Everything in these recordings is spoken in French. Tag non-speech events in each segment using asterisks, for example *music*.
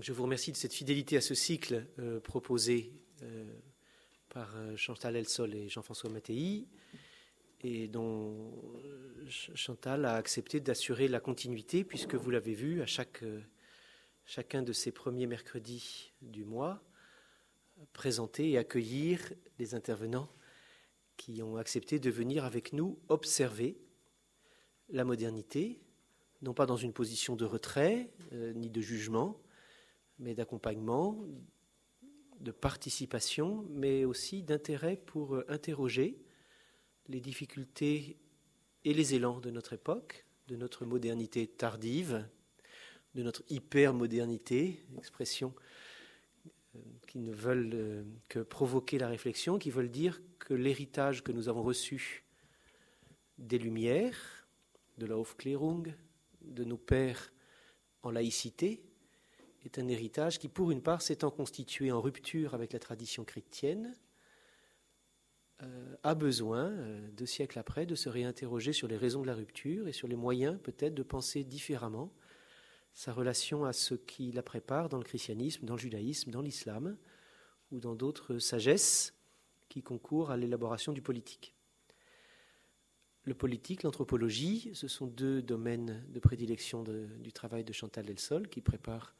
Je vous remercie de cette fidélité à ce cycle euh, proposé euh, par euh, Chantal Elsol et Jean-François Mattei, et dont Chantal a accepté d'assurer la continuité, puisque vous l'avez vu, à chacun de ces premiers mercredis du mois, présenter et accueillir les intervenants qui ont accepté de venir avec nous observer la modernité, non pas dans une position de retrait ni de jugement, mais d'accompagnement, de participation, mais aussi d'intérêt pour euh, interroger les difficultés et les élans de notre époque, de notre modernité tardive, de notre hyper-modernité, expression euh, qui ne veulent que provoquer la réflexion, qui veulent dire que l'héritage que nous avons reçu des Lumières, de la Aufklärung, de nos pères en laïcité, est un héritage qui, pour une part, s'étant constitué en rupture avec la tradition chrétienne, euh, a besoin, euh, deux siècles après, de se réinterroger sur les raisons de la rupture et sur les moyens peut-être de penser différemment sa relation à ce qui la prépare dans le christianisme, dans le judaïsme, dans l'islam ou dans d'autres sagesses qui concourent à l'élaboration du politique. Le politique, l'anthropologie, ce sont deux domaines de prédilection du travail de Chantal Delsol, qui prépare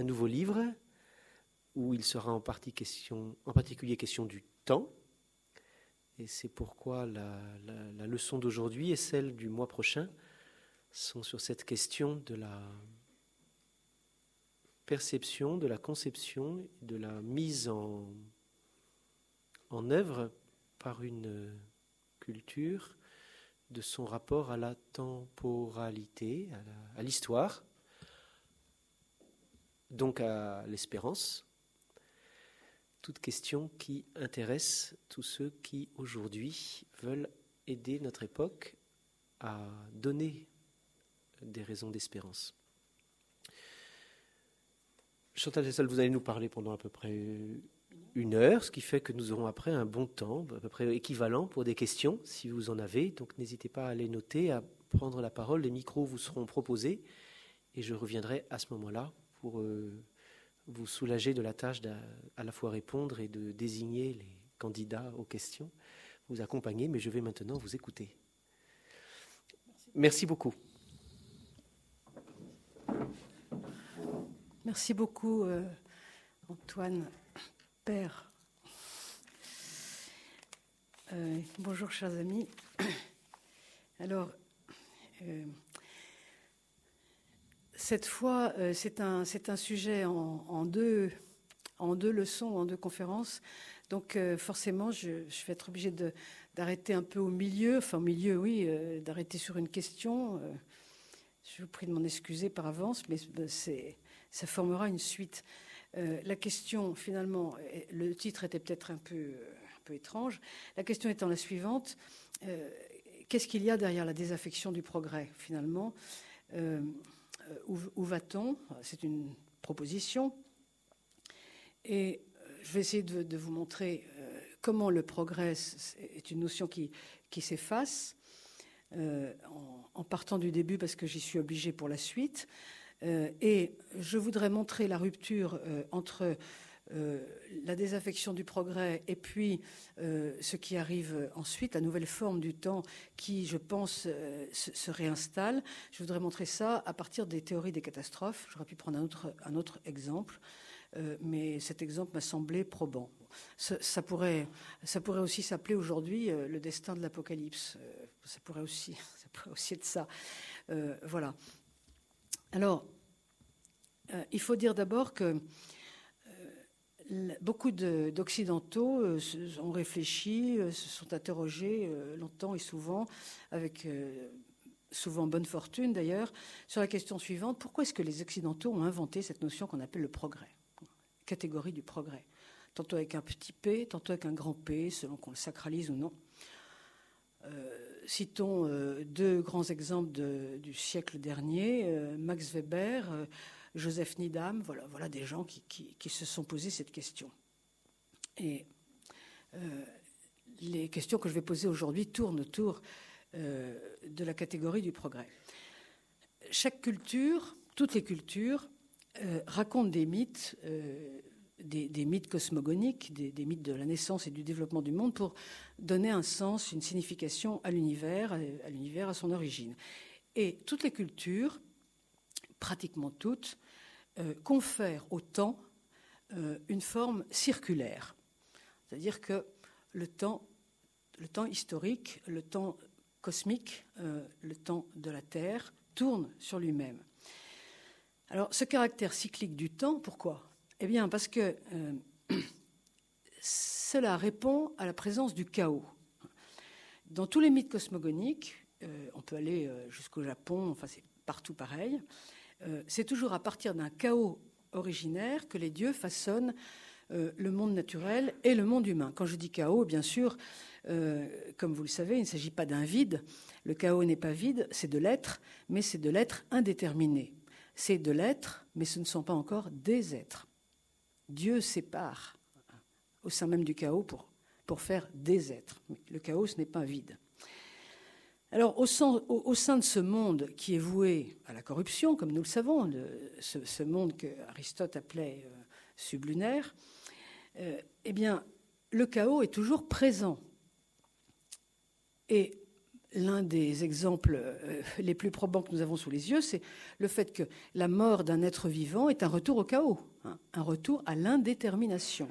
un nouveau livre où il sera en, partie question, en particulier question du temps. Et c'est pourquoi la, leçon d'aujourd'hui et celle du mois prochain sont sur cette question de la perception, de la conception, de la mise en œuvre par une culture de son rapport à la temporalité, à l'histoire, donc à l'espérance. Toute question qui intéresse tous ceux qui aujourd'hui veulent aider notre époque à donner des raisons d'espérance. Chantal Hessel, vous allez nous parler pendant à peu près une heure, ce qui fait que nous aurons après un bon temps, à peu près équivalent pour des questions, si vous en avez. Donc n'hésitez pas à les noter, à prendre la parole. Les micros vous seront proposés et je reviendrai à ce moment-là pour euh, vous soulager de la tâche d'à la fois répondre et de désigner les candidats aux questions, vous accompagner, mais je vais maintenant vous écouter. Merci beaucoup. Merci beaucoup, euh, Antoine. Père. Euh, bonjour chers amis. Alors, cette fois, euh, c'est un, sujet en, deux, leçons, en deux conférences. Donc forcément, je, vais être obligée d'arrêter un peu au milieu, enfin au milieu, oui, d'arrêter sur une question. je vous prie de m'en excuser par avance, mais ça formera une suite. Euh, la question, finalement, le titre était peut-être un peu, étrange. La question étant la suivante euh, qu'est-ce qu'il y a derrière la désaffection du progrès, finalement? Euh, Où, va-t-on? C'est une proposition. Et je vais essayer de, vous montrer comment le progrès est une notion qui, s'efface. en, partant du début parce que j'y suis obligée pour la suite. Euh, et je voudrais montrer la rupture euh, entre euh, la désaffection du progrès et puis ce qui arrive ensuite, la nouvelle forme du temps qui, je pense, se, réinstalle. Je voudrais montrer ça à partir des théories des catastrophes. J'aurais pu prendre un autre, exemple, mais cet exemple m'a semblé probant. Ça, pourrait, ça pourrait aussi s'appeler aujourd'hui le destin de l'apocalypse. ça, pourrait aussi, *laughs* ça pourrait aussi être ça. voilà. Alors, euh, il faut dire d'abord que euh, beaucoup d'Occidentaux euh, ont réfléchi, se sont interrogés longtemps et souvent, avec souvent bonne fortune d'ailleurs, sur la question suivante pourquoi est-ce que les Occidentaux ont inventé cette notion qu'on appelle le progrès, catégorie du progrès? Tantôt avec un petit p, tantôt avec un grand P, selon qu'on le sacralise ou non. citons deux grands exemples du siècle dernier. Max Weber Joseph Nidam, voilà, voilà des gens qui, se sont posés cette question. Et euh, les questions que je vais poser aujourd'hui tournent autour euh, de la catégorie du progrès. Chaque culture, toutes les cultures, raconte des mythes des, mythes cosmogoniques, des, mythes de la naissance et du développement du monde pour donner un sens, une signification à l'univers, à l'univers, à son origine. Et toutes les cultures, pratiquement toutes, euh, confèrent au temps euh, une forme circulaire. C'est-à-dire que le temps, le temps historique, le temps cosmique, euh, le temps de la Terre, tourne sur lui-même. Alors, ce caractère cyclique du temps, pourquoi? Eh bien, parce que *clears throat* cela répond à la présence du chaos. Dans tous les mythes cosmogoniques, on peut aller jusqu'au Japon, enfin c'est partout pareil, c'est toujours à partir d'un chaos originaire que les dieux façonnent le monde naturel et le monde humain. Quand je dis chaos, bien sûr, comme vous le savez, il ne s'agit pas d'un vide. Le chaos n'est pas vide, c'est de l'être, mais c'est de l'être indéterminé. C'est de l'être, mais ce ne sont pas encore des êtres. Dieu sépare au sein même du chaos pour, pour faire des êtres. Le chaos, ce n'est pas vide. Alors, au sein, de ce monde qui est voué à la corruption, comme nous le savons, ce, monde que Aristote appelait euh, sublunaire, euh, eh le chaos est toujours présent. Et l'un des exemples euh, *laughs* les plus probants que nous avons sous les yeux, c'est le fait que la mort d'un être vivant est un retour au chaos, hein, un retour à l'indétermination.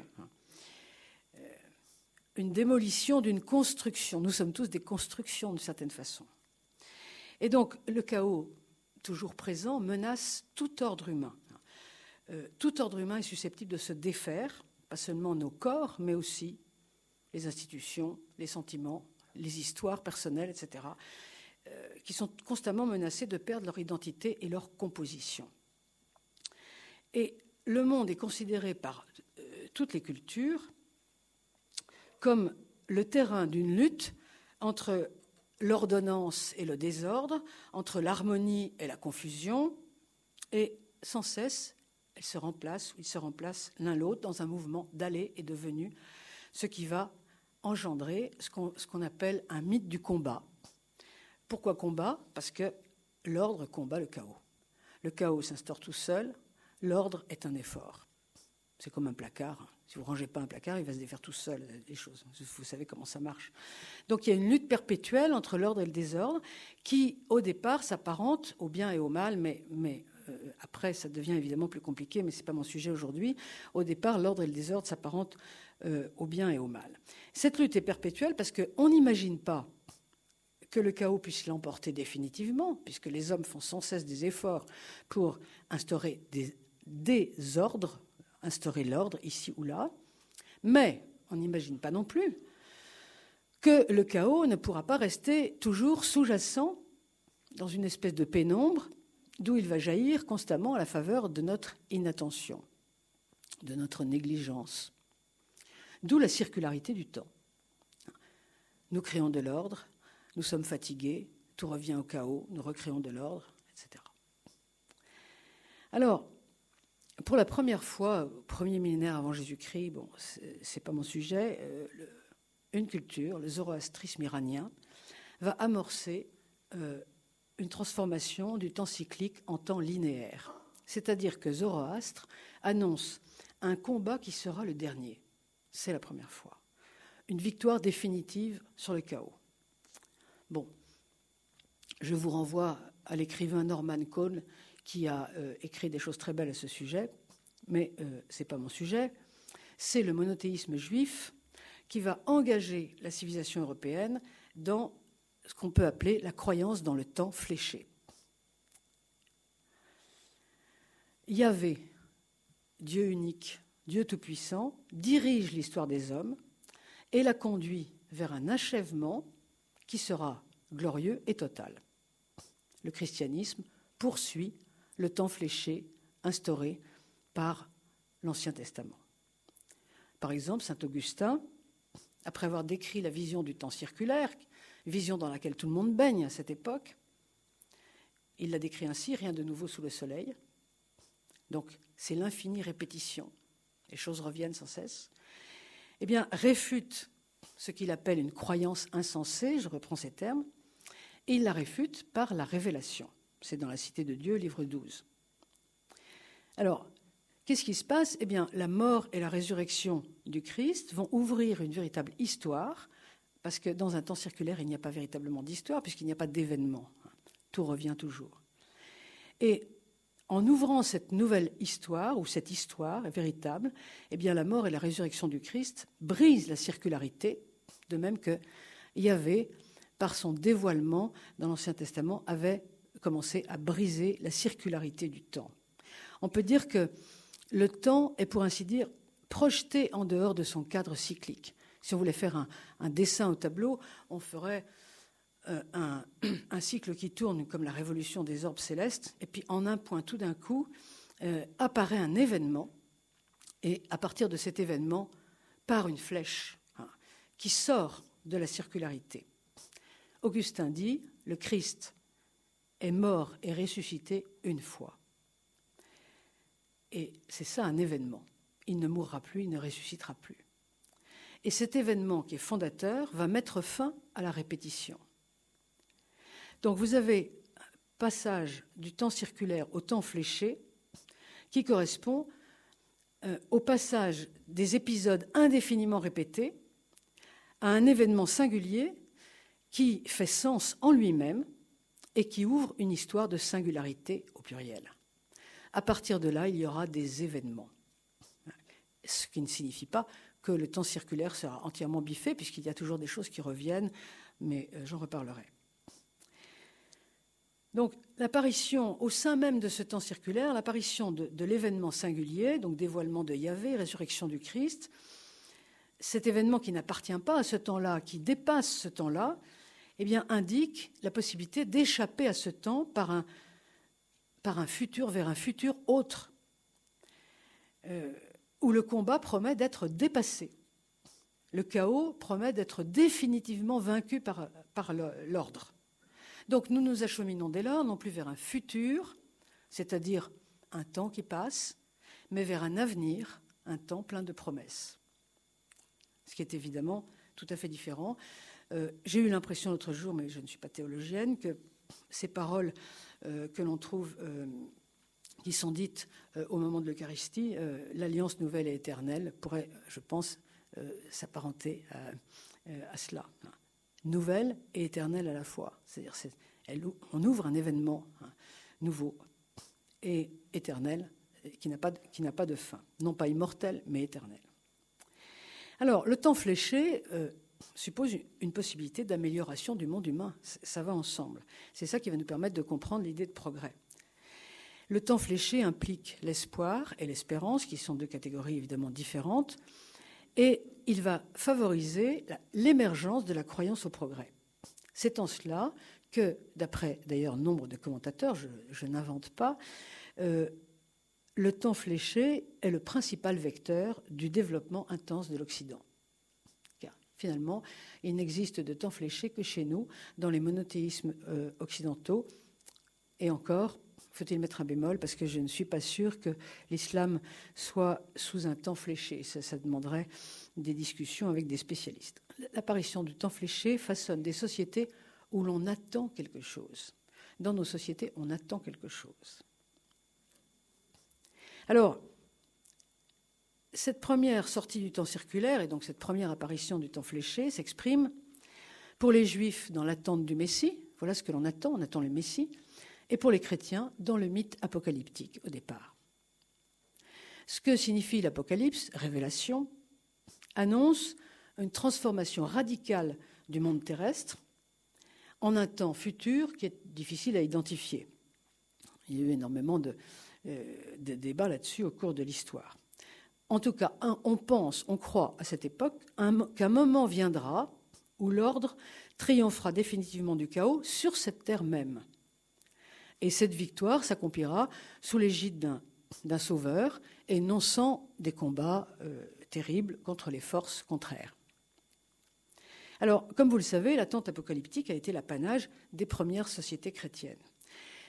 Une démolition d'une construction. Nous sommes tous des constructions d'une certaine façon. Et donc le chaos, toujours présent, menace tout ordre humain. Euh, tout ordre humain est susceptible de se défaire, pas seulement nos corps, mais aussi les institutions, les sentiments, les histoires personnelles, etc., euh, qui sont constamment menacées de perdre leur identité et leur composition. Et le monde est considéré par euh, toutes les cultures comme le terrain d'une lutte entre l'ordonnance et le désordre, entre l'harmonie et la confusion, et sans cesse, elles se remplacent, ils se remplacent l'un l'autre dans un mouvement d'aller et de venue, ce qui va engendrer ce qu'on appelle un mythe du combat. Pourquoi combat? Parce que l'ordre combat le chaos. Le chaos s'instaure tout seul, l'ordre est un effort. C'est comme un placard. Si vous ne rangez pas un placard, il va se défaire tout seul, les choses. Vous savez comment ça marche. Donc il y a une lutte perpétuelle entre l'ordre et le désordre qui, au départ, s'apparente au bien et au mal, mais, mais euh, après, ça devient évidemment plus compliqué, mais ce n'est pas mon sujet aujourd'hui. Au départ, l'ordre et le désordre s'apparentent euh, au bien et au mal. Cette lutte est perpétuelle parce qu'on n'imagine pas que le chaos puisse l'emporter définitivement, puisque les hommes font sans cesse des efforts pour instaurer des désordres, instaurer l'ordre ici ou là, mais on n'imagine pas non plus que le chaos ne pourra pas rester toujours sous-jacent dans une espèce de pénombre d'où il va jaillir constamment à la faveur de notre inattention, de notre négligence. D'où la circularité du temps. Nous créons de l'ordre, nous sommes fatigués, tout revient au chaos, nous recréons de l'ordre, etc. Alors, pour la première fois, au premier millénaire avant Jésus-Christ, bon, c'est pas mon sujet, euh, une culture, le zoroastrisme iranien, va amorcer euh, une transformation du temps cyclique en temps linéaire. C'est-à-dire que Zoroastre annonce un combat qui sera le dernier. C'est la première fois. Une victoire définitive sur le chaos. Bon, je vous renvoie à l'écrivain Norman Cohn qui a euh, écrit des choses très belles à ce sujet, mais euh, ce n'est pas mon sujet. C'est le monothéisme juif qui va engager la civilisation européenne dans ce qu'on peut appeler la croyance dans le temps fléché. Yahvé, Dieu unique, Dieu Tout-Puissant, dirige l'histoire des hommes et la conduit vers un achèvement qui sera glorieux et total. Le christianisme poursuit le temps fléché instauré par l'Ancien Testament. Par exemple, Saint Augustin, après avoir décrit la vision du temps circulaire, vision dans laquelle tout le monde baigne à cette époque, il l'a décrit ainsi, rien de nouveau sous le soleil. Donc c'est l'infinie répétition les choses reviennent sans cesse, eh bien, réfute ce qu'il appelle une croyance insensée, je reprends ces termes, et il la réfute par la révélation. C'est dans la Cité de Dieu, livre 12. Alors, qu'est-ce qui se passe? Eh bien, la mort et la résurrection du Christ vont ouvrir une véritable histoire, parce que dans un temps circulaire, il n'y a pas véritablement d'histoire, puisqu'il n'y a pas d'événement. Tout revient toujours. Et en ouvrant cette nouvelle histoire, ou cette histoire véritable, eh bien, la mort et la résurrection du Christ brisent la circularité, de même que Yahvé, par son dévoilement dans l'Ancien Testament, avait commencé à briser la circularité du temps. On peut dire que le temps est, pour ainsi dire, projeté en dehors de son cadre cyclique. Si on voulait faire un, dessin au tableau, on ferait euh, *clears throat* un, cycle qui tourne comme la révolution des orbes célestes, et puis en un point, tout d'un coup, euh, apparaît un événement, et à partir de cet événement, part une flèche hein, qui sort de la circularité. Augustin dit, le Christ est mort et ressuscité une fois. Et c'est ça un événement. Il ne mourra plus, il ne ressuscitera plus. Et cet événement qui est fondateur va mettre fin à la répétition. Donc vous avez un passage du temps circulaire au temps fléché qui correspond euh, au passage des épisodes indéfiniment répétés à un événement singulier qui fait sens en lui-même et qui ouvre une histoire de singularité au pluriel. À partir de là, il y aura des événements. Ce qui ne signifie pas que le temps circulaire sera entièrement biffé, puisqu'il y a toujours des choses qui reviennent, mais euh, j'en reparlerai. Donc l'apparition au sein même de ce temps circulaire, l'apparition de, de l'événement singulier, donc dévoilement de Yahvé, résurrection du Christ, cet événement qui n'appartient pas à ce temps-là, qui dépasse ce temps-là, eh bien, indique la possibilité d'échapper à ce temps par un, futur vers un futur autre, euh, où le combat promet d'être dépassé. Le chaos promet d'être définitivement vaincu par, par l'ordre. Donc nous nous acheminons dès lors non plus vers un futur, c'est-à-dire un temps qui passe, mais vers un avenir, un temps plein de promesses. Ce qui est évidemment tout à fait différent euh, j'ai eu l'impression l'autre jour, mais je ne suis pas théologienne, que ces paroles euh, que l'on trouve, euh, qui sont dites au moment de l'Eucharistie, l'alliance nouvelle et éternelle, pourrait, je pense, s'apparenter à, cela. Nouvelle et éternelle à la fois. C'est-à-dire, on ouvre un événement hein, nouveau et éternel qui n'a pas, pas, de fin. Non pas immortel, mais éternel. Alors, le temps fléché suppose une possibilité d'amélioration du monde humain. Ça va ensemble. C'est ça qui va nous permettre de comprendre l'idée de progrès. Le temps fléché implique l'espoir et l'espérance, qui sont deux catégories évidemment différentes, et il va favoriser l'émergence de la croyance au progrès. C'est en cela que, d'après d'ailleurs nombre de commentateurs, je, n'invente pas, euh, le temps fléché est le principal vecteur du développement intense de l'Occident. Finalement, il n'existe de temps fléché que chez nous, dans les monothéismes euh, occidentaux. Et encore, faut-il mettre un bémol, parce que je ne suis pas sûr que l'islam soit sous un temps fléché. Ça, ça demanderait des discussions avec des spécialistes. L'apparition du temps fléché façonne des sociétés où l'on attend quelque chose. Dans nos sociétés, on attend quelque chose. Alors, cette première sortie du temps circulaire, et donc cette première apparition du temps fléché, s'exprime pour les juifs dans l'attente du Messie, voilà ce que l'on attend, on attend le Messie, et pour les chrétiens dans le mythe apocalyptique au départ. Ce que signifie l'Apocalypse, révélation, annonce une transformation radicale du monde terrestre en un temps futur qui est difficile à identifier. Il y a eu énormément de, euh, débats là-dessus au cours de l'histoire. En tout cas, on pense, on croit à cette époque qu'un moment viendra où l'ordre triomphera définitivement du chaos sur cette terre même. Et cette victoire s'accomplira sous l'égide d'un sauveur et non sans des combats euh, terribles contre les forces contraires. Alors, comme vous le savez, l'attente apocalyptique a été l'apanage des premières sociétés chrétiennes.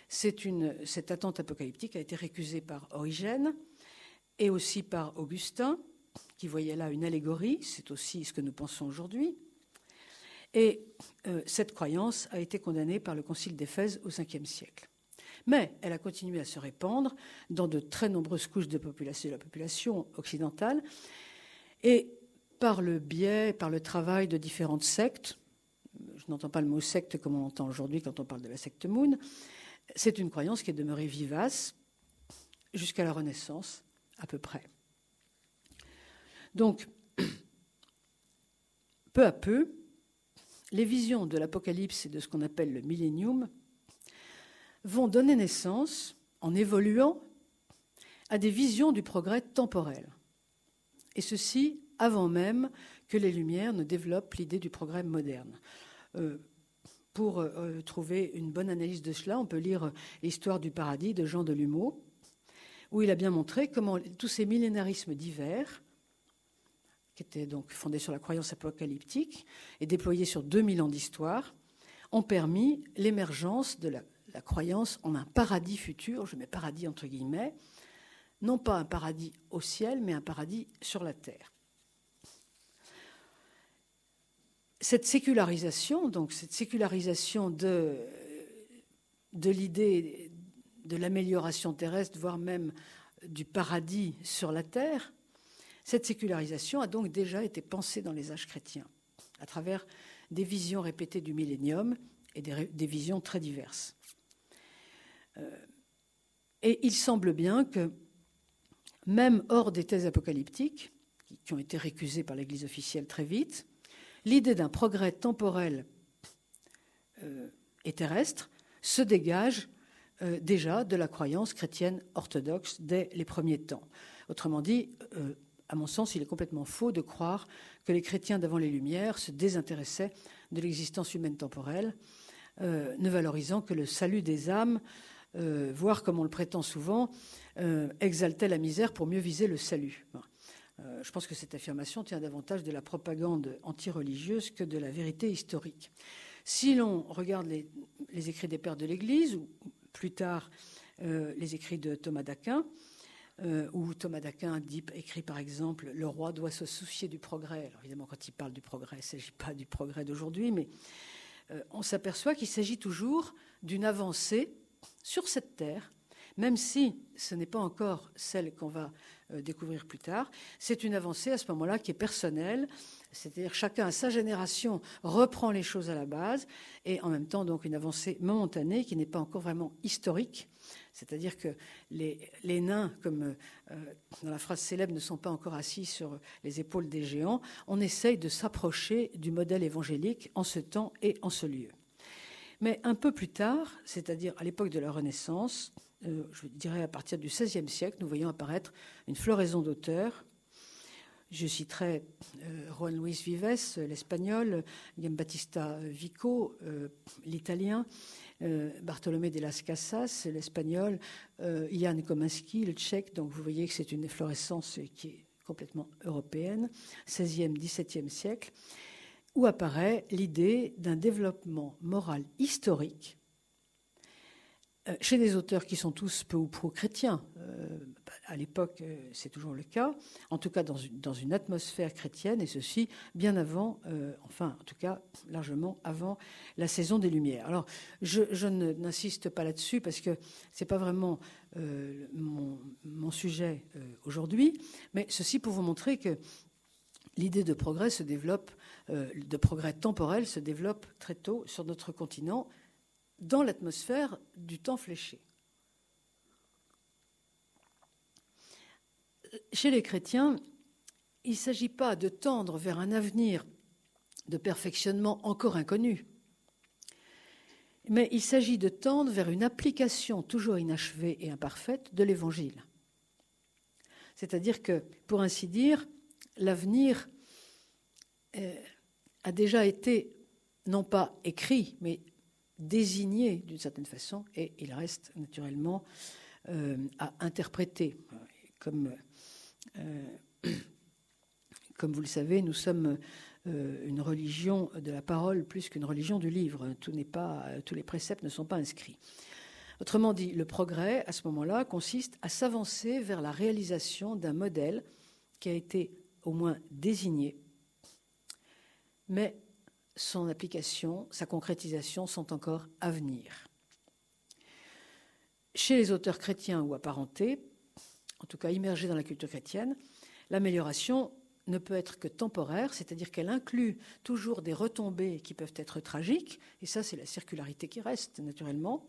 cette attente apocalyptique a été récusée par Origène, et aussi par Augustin, qui voyait là une allégorie, c'est aussi ce que nous pensons aujourd'hui. Et euh, cette croyance a été condamnée par le Concile d'Éphèse au Ve siècle. Mais elle a continué à se répandre dans de très nombreuses couches de, de la population occidentale. Et par le biais, par le travail de différentes sectes, je n'entends pas le mot secte comme on l'entend aujourd'hui quand on parle de la secte Moon, c'est une croyance qui est demeurée vivace jusqu'à la Renaissance, à peu près. Donc, *clears throat* peu à peu, les visions de l'Apocalypse et de ce qu'on appelle le millénium vont donner naissance, en évoluant, à des visions du progrès temporel. Et ceci avant même que les Lumières ne développent l'idée du progrès moderne. Euh, pour euh, trouver une bonne analyse de cela, on peut lire L'histoire du paradis de Jean de Lumeau, où il a bien montré comment tous ces millénarismes divers, qui étaient donc fondés sur la croyance apocalyptique et déployés sur 2000 ans d'histoire, ont permis l'émergence de la, croyance en un paradis futur, je mets paradis entre guillemets, non pas un paradis au ciel, mais un paradis sur la terre. Cette sécularisation, donc cette sécularisation de l'idée de l'amélioration terrestre, voire même du paradis sur la terre, cette sécularisation a donc déjà été pensée dans les âges chrétiens, à travers des visions répétées du millénium et des, visions très diverses. Euh, et il semble bien que, même hors des thèses apocalyptiques, qui ont été récusées par l'Église officielle très vite, l'idée d'un progrès temporel euh, et terrestre se dégage euh, déjà de la croyance chrétienne orthodoxe dès les premiers temps. Autrement dit, euh, à mon sens, il est complètement faux de croire que les chrétiens d'avant les Lumières se désintéressaient de l'existence humaine temporelle, euh, ne valorisant que le salut des âmes, voire, comme on le prétend souvent, exaltait la misère pour mieux viser le salut. je pense que cette affirmation tient davantage de la propagande antireligieuse que de la vérité historique. Si l'on regarde les, les écrits des pères de l'Église, ou plus tard euh, les écrits de Thomas d'Aquin, euh, où Thomas d'Aquin écrit par exemple Le roi doit se soucier du progrès. Alors évidemment, quand il parle du progrès, il ne s'agit pas du progrès d'aujourd'hui, mais euh, on s'aperçoit qu'il s'agit toujours d'une avancée sur cette terre, même si ce n'est pas encore celle qu'on va découvrir plus tard. C'est une avancée à ce moment-là qui est personnelle, c'est-à-dire chacun à sa génération reprend les choses à la base et en même temps donc une avancée momentanée qui n'est pas encore vraiment historique. C'est-à-dire que les, nains, comme euh, dans la phrase célèbre, ne sont pas encore assis sur les épaules des géants. On essaye de s'approcher du modèle évangélique en ce temps et en ce lieu. Mais un peu plus tard, c'est-à-dire à, l'époque de la Renaissance, euh, je dirais à partir du XVIe siècle, nous voyons apparaître une floraison d'auteurs je citerai euh, Juan Luis Vives, l'espagnol, Giambattista Vico, euh, l'italien, Bartolomé de las Casas, l'espagnol, Jan Komansky, le tchèque. Donc vous voyez que c'est une efflorescence qui est complètement européenne, 16e, 17e siècle, où apparaît l'idée d'un développement moral historique chez des auteurs qui sont tous peu ou pro chrétiens, euh, à l'époque euh, c'est toujours le cas, en tout cas dans une, atmosphère chrétienne, et ceci bien avant, enfin en tout cas largement avant la saison des Lumières. Alors je, n'insiste pas là-dessus parce que ce n'est pas vraiment mon, sujet aujourd'hui, mais ceci pour vous montrer que l'idée de progrès se développe, de progrès temporel se développe très tôt sur notre continent dans l'atmosphère du temps fléché. Chez les chrétiens, il ne s'agit pas de tendre vers un avenir de perfectionnement encore inconnu, mais il s'agit de tendre vers une application toujours inachevée et imparfaite de l'Évangile. C'est-à-dire que, pour ainsi dire, l'avenir euh, a déjà été non pas écrit, mais désigné d'une certaine façon et il reste naturellement euh, à interpréter. Comme, euh, *clears throat* comme vous le savez, nous sommes euh, une religion de la parole plus qu'une religion du livre. Tous les préceptes ne sont pas inscrits. Autrement dit, le progrès, à ce moment-là, consiste à s'avancer vers la réalisation d'un modèle qui a été au moins désigné, mais son application, sa concrétisation sont encore à venir. chez les auteurs chrétiens ou apparentés, en tout cas immergés dans la culture chrétienne, l'amélioration ne peut être que temporaire, c'est-à-dire qu'elle inclut toujours des retombées qui peuvent être tragiques, et ça c'est la circularité qui reste naturellement,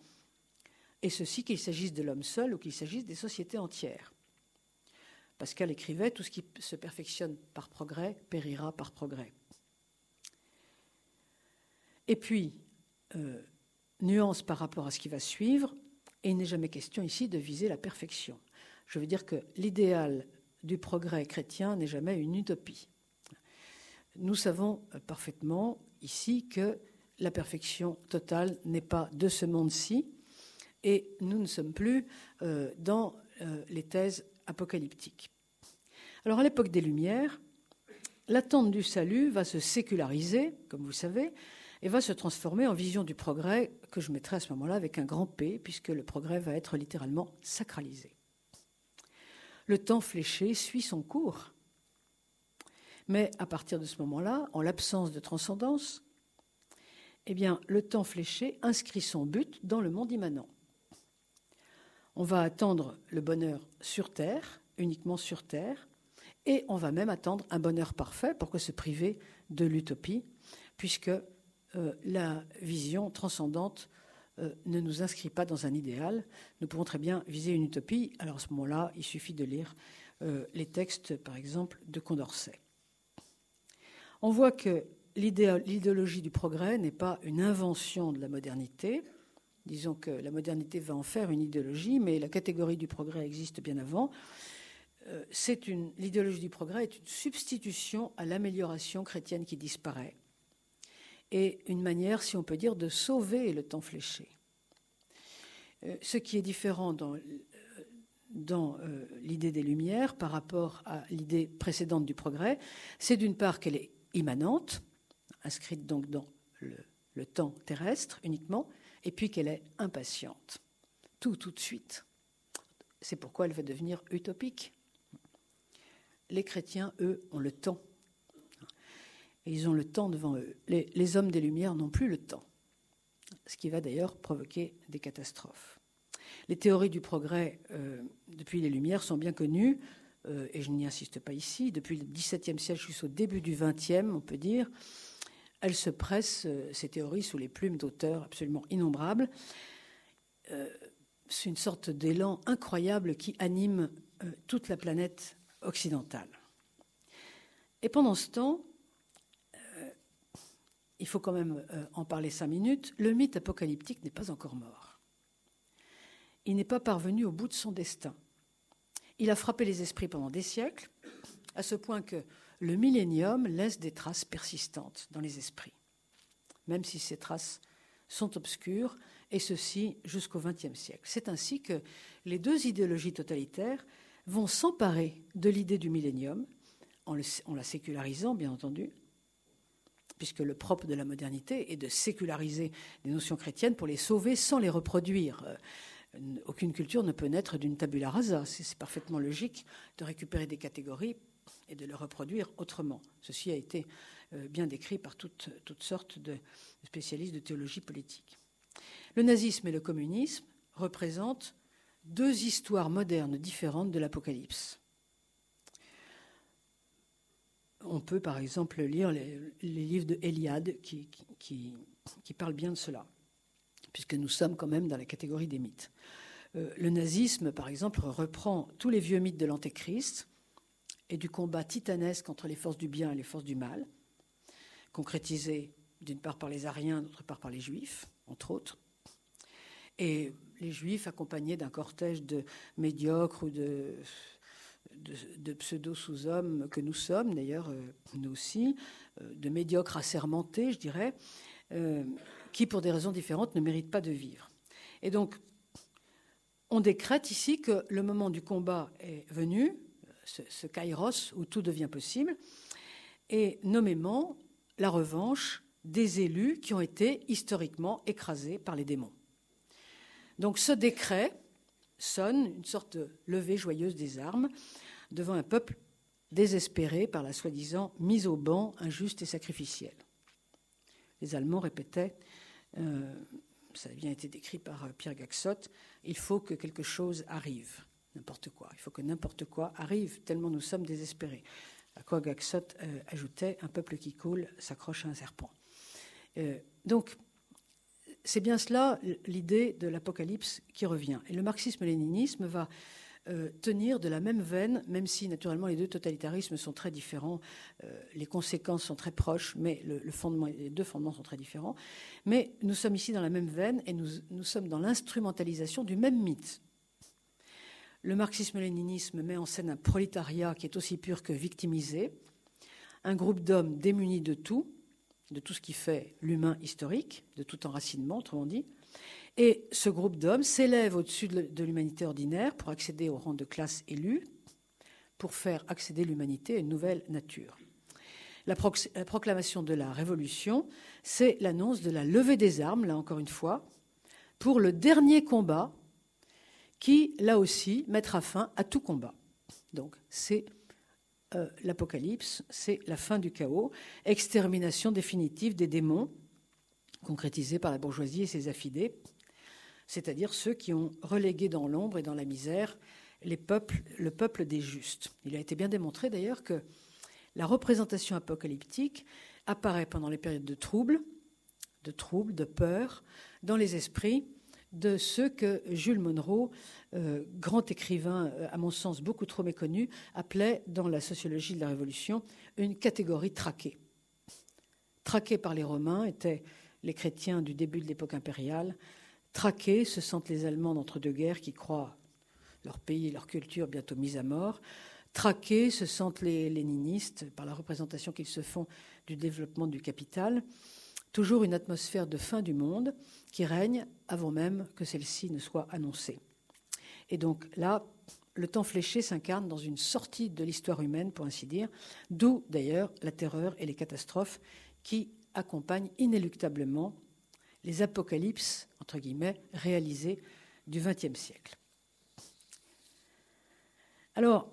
et ceci qu'il s'agisse de l'homme seul ou qu'il s'agisse des sociétés entières. Pascal écrivait Tout ce qui se perfectionne par progrès périra par progrès. Et puis, euh, nuance par rapport à ce qui va suivre, et il n'est jamais question ici de viser la perfection. Je veux dire que l'idéal du progrès chrétien n'est jamais une utopie. Nous savons parfaitement ici que la perfection totale n'est pas de ce monde-ci, et nous ne sommes plus euh, dans euh, les thèses apocalyptiques. Alors à l'époque des Lumières, l'attente du salut va se séculariser, comme vous savez, et va se transformer en vision du progrès que je mettrai à ce moment-là avec un grand P, puisque le progrès va être littéralement sacralisé. Le temps fléché suit son cours. Mais à partir de ce moment-là, en l'absence de transcendance, eh bien, le temps fléché inscrit son but dans le monde immanent. On va attendre le bonheur sur Terre, uniquement sur Terre, et on va même attendre un bonheur parfait pour se priver de l'utopie, puisque euh, la vision transcendante euh, ne nous inscrit pas dans un idéal. Nous pouvons très bien viser une utopie. Alors à ce moment-là, il suffit de lire euh, les textes, par exemple, de Condorcet. On voit que l'idéologie du progrès n'est pas une invention de la modernité. Disons que la modernité va en faire une idéologie, mais la catégorie du progrès existe bien avant. L'idéologie du progrès est une substitution à l'amélioration chrétienne qui disparaît et une manière, si on peut dire, de sauver le temps fléché. Euh, ce qui est différent dans, dans euh, l'idée des Lumières par rapport à l'idée précédente du progrès, c'est d'une part qu'elle est immanente, inscrite donc dans le, le temps terrestre uniquement, et puis qu'elle est impatiente, tout tout de suite. C'est pourquoi elle va devenir utopique. Les chrétiens, eux, ont le temps et ils ont le temps devant eux. Les, hommes des Lumières n'ont plus le temps, ce qui va d'ailleurs provoquer des catastrophes. Les théories du progrès euh, depuis les Lumières sont bien connues, euh, et je n'y insiste pas ici. Depuis le XVIIe siècle jusqu'au début du XXe, on peut dire, elles se pressent, euh, ces théories, sous les plumes d'auteurs absolument innombrables. C'est une sorte d'élan incroyable qui anime toute la planète occidentale. Et pendant ce temps, il faut quand même euh, en parler cinq minutes, le mythe apocalyptique n'est pas encore mort. Il n'est pas parvenu au bout de son destin. Il a frappé les esprits pendant des siècles, à ce point que le millénium laisse des traces persistantes dans les esprits, même si ces traces sont obscures, et ceci jusqu'au XXe siècle. C'est ainsi que les deux idéologies totalitaires vont s'emparer de l'idée du millénium, en, la sécularisant, bien entendu, puisque le propre de la modernité est de séculariser des notions chrétiennes pour les sauver sans les reproduire. Euh, aucune culture ne peut naître d'une tabula rasa. C'est parfaitement logique de récupérer des catégories et de les reproduire autrement. Ceci a été euh, bien décrit par toutes, toutes sortes de spécialistes de théologie politique. Le nazisme et le communisme représentent deux histoires modernes différentes de l'Apocalypse on peut par exemple lire les, livres de Eliade qui, qui, parlent bien de cela, puisque nous sommes quand même dans la catégorie des mythes. Euh, le nazisme, par exemple, reprend tous les vieux mythes de l'Antéchrist et du combat titanesque entre les forces du bien et les forces du mal, concrétisé d'une part par les Ariens, d'autre part par les Juifs, entre autres. Et les Juifs accompagnés d'un cortège de médiocres ou de de, pseudo-sous-hommes que nous sommes, d'ailleurs, euh, nous aussi, euh, de médiocres assermentés, je dirais, euh, qui, pour des raisons différentes, ne méritent pas de vivre. Et donc, on décrète ici que le moment du combat est venu, ce, ce kairos où tout devient possible, et nommément la revanche des élus qui ont été historiquement écrasés par les démons. Donc ce décret sonne une sorte de levée joyeuse des armes devant un peuple désespéré par la soi-disant mise au banc injuste et sacrificielle. Les Allemands répétaient euh, ça a bien été décrit par Pierre Gaxot, il faut que quelque chose arrive, n'importe quoi. Il faut que n'importe quoi arrive, tellement nous sommes désespérés. À quoi Gaxot ajoutait Un peuple qui coule s'accroche à un serpent. donc, c'est bien cela l'idée de l'apocalypse qui revient. Et le marxisme-léninisme va euh, tenir de la même veine, même si naturellement les deux totalitarismes sont très différents, euh, les conséquences sont très proches, mais les deux fondements sont très différents. Mais nous sommes ici dans la même veine et nous, nous sommes dans l'instrumentalisation du même mythe. Le marxisme-léninisme met en scène un prolétariat qui est aussi pur que victimisé, un groupe d'hommes démunis de tout, de tout ce qui fait l'humain historique, de tout enracinement, autrement dit. Et ce groupe d'hommes s'élève au-dessus de l'humanité ordinaire pour accéder au rang de classe élue, pour faire accéder l'humanité à une nouvelle nature. La, proclamation de la Révolution, c'est l'annonce de la levée des armes, là encore une fois, pour le dernier combat qui, là aussi, mettra fin à tout combat. Donc, c'est euh, l'Apocalypse, c'est la fin du chaos, extermination définitive des démons, concrétisée par la bourgeoisie et ses affidés, c'est-à-dire ceux qui ont relégué dans l'ombre et dans la misère le peuple des justes. Il a été bien démontré d'ailleurs que la représentation apocalyptique apparaît pendant les périodes de troubles, de troubles, de peur, dans les esprits de ceux que Jules Monroe, euh, grand écrivain, euh, à mon sens beaucoup trop méconnu, appelait dans la sociologie de la Révolution une catégorie traquée. Traqués par les Romains étaient les chrétiens du début de l'époque impériale. Traqués, se sentent les Allemands d'entre-deux-guerres qui croient leur pays et leur culture bientôt mis à mort. Traqués, se sentent les léninistes par la représentation qu'ils se font du développement du capital toujours une atmosphère de fin du monde qui règne avant même que celle-ci ne soit annoncée. Et donc là, le temps fléché s'incarne dans une sortie de l'histoire humaine, pour ainsi dire, d'où d'ailleurs la terreur et les catastrophes qui accompagnent inéluctablement les apocalypses, entre guillemets, réalisées du XXe siècle. Alors,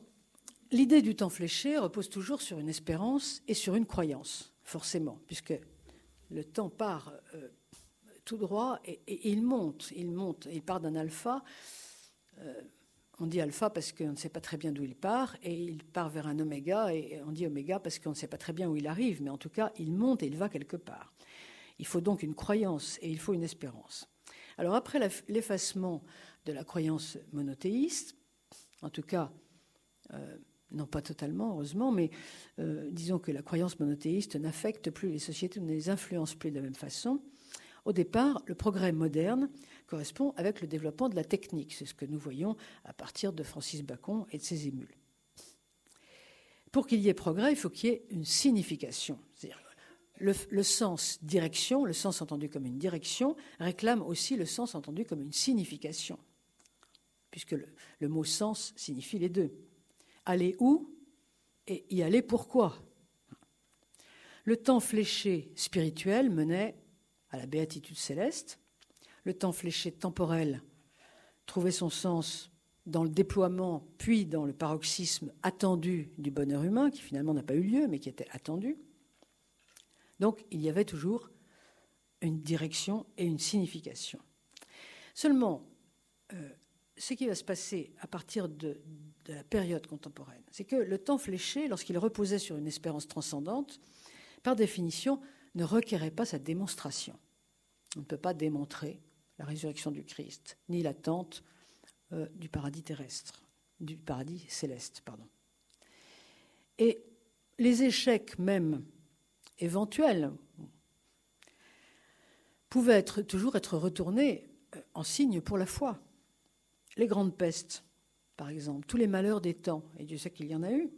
l'idée du temps fléché repose toujours sur une espérance et sur une croyance, forcément, puisque le temps part euh, tout droit et, il monte, il monte, il part d'un alpha. Euh, on dit alpha parce qu'on ne sait pas très bien d'où il part, et il part vers un oméga, et on dit oméga parce qu'on ne sait pas très bien où il arrive, mais en tout cas, il monte et il va quelque part. Il faut donc une croyance et il faut une espérance. Alors après l'effacement de la croyance monothéiste, en tout cas, euh, non pas totalement, heureusement, mais euh, disons que la croyance monothéiste n'affecte plus les sociétés, ne les influence plus de la même façon. Au départ, le progrès moderne correspond avec le développement de la technique. C'est ce que nous voyons à partir de Francis Bacon et de ses émules. Pour qu'il y ait progrès, il faut qu'il y ait une signification. Le, le, sens direction, le sens entendu comme une direction, réclame aussi le sens entendu comme une signification, puisque le mot sens signifie les deux aller où et y aller pourquoi. Le temps fléché spirituel menait à la béatitude céleste. Le temps fléché temporel trouvait son sens dans le déploiement, puis dans le paroxysme attendu du bonheur humain, qui finalement n'a pas eu lieu, mais qui était attendu. Donc il y avait toujours une direction et une signification. Seulement, euh, ce qui va se passer à partir de, la période contemporaine, c'est que le temps fléché, lorsqu'il reposait sur une espérance transcendante, par définition, ne requérait pas sa démonstration. On ne peut pas démontrer la résurrection du Christ, ni l'attente euh, du paradis terrestre, du paradis céleste, pardon. Et les échecs même éventuels pouvaient toujours être retournés euh, en signe pour la foi. Les grandes pestes, par exemple, tous les malheurs des temps, et Dieu sait qu'il y en a eu,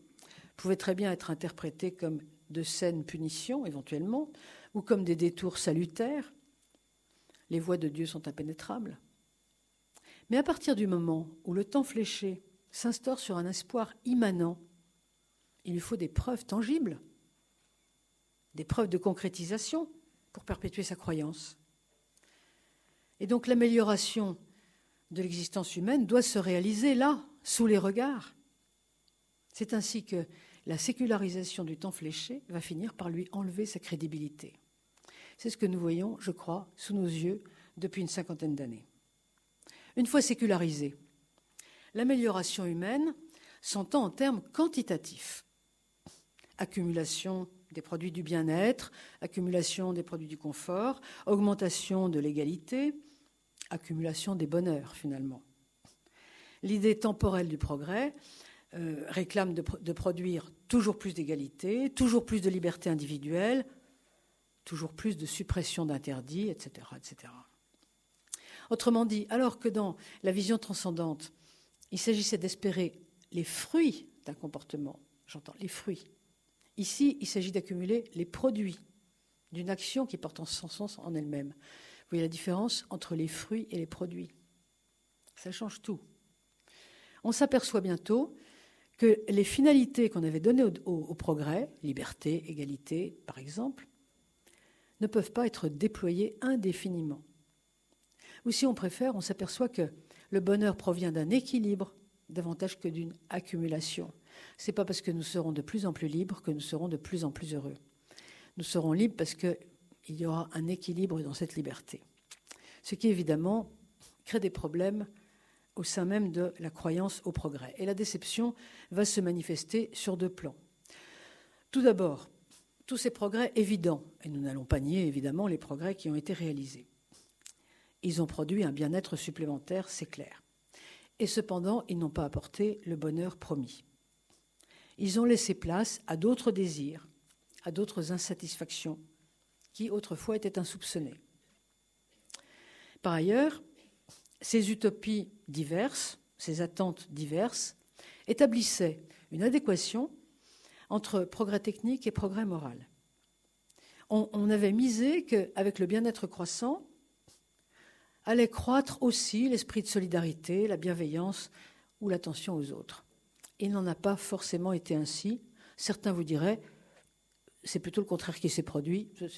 pouvaient très bien être interprétés comme de saines punitions, éventuellement, ou comme des détours salutaires. Les voies de Dieu sont impénétrables. Mais à partir du moment où le temps fléché s'instaure sur un espoir immanent, il lui faut des preuves tangibles, des preuves de concrétisation pour perpétuer sa croyance. Et donc l'amélioration de l'existence humaine doit se réaliser là, sous les regards. C'est ainsi que la sécularisation du temps fléché va finir par lui enlever sa crédibilité. C'est ce que nous voyons, je crois, sous nos yeux depuis une cinquantaine d'années. Une fois sécularisée, l'amélioration humaine s'entend en termes quantitatifs. Accumulation des produits du bien-être, accumulation des produits du confort, augmentation de l'égalité, accumulation des bonheurs finalement. L'idée temporelle du progrès euh, réclame de, produire toujours plus d'égalité, toujours plus de liberté individuelle, toujours plus de suppression d'interdits, etc., etc. Autrement dit, alors que dans la vision transcendante, il s'agissait d'espérer les fruits d'un comportement, j'entends les fruits, ici il s'agit d'accumuler les produits d'une action qui porte en son sens en elle-même. Vous voyez la différence entre les fruits et les produits? Ça change tout. On s'aperçoit bientôt que les finalités qu'on avait données au, progrès, liberté, égalité par exemple, ne peuvent pas être déployées indéfiniment. Ou si on préfère, on s'aperçoit que le bonheur provient d'un équilibre davantage que d'une accumulation. Ce n'est pas parce que nous serons de plus en plus libres que nous serons de plus en plus heureux. Nous serons libres parce qu'il y aura un équilibre dans cette liberté. Ce qui, évidemment, crée des problèmes au sein même de la croyance au progrès. Et la déception va se manifester sur deux plans. Tout d'abord, tous ces progrès évidents, et nous n'allons pas nier évidemment les progrès qui ont été réalisés. Ils ont produit un bien-être supplémentaire, c'est clair. Et cependant, ils n'ont pas apporté le bonheur promis. Ils ont laissé place à d'autres désirs, à d'autres insatisfactions, qui autrefois étaient insoupçonnées. Par ailleurs, ces utopies diverses, ces attentes diverses, établissaient une adéquation entre progrès technique et progrès moral. On, avait misé qu'avec le bien-être croissant, allait croître aussi l'esprit de solidarité, la bienveillance ou l'attention aux autres. Il n'en a pas forcément été ainsi. Certains vous diraient, c'est plutôt le contraire qui s'est produit. Ce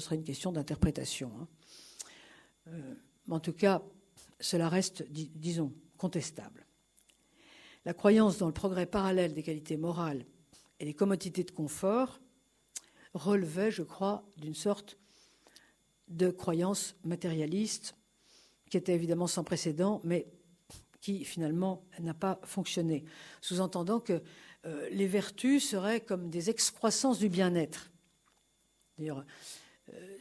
serait une question d'interprétation. Hein. Euh, en tout cas, cela reste, disons, contestable. La croyance dans le progrès parallèle des qualités morales et des commodités de confort relevait, je crois, d'une sorte de croyance matérialiste qui était évidemment sans précédent, mais qui finalement n'a pas fonctionné, sous-entendant que euh, les vertus seraient comme des excroissances du bien-être. D'ailleurs,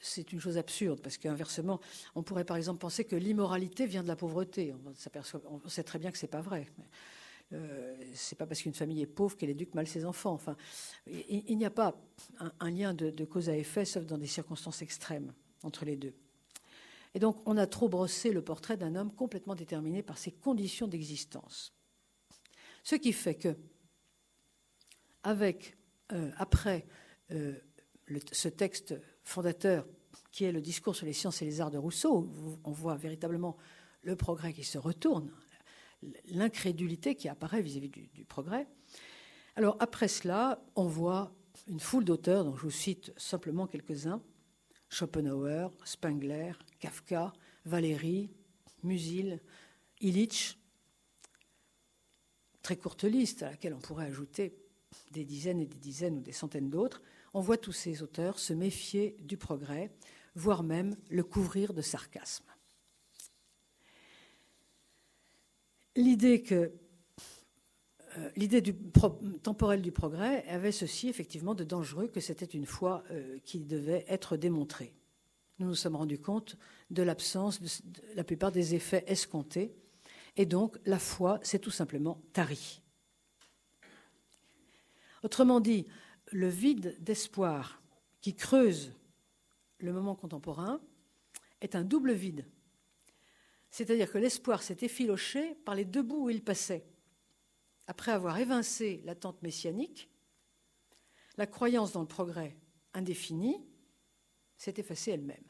c'est une chose absurde, parce qu'inversement, on pourrait par exemple penser que l'immoralité vient de la pauvreté. On, sait très bien que ce n'est pas vrai. Euh, c'est pas parce qu'une famille est pauvre qu'elle éduque mal ses enfants. Enfin, il, n'y a pas un, lien de, cause à effet, sauf dans des circonstances extrêmes entre les deux. Et donc, on a trop brossé le portrait d'un homme complètement déterminé par ses conditions d'existence. Ce qui fait que, euh, après euh, ce texte fondateur qui est le discours sur les sciences et les arts de Rousseau, où on voit véritablement le progrès qui se retourne, l'incrédulité qui apparaît vis-à-vis du, progrès. Alors après cela, on voit une foule d'auteurs, dont je vous cite simplement quelques-uns, Schopenhauer, Spengler, Kafka, Valéry, Musil, Illich. Très courte liste à laquelle on pourrait ajouter des dizaines et des dizaines ou des centaines d'autres. On voit tous ces auteurs se méfier du progrès, voire même le couvrir de sarcasme. L'idée que euh, l'idée du progrès avait ceci effectivement de dangereux que c'était une foi euh, qui devait être démontrée. Nous nous sommes rendus compte de l'absence de, de, la plupart des effets escomptés, et donc la foi s'est tout simplement tarie. Autrement dit, le vide d'espoir qui creuse le moment contemporain est un double vide. C'est-à-dire que l'espoir s'est effiloché par les deux bouts où il passait après avoir évincé l'attente messianique, la croyance dans le progrès indéfini s'est effacée elle-même.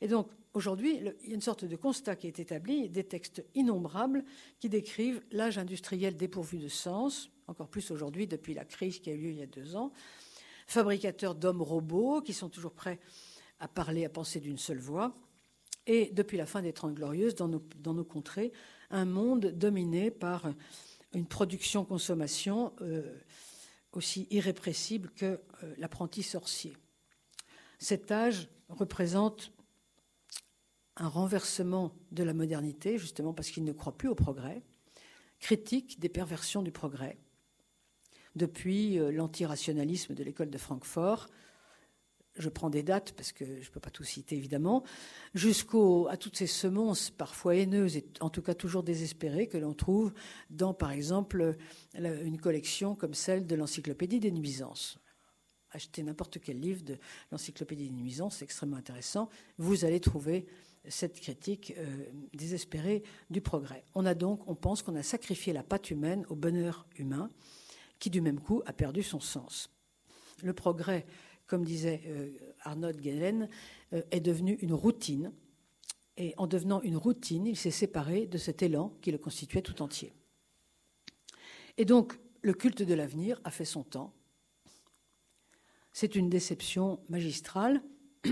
Et donc, aujourd'hui, il y a une sorte de constat qui est établi, des textes innombrables qui décrivent l'âge industriel dépourvu de sens, encore plus aujourd'hui depuis la crise qui a eu lieu il y a deux ans, fabricateurs d'hommes-robots qui sont toujours prêts à parler, à penser d'une seule voix, et depuis la fin des Trente Glorieuses, dans nos, dans nos contrées, un monde dominé par une production-consommation euh, aussi irrépressible que euh, l'apprenti sorcier. Cet âge représente un renversement de la modernité, justement parce qu'il ne croit plus au progrès, critique des perversions du progrès, depuis euh, l'antirationalisme de l'école de Francfort, je prends des dates parce que je ne peux pas tout citer évidemment, jusqu'à toutes ces semences parfois haineuses et en tout cas toujours désespérées que l'on trouve dans par exemple une collection comme celle de l'encyclopédie des nuisances. Achetez n'importe quel livre de l'encyclopédie des nuisances, c'est extrêmement intéressant. Vous allez trouver cette critique euh, désespérée du progrès. On a donc, on pense qu'on a sacrifié la patte humaine au bonheur humain, qui du même coup a perdu son sens. Le progrès comme disait euh, Arnold Gehlen, euh, est devenu une routine. Et en devenant une routine, il s'est séparé de cet élan qui le constituait tout entier. Et donc, le culte de l'avenir a fait son temps. C'est une déception magistrale. *clears throat*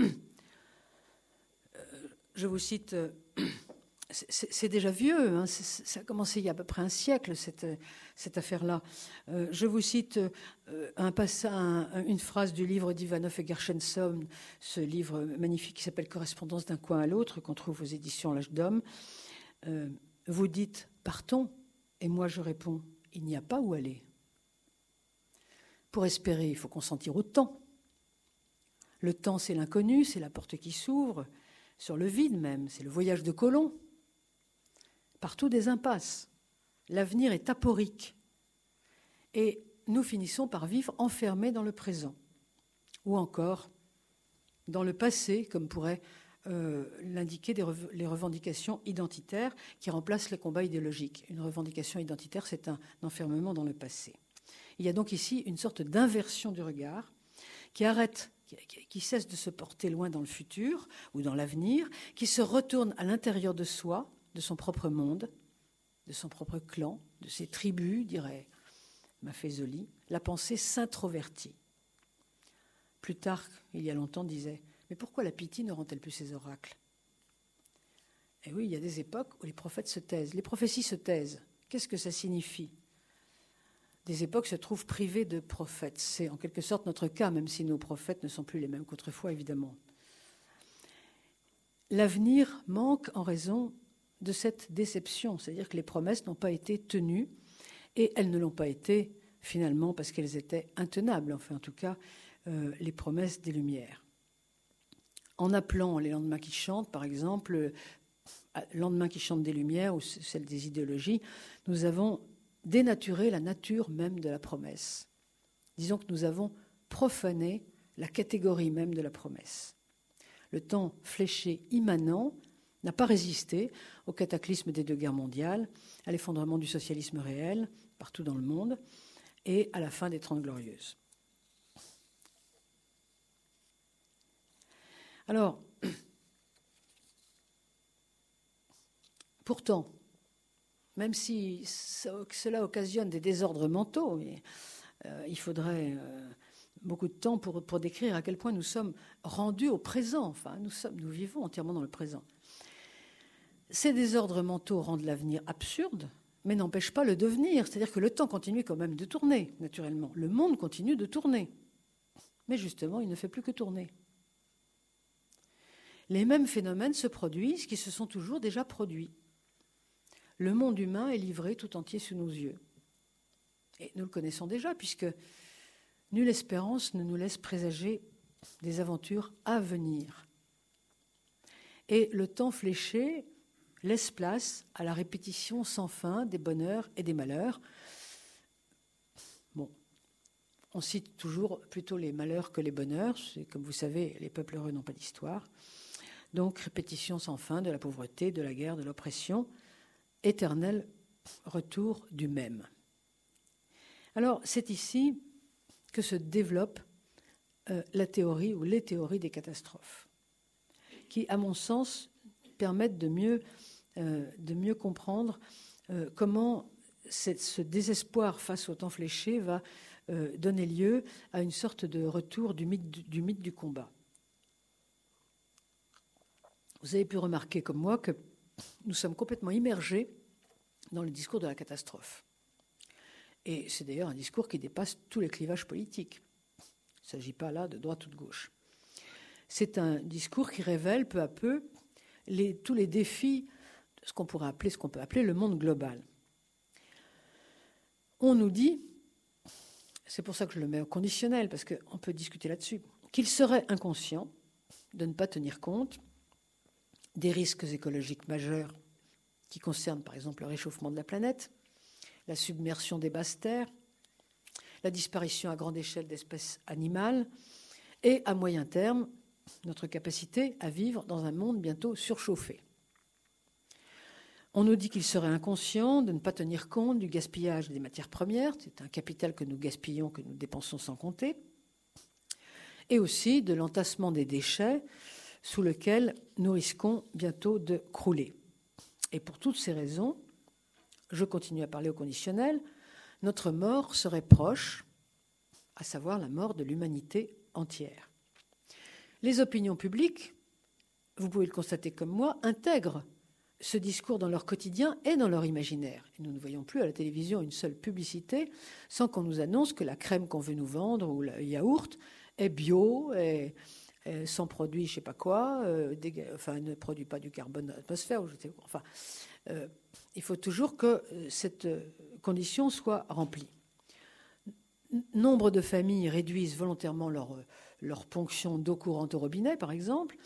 Euh, je vous cite *clears throat* c'est déjà vieux, hein, ça a commencé il y a à peu près un siècle, cette, cette affaire-là. Euh, je vous cite euh, un passage, une phrase du livre d'Ivanov et Gershenson, ce livre magnifique qui s'appelle Correspondance d'un coin à l'autre, qu'on trouve aux éditions L'âge d'homme. Euh, vous dites partons, et moi je réponds il n'y a pas où aller. Pour espérer, il faut consentir au temps. Le temps, c'est l'inconnu, c'est la porte qui s'ouvre, sur le vide même, c'est le voyage de Colomb partout des impasses. L'avenir est aporique. Et nous finissons par vivre enfermés dans le présent. Ou encore dans le passé, comme pourraient euh, l'indiquer les revendications identitaires qui remplacent les combats idéologiques. Une revendication identitaire, c'est un enfermement dans le passé. Il y a donc ici une sorte d'inversion du regard qui arrête, qui cesse de se porter loin dans le futur ou dans l'avenir, qui se retourne à l'intérieur de soi de son propre monde, de son propre clan, de ses tribus, dirait Maffezoli, la pensée s'introvertit. Plutarque, il y a longtemps, disait Mais pourquoi la pitié ne rend-elle plus ses oracles? Eh oui, il y a des époques où les prophètes se taisent. Les prophéties se taisent. Qu'est-ce que ça signifie? Des époques se trouvent privées de prophètes. C'est en quelque sorte notre cas, même si nos prophètes ne sont plus les mêmes qu'autrefois, évidemment. L'avenir manque en raison de cette déception, c'est-à-dire que les promesses n'ont pas été tenues et elles ne l'ont pas été finalement parce qu'elles étaient intenables, enfin en tout cas euh, les promesses des Lumières. En appelant les lendemains qui chantent, par exemple, lendemain qui chantent des Lumières ou celle des idéologies, nous avons dénaturé la nature même de la promesse. Disons que nous avons profané la catégorie même de la promesse. Le temps fléché immanent n'a pas résisté au cataclysme des deux guerres mondiales, à l'effondrement du socialisme réel partout dans le monde et à la fin des Trente Glorieuses. Alors, *clears throat* pourtant, même si cela occasionne des désordres mentaux, euh, il faudrait euh, beaucoup de temps pour, décrire à quel point nous sommes rendus au présent. Enfin, nous vivons entièrement dans le présent. Ces désordres mentaux rendent l'avenir absurde, mais n'empêchent pas le devenir. C'est-à-dire que le temps continue quand même de tourner, naturellement. Le monde continue de tourner. Mais justement, il ne fait plus que tourner. Les mêmes phénomènes se produisent qui se sont toujours déjà produits. Le monde humain est livré tout entier sous nos yeux. Et nous le connaissons déjà, puisque nulle espérance ne nous laisse présager des aventures à venir. Et le temps fléché laisse place à la répétition sans fin des bonheurs et des malheurs. Bon, on cite toujours plutôt les malheurs que les bonheurs. Comme vous savez, les peuples heureux n'ont pas d'histoire. Donc, répétition sans fin de la pauvreté, de la guerre, de l'oppression, éternel retour du même. Alors, c'est ici que se développe euh, la théorie ou les théories des catastrophes, qui, à mon sens, permettent de mieux euh, de mieux comprendre euh, comment ce désespoir face au temps fléché va donner lieu à une sorte de retour du, mythe du combat. Vous avez pu remarquer comme moi que nous sommes complètement immergés dans le discours de la catastrophe. Et c'est d'ailleurs un discours qui dépasse tous les clivages politiques. Il ne s'agit pas là de droite ou de gauche. C'est un discours qui révèle peu à peu tous les défis de ce qu'on pourrait appeler, ce qu'on peut appeler le monde global. On nous dit, c'est pour ça que je le mets au conditionnel, parce qu'on peut discuter là-dessus, qu'il serait inconscient de ne pas tenir compte des risques écologiques majeurs qui concernent par exemple le réchauffement de la planète, la submersion des basses terres, la disparition à grande échelle d'espèces animales et à moyen terme notre capacité à vivre dans un monde bientôt surchauffé. On nous dit qu'il serait inconscient de ne pas tenir compte du gaspillage des matières premières, c'est un capital que nous gaspillons, que nous dépensons sans compter, et aussi de l'entassement des déchets sous lequel nous risquons bientôt de crouler. Et pour toutes ces raisons, je continue à parler au conditionnel, notre mort serait proche, à savoir la mort de l'humanité entière. Les opinions publiques, vous pouvez le constater comme moi, intègrent ce discours dans leur quotidien et dans leur imaginaire. nous ne voyons plus à la télévision une seule publicité sans qu'on nous annonce que la crème qu'on veut nous vendre ou le yaourt est bio, est, sans produit, je ne sais pas quoi, euh, enfin ne produit pas du carbone dans l'atmosphère. Euh, il faut toujours que euh, cette condition soit remplie. Nombre de familles réduisent volontairement leur, leur ponction d'eau courante au robinet, par exemple.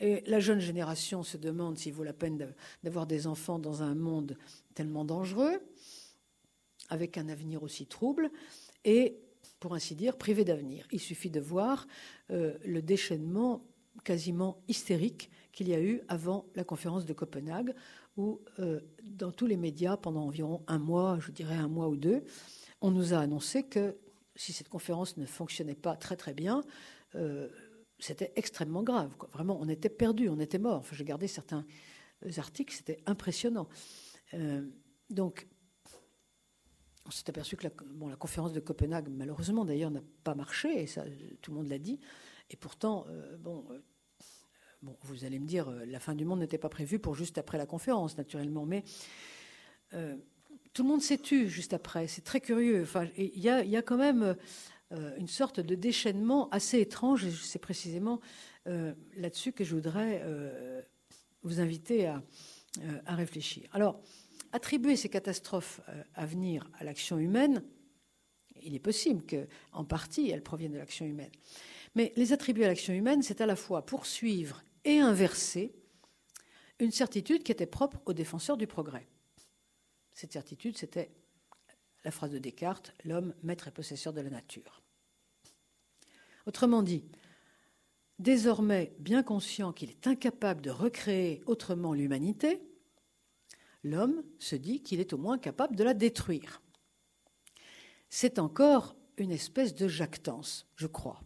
Et la jeune génération se demande s'il vaut la peine d'avoir des enfants dans un monde tellement dangereux, avec un avenir aussi trouble, et, pour ainsi dire, privé d'avenir. Il suffit de voir euh, le déchaînement quasiment hystérique qu'il y a eu avant la conférence de Copenhague, où, euh, dans tous les médias, pendant environ un mois, je dirais un mois ou deux, on nous a annoncé que si cette conférence ne fonctionnait pas très très bien, euh, c'était extrêmement grave. Vraiment, on était perdu, on était mort. J'ai gardé certains articles, c'était impressionnant. Donc, on s'est aperçu que la, bon, la, conférence de Copenhague, malheureusement d'ailleurs, n'a pas marché, et ça, tout le monde l'a dit. Et pourtant, euh, bon, euh, bon, vous allez me dire, la fin du monde n'était pas prévue pour juste après la conférence, naturellement, mais tout le monde s'est tu juste après. C'est très curieux. Enfin, il y a, y a, quand même euh, une sorte de déchaînement assez étrange, et c'est précisément euh, là-dessus que je voudrais euh, vous inviter à, à, réfléchir. Alors, attribuer ces catastrophes à venir à l'action humaine, il est possible qu'en partie elles proviennent de l'action humaine. Mais les attribuer à l'action humaine, c'est à la fois poursuivre et inverser une certitude qui était propre aux défenseurs du progrès. Cette certitude, c'était la phrase de Descartes, l'homme maître et possesseur de la nature. Autrement dit, désormais bien conscient qu'il est incapable de recréer autrement l'humanité, l'homme se dit qu'il est au moins capable de la détruire. C'est encore une espèce de jactance, je crois.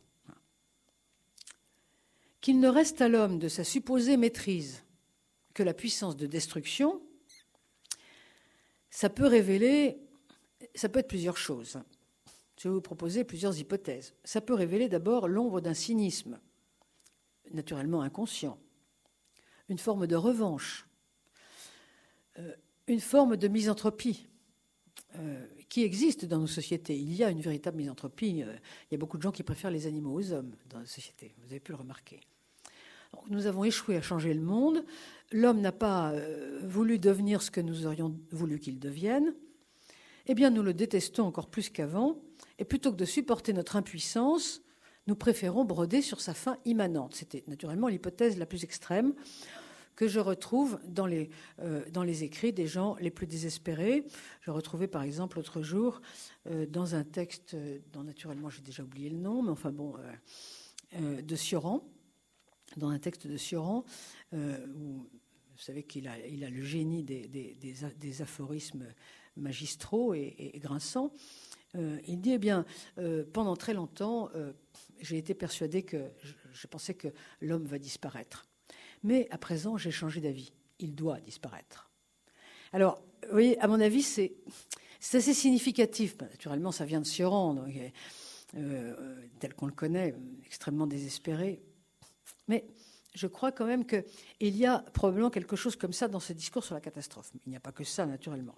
Qu'il ne reste à l'homme de sa supposée maîtrise que la puissance de destruction, ça peut révéler ça peut être plusieurs choses. Je vais vous proposer plusieurs hypothèses. Ça peut révéler d'abord l'ombre d'un cynisme, naturellement inconscient, une forme de revanche, une forme de misanthropie euh, qui existe dans nos sociétés. Il y a une véritable misanthropie. Euh, il y a beaucoup de gens qui préfèrent les animaux aux hommes dans la société. Vous avez pu le remarquer. nous avons échoué à changer le monde. L'homme n'a pas voulu devenir ce que nous aurions voulu qu'il devienne eh bien nous le détestons encore plus qu'avant, et plutôt que de supporter notre impuissance, nous préférons broder sur sa fin immanente. C'était naturellement l'hypothèse la plus extrême que je retrouve dans les, euh, dans les écrits des gens les plus désespérés. Je retrouvais par exemple l'autre jour euh, dans un texte dont naturellement j'ai déjà oublié le nom, mais enfin bon, euh, de Sioran, dans un texte de Sioran, où vous savez qu'il a, le génie des, aphorismes magistraux et, grinçants. Euh, il dit, eh bien, euh, pendant très longtemps, euh, j'ai été persuadé que je, pensais que l'homme va disparaître. Mais à présent, j'ai changé d'avis. Il doit disparaître. Alors, vous voyez, à mon avis, c'est, assez significatif. Ben, naturellement, ça vient de Sioran, donc, tel qu'on le connaît, extrêmement désespéré. Mais je crois quand même qu'il y a probablement quelque chose comme ça dans ce discours sur la catastrophe. Il n'y a pas que ça, naturellement.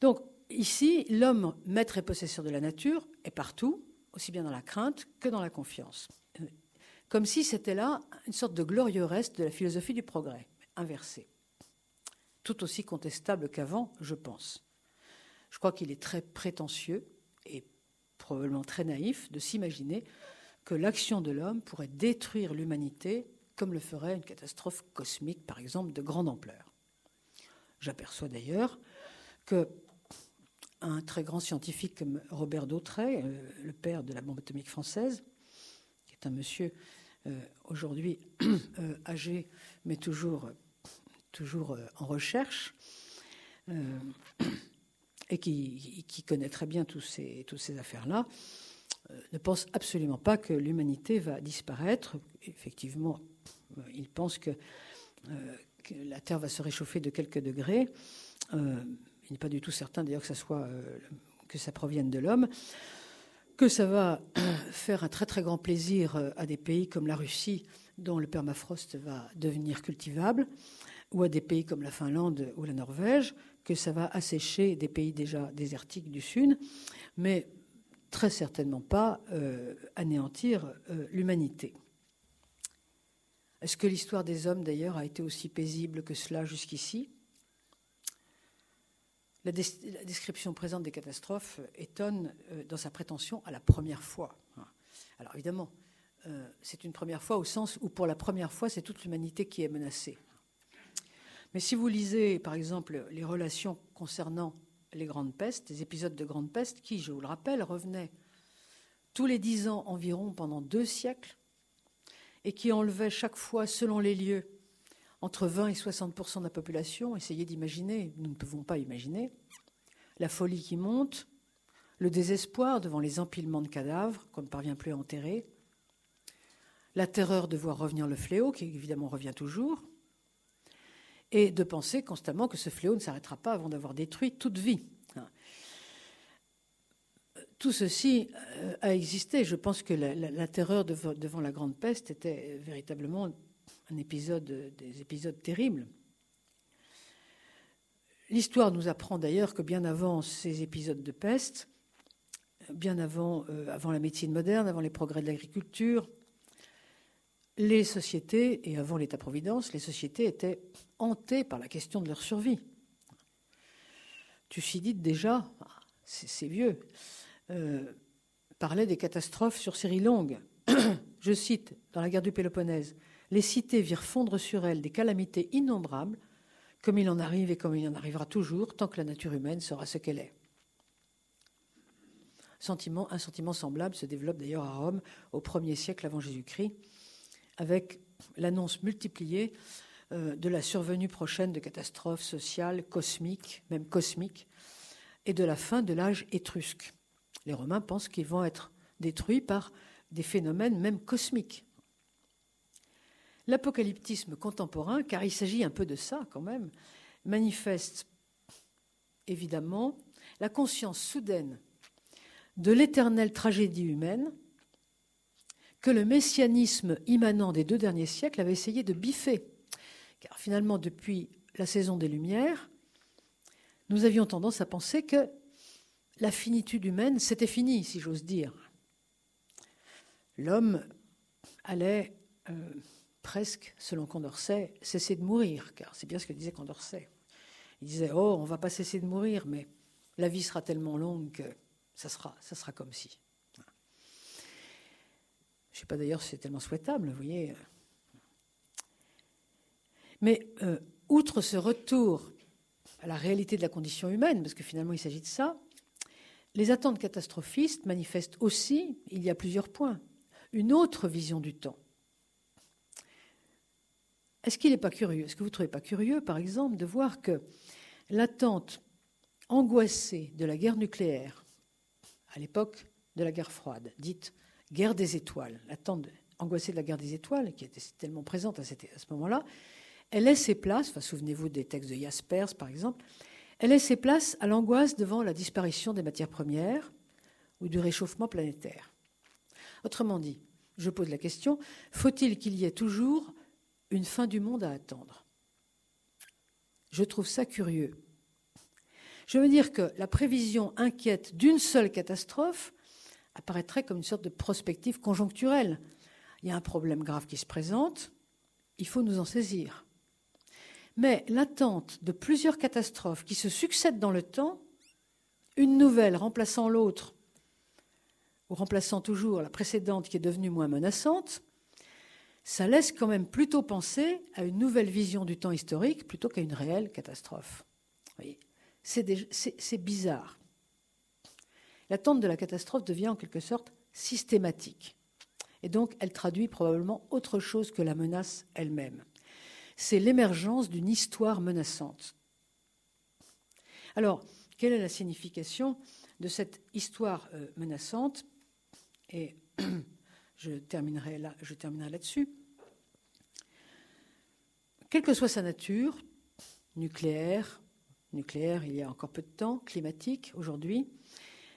Donc ici, l'homme maître et possesseur de la nature est partout, aussi bien dans la crainte que dans la confiance. Comme si c'était là une sorte de glorieux reste de la philosophie du progrès, inversé. Tout aussi contestable qu'avant, je pense. Je crois qu'il est très prétentieux et probablement très naïf de s'imaginer que l'action de l'homme pourrait détruire l'humanité comme le ferait une catastrophe cosmique, par exemple, de grande ampleur. J'aperçois d'ailleurs que un très grand scientifique comme Robert Dautrey, euh, le père de la bombe atomique française, qui est un monsieur euh, aujourd'hui *clears throat* euh, âgé, mais toujours, toujours en recherche, *clears throat* et qui, connaît très bien tous ces, toutes ces affaires-là, ne pense absolument pas que l'humanité va disparaître. Effectivement, il pense que, la Terre va se réchauffer de quelques degrés il n'est pas du tout certain d'ailleurs euh, que ça provienne de l'homme, que ça va faire un très très grand plaisir euh, à des pays comme la Russie, dont le permafrost va devenir cultivable, ou à des pays comme la Finlande ou la Norvège, que ça va assécher des pays déjà désertiques du Sud, mais très certainement pas euh, anéantir l'humanité. Est-ce que l'histoire des hommes, d'ailleurs, a été aussi paisible que cela jusqu'ici? La, description présente des catastrophes euh, étonne euh, dans sa prétention à la première fois. Alors évidemment, euh, c'est une première fois au sens où pour la première fois, c'est toute l'humanité qui est menacée. Mais si vous lisez, par exemple, les relations concernant les grandes pestes, les épisodes de grandes pestes, qui, je vous le rappelle, revenaient tous les dix ans environ pendant deux siècles, et qui enlevaient chaque fois, selon les lieux, entre 20 et 60% de la population, essayez d'imaginer, nous ne pouvons pas imaginer, la folie qui monte, le désespoir devant les empilements de cadavres qu'on ne parvient plus à enterrer, la terreur de voir revenir le fléau, qui évidemment revient toujours, et de penser constamment que ce fléau ne s'arrêtera pas avant d'avoir détruit toute vie. Tout ceci euh, a existé. Je pense que la, terreur devant la grande peste était véritablement un épisode, des épisodes terribles. L'histoire nous apprend d'ailleurs que bien avant ces épisodes de peste, bien avant, euh, avant la médecine moderne, avant les progrès de l'agriculture, les sociétés, et avant l'État-providence, les sociétés étaient hantées par la question de leur survie. Thucydide, déjà, c'est vieux, euh, parlait des catastrophes sur série longue. *clears throat* Je cite, dans la guerre du Péloponnèse, les cités virent fondre sur elles des calamités innombrables, comme il en arrive et comme il en arrivera toujours, tant que la nature humaine sera ce qu'elle est. Un sentiment semblable se développe d'ailleurs à Rome au 1er siècle avant Jésus-Christ, avec l'annonce multipliée euh, de la survenue prochaine de catastrophes sociales, cosmiques, même cosmiques, et de la fin de l'âge étrusque. Les Romains pensent qu'ils vont être détruits par des phénomènes même cosmiques l'apocalyptisme contemporain, car il s'agit un peu de ça quand même, manifeste évidemment la conscience soudaine de l'éternelle tragédie humaine que le messianisme immanent des deux derniers siècles avait essayé de biffer. Car finalement, depuis la saison des Lumières, nous avions tendance à penser que la finitude humaine, c'était fini, si j'ose dire. L'homme allait euh, presque, selon Condorcet, cesser de mourir, car c'est bien ce que disait Condorcet. Il disait Oh, on va pas cesser de mourir, mais la vie sera tellement longue que ça sera, ça sera comme si. Je ne sais pas d'ailleurs si c'est tellement souhaitable, vous voyez. Mais euh, outre ce retour à la réalité de la condition humaine, parce que finalement il s'agit de ça, les attentes catastrophistes manifestent aussi, il y a plusieurs points, une autre vision du temps. Est-ce qu'il n'est pas curieux Est-ce que vous ne trouvez pas curieux, par exemple, de voir que l'attente angoissée de la guerre nucléaire, à l'époque de la guerre froide, dite guerre des étoiles, l'attente angoissée de la guerre des étoiles, qui était tellement présente à, ce moment-là, elle laisse ses places, enfin, souvenez-vous des textes de Jaspers, par exemple, elle laisse ses places à l'angoisse devant la disparition des matières premières ou du réchauffement planétaire. Autrement dit, je pose la question, faut-il qu'il y ait toujours une fin du monde à attendre. Je trouve ça curieux. Je veux dire que la prévision inquiète d'une seule catastrophe apparaîtrait comme une sorte de prospective conjoncturelle. Il y a un problème grave qui se présente, il faut nous en saisir. Mais l'attente de plusieurs catastrophes qui se succèdent dans le temps, une nouvelle remplaçant l'autre, ou remplaçant toujours la précédente qui est devenue moins menaçante, ça laisse quand même plutôt penser à une nouvelle vision du temps historique plutôt qu'à une réelle catastrophe. C'est bizarre. L'attente de la catastrophe devient en quelque sorte systématique. Et donc, elle traduit probablement autre chose que la menace elle-même. C'est l'émergence d'une histoire menaçante. Alors, quelle est la signification de cette histoire euh, menaçante? *clears throat* je terminerai là, je terminerai là-dessus. Quelle que soit sa nature, nucléaire, nucléaire il y a encore peu de temps, climatique aujourd'hui,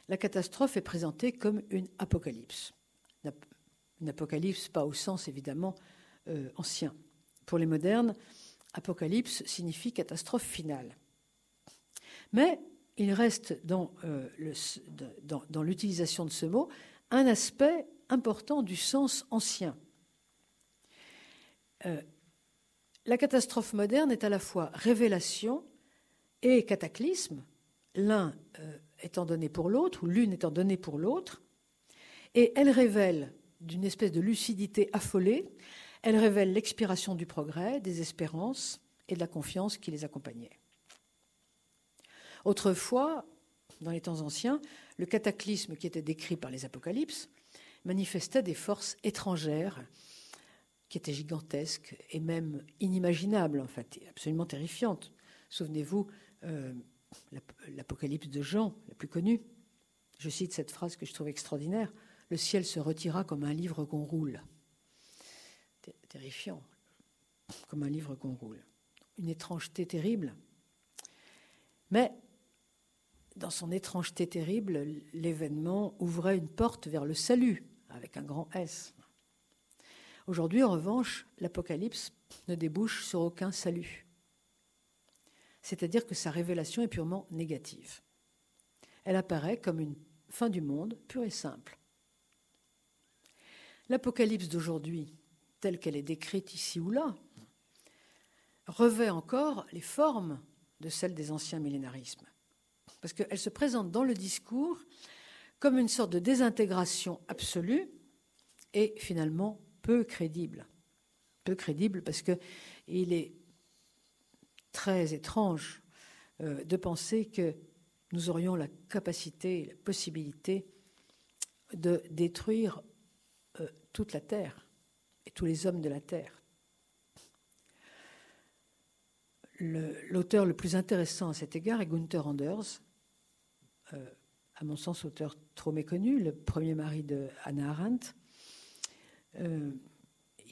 la catastrophe est présentée comme une apocalypse. Une apocalypse, pas au sens évidemment euh, ancien. Pour les modernes, apocalypse signifie catastrophe finale. Mais il reste dans, euh, dans, l'utilisation de ce mot un aspect important du sens ancien. Euh, la catastrophe moderne est à la fois révélation et cataclysme, l'un étant donné pour l'autre, ou l'une étant donnée pour l'autre, et elle révèle, d'une espèce de lucidité affolée, elle révèle l'expiration du progrès, des espérances et de la confiance qui les accompagnait. Autrefois, dans les temps anciens, le cataclysme qui était décrit par les apocalypses manifestait des forces étrangères qui étaient gigantesques et même inimaginables, en fait, absolument terrifiantes. Souvenez-vous, euh, l'Apocalypse de Jean, la plus connue. Je cite cette phrase que je trouve extraordinaire. Le ciel se retira comme un livre qu'on roule. Terrifiant, comme un livre qu'on roule. Une étrangeté terrible. Mais dans son étrangeté terrible, l'événement ouvrait une porte vers le salut, avec un grand S. Aujourd'hui, en revanche, l'Apocalypse ne débouche sur aucun salut c'est-à-dire que sa révélation est purement négative. Elle apparaît comme une fin du monde pure et simple. L'Apocalypse d'aujourd'hui, telle qu'elle est décrite ici ou là, revêt encore les formes de celles des anciens millénarismes, parce qu'elle se présente dans le discours comme une sorte de désintégration absolue et finalement peu crédible. Peu crédible parce qu'il est très étrange euh, de penser que nous aurions la capacité, la possibilité de détruire euh, toute la Terre et tous les hommes de la Terre. L'auteur le, plus intéressant à cet égard est Gunther Anders, à mon sens auteur trop méconnu, le premier mari de Hannah Arendt,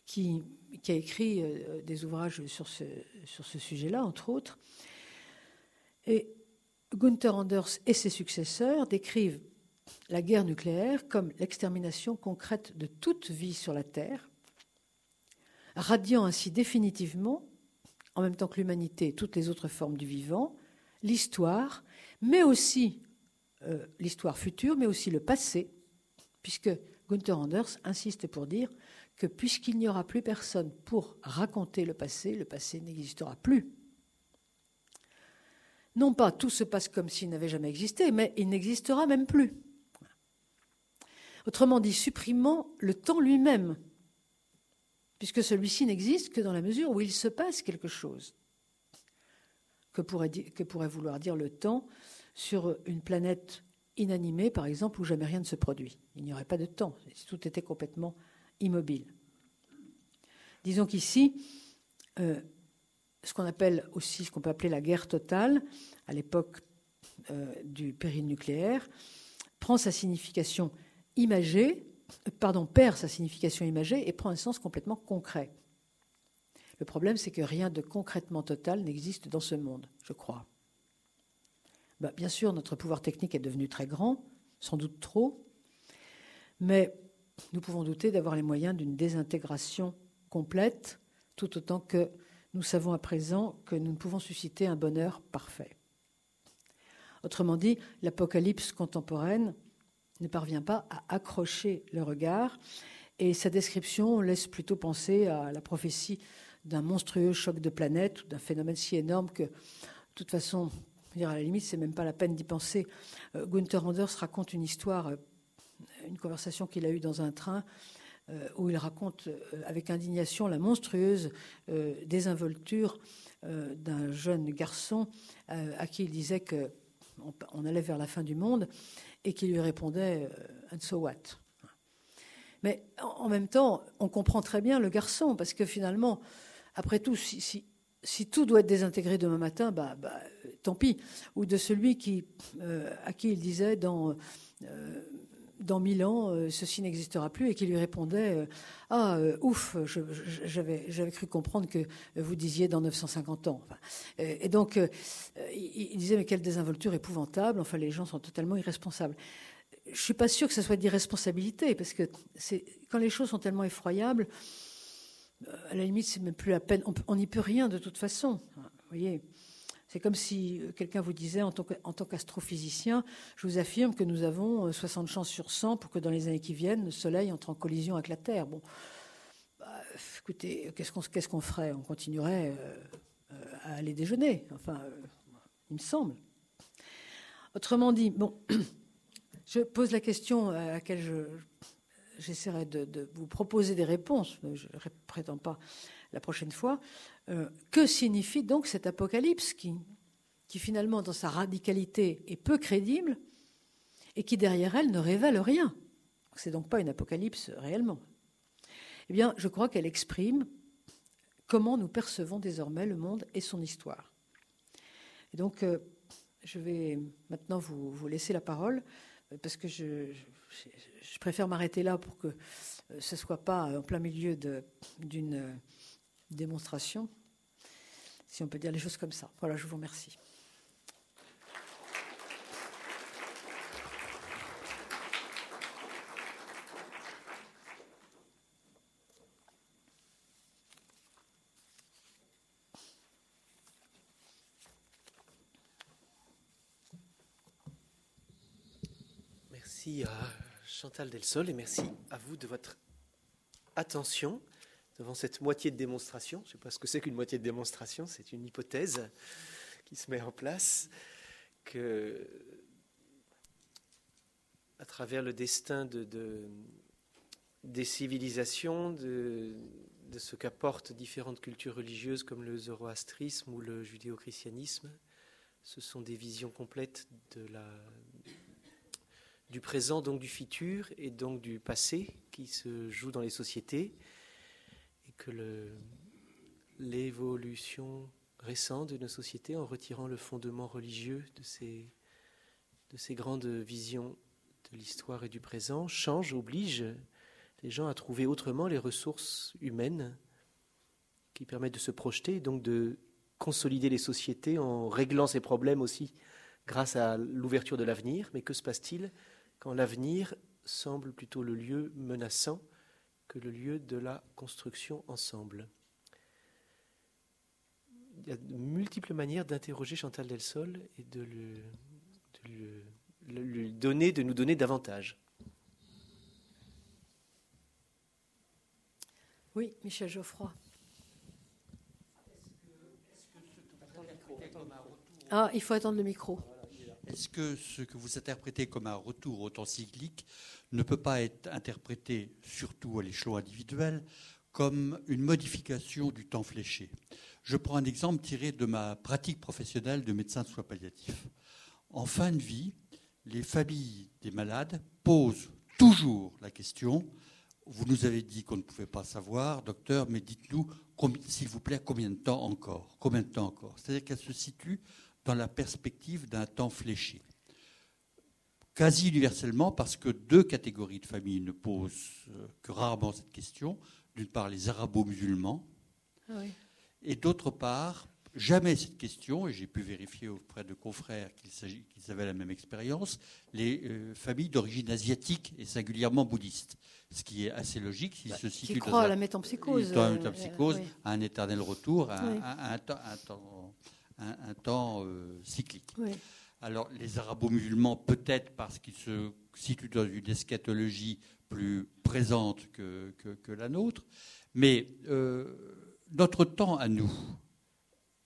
qui qui a écrit euh, des ouvrages sur ce, sur ce sujet-là, entre autres. Et Gunther Anders et ses successeurs décrivent la guerre nucléaire comme l'extermination concrète de toute vie sur la Terre, radiant ainsi définitivement, en même temps que l'humanité et toutes les autres formes du vivant, l'histoire, mais aussi euh, l'histoire future, mais aussi le passé, puisque Gunther Anders insiste pour dire que puisqu'il n'y aura plus personne pour raconter le passé, le passé n'existera plus. Non pas tout se passe comme s'il n'avait jamais existé, mais il n'existera même plus. Autrement dit, supprimant le temps lui-même, puisque celui-ci n'existe que dans la mesure où il se passe quelque chose. Que pourrait, que pourrait vouloir dire le temps sur une planète inanimée, par exemple, où jamais rien ne se produit Il n'y aurait pas de temps, si tout était complètement immobile. Disons qu'ici, euh, ce qu'on appelle aussi, ce qu'on peut appeler la guerre totale, à l'époque euh, du péril nucléaire, prend sa signification imagée, euh, pardon, perd sa signification imagée et prend un sens complètement concret. Le problème, c'est que rien de concrètement total n'existe dans ce monde, je crois. Bah, bien sûr, notre pouvoir technique est devenu très grand, sans doute trop, mais nous pouvons douter d'avoir les moyens d'une désintégration complète, tout autant que nous savons à présent que nous ne pouvons susciter un bonheur parfait. Autrement dit, l'apocalypse contemporaine ne parvient pas à accrocher le regard Et sa description laisse plutôt penser à la prophétie d'un monstrueux choc de planètes ou d'un phénomène si énorme que, de toute façon, dire à la limite, c'est même pas la peine d'y penser. Euh, Gunther Anders raconte une histoire, euh, une conversation qu'il a eue dans un train, euh, où il raconte avec indignation la monstrueuse désinvolture d'un jeune garçon à qui il disait qu'on allait vers la fin du monde et qui lui répondait And so what Mais en même temps, on comprend très bien le garçon, parce que finalement, après tout, si, tout doit être désintégré demain matin, bah, bah tant pis. Ou de celui qui, euh, à qui il disait dans, euh, dans mille ans, euh, ceci n'existera plus, et qui lui répondait Ah, ouf, j'avais cru comprendre que vous disiez dans 950 ans. et donc, il, disait Mais quelle désinvolture épouvantable. Enfin, les gens sont totalement irresponsables. Je ne suis pas sûr que ce soit d'irresponsabilité, parce que quand les choses sont tellement effroyables, à la limite, c'est même plus la peine. On n'y peut rien de toute façon. Vous voyez c'est comme si quelqu'un vous disait, en tant qu'astrophysicien, je vous affirme que nous avons 60 chances sur 100 pour que dans les années qui viennent, le Soleil entre en collision avec la Terre. Bon, bah, écoutez, qu'est-ce qu'on ferait? On continuerait euh, à aller déjeuner. Enfin, euh, il me semble. Autrement dit, bon, *clears throat* je pose la question à laquelle je, j'essaierai de, vous proposer des réponses, je ne prétends pas la prochaine fois. Euh, que signifie donc cet apocalypse qui, qui, finalement, dans sa radicalité, est peu crédible et qui, derrière elle, ne révèle rien? C'est donc pas une apocalypse réellement. Eh bien, je crois qu'elle exprime comment nous percevons désormais le monde et son histoire. Et donc, euh, je vais maintenant vous, vous, laisser la parole, parce que je, je préfère m'arrêter là pour que euh, ce ne soit pas en plein milieu d'une euh, démonstration, si on peut dire les choses comme ça. Voilà, je vous remercie. Merci à Chantal Delsol, et merci à vous de votre attention devant cette moitié de démonstration. Je ne sais pas ce que c'est qu'une moitié de démonstration, c'est une hypothèse qui se met en place que, à travers le destin de, des civilisations, de, ce qu'apportent différentes cultures religieuses comme le zoroastrisme ou le judéo-christianisme, ce sont des visions complètes du présent, donc du futur, et donc du passé qui se joue dans les sociétés, que l'évolution récente de nos sociétés, en retirant le fondement religieux de ces, de ces grandes visions de l'histoire et du présent, change, oblige les gens à trouver autrement les ressources humaines qui permettent de se projeter, et donc de consolider les sociétés en réglant ces problèmes aussi grâce à l'ouverture de l'avenir. Mais que se passe-t-il quand l'avenir semble plutôt le lieu menaçant que le lieu de la construction ensemble. Il y a de multiples manières d'interroger Chantal Delsol et de lui, donner, de nous donner davantage. Oui, Michel Geoffroy. Ah, il faut attendre le micro. Est-ce que ce que vous interprétez comme un retour au temps cyclique ne peut pas être interprété, surtout à l'échelon individuel, comme une modification du temps fléché Je prends un exemple tiré de ma pratique professionnelle de médecin de soins palliatifs. En fin de vie, les familles des malades posent toujours la question vous nous avez dit qu'on ne pouvait pas savoir, docteur, mais dites-nous, s'il vous plaît, combien de temps encore Combien de temps encore? C'est-à-dire qu'elle se situe dans la perspective d'un temps fléché. Quasi universellement, parce que deux catégories de familles ne posent euh, que rarement cette question. D'une part, les arabo-musulmans, ah et d'autre part, jamais cette question, et j'ai pu vérifier auprès de confrères qu'ils avaient la même expérience, les euh, familles d'origine asiatique et singulièrement bouddhiste. Ce qui est assez logique s'ils bah, se situent dans, à la métempsychose, dans la métempsychose, à un éternel retour, à, un, temps, un, temps euh, cyclique. Alors les arabo-musulmans, peut-être parce qu'ils se situent dans une eschatologie plus présente que, la nôtre. Mais notre temps à nous,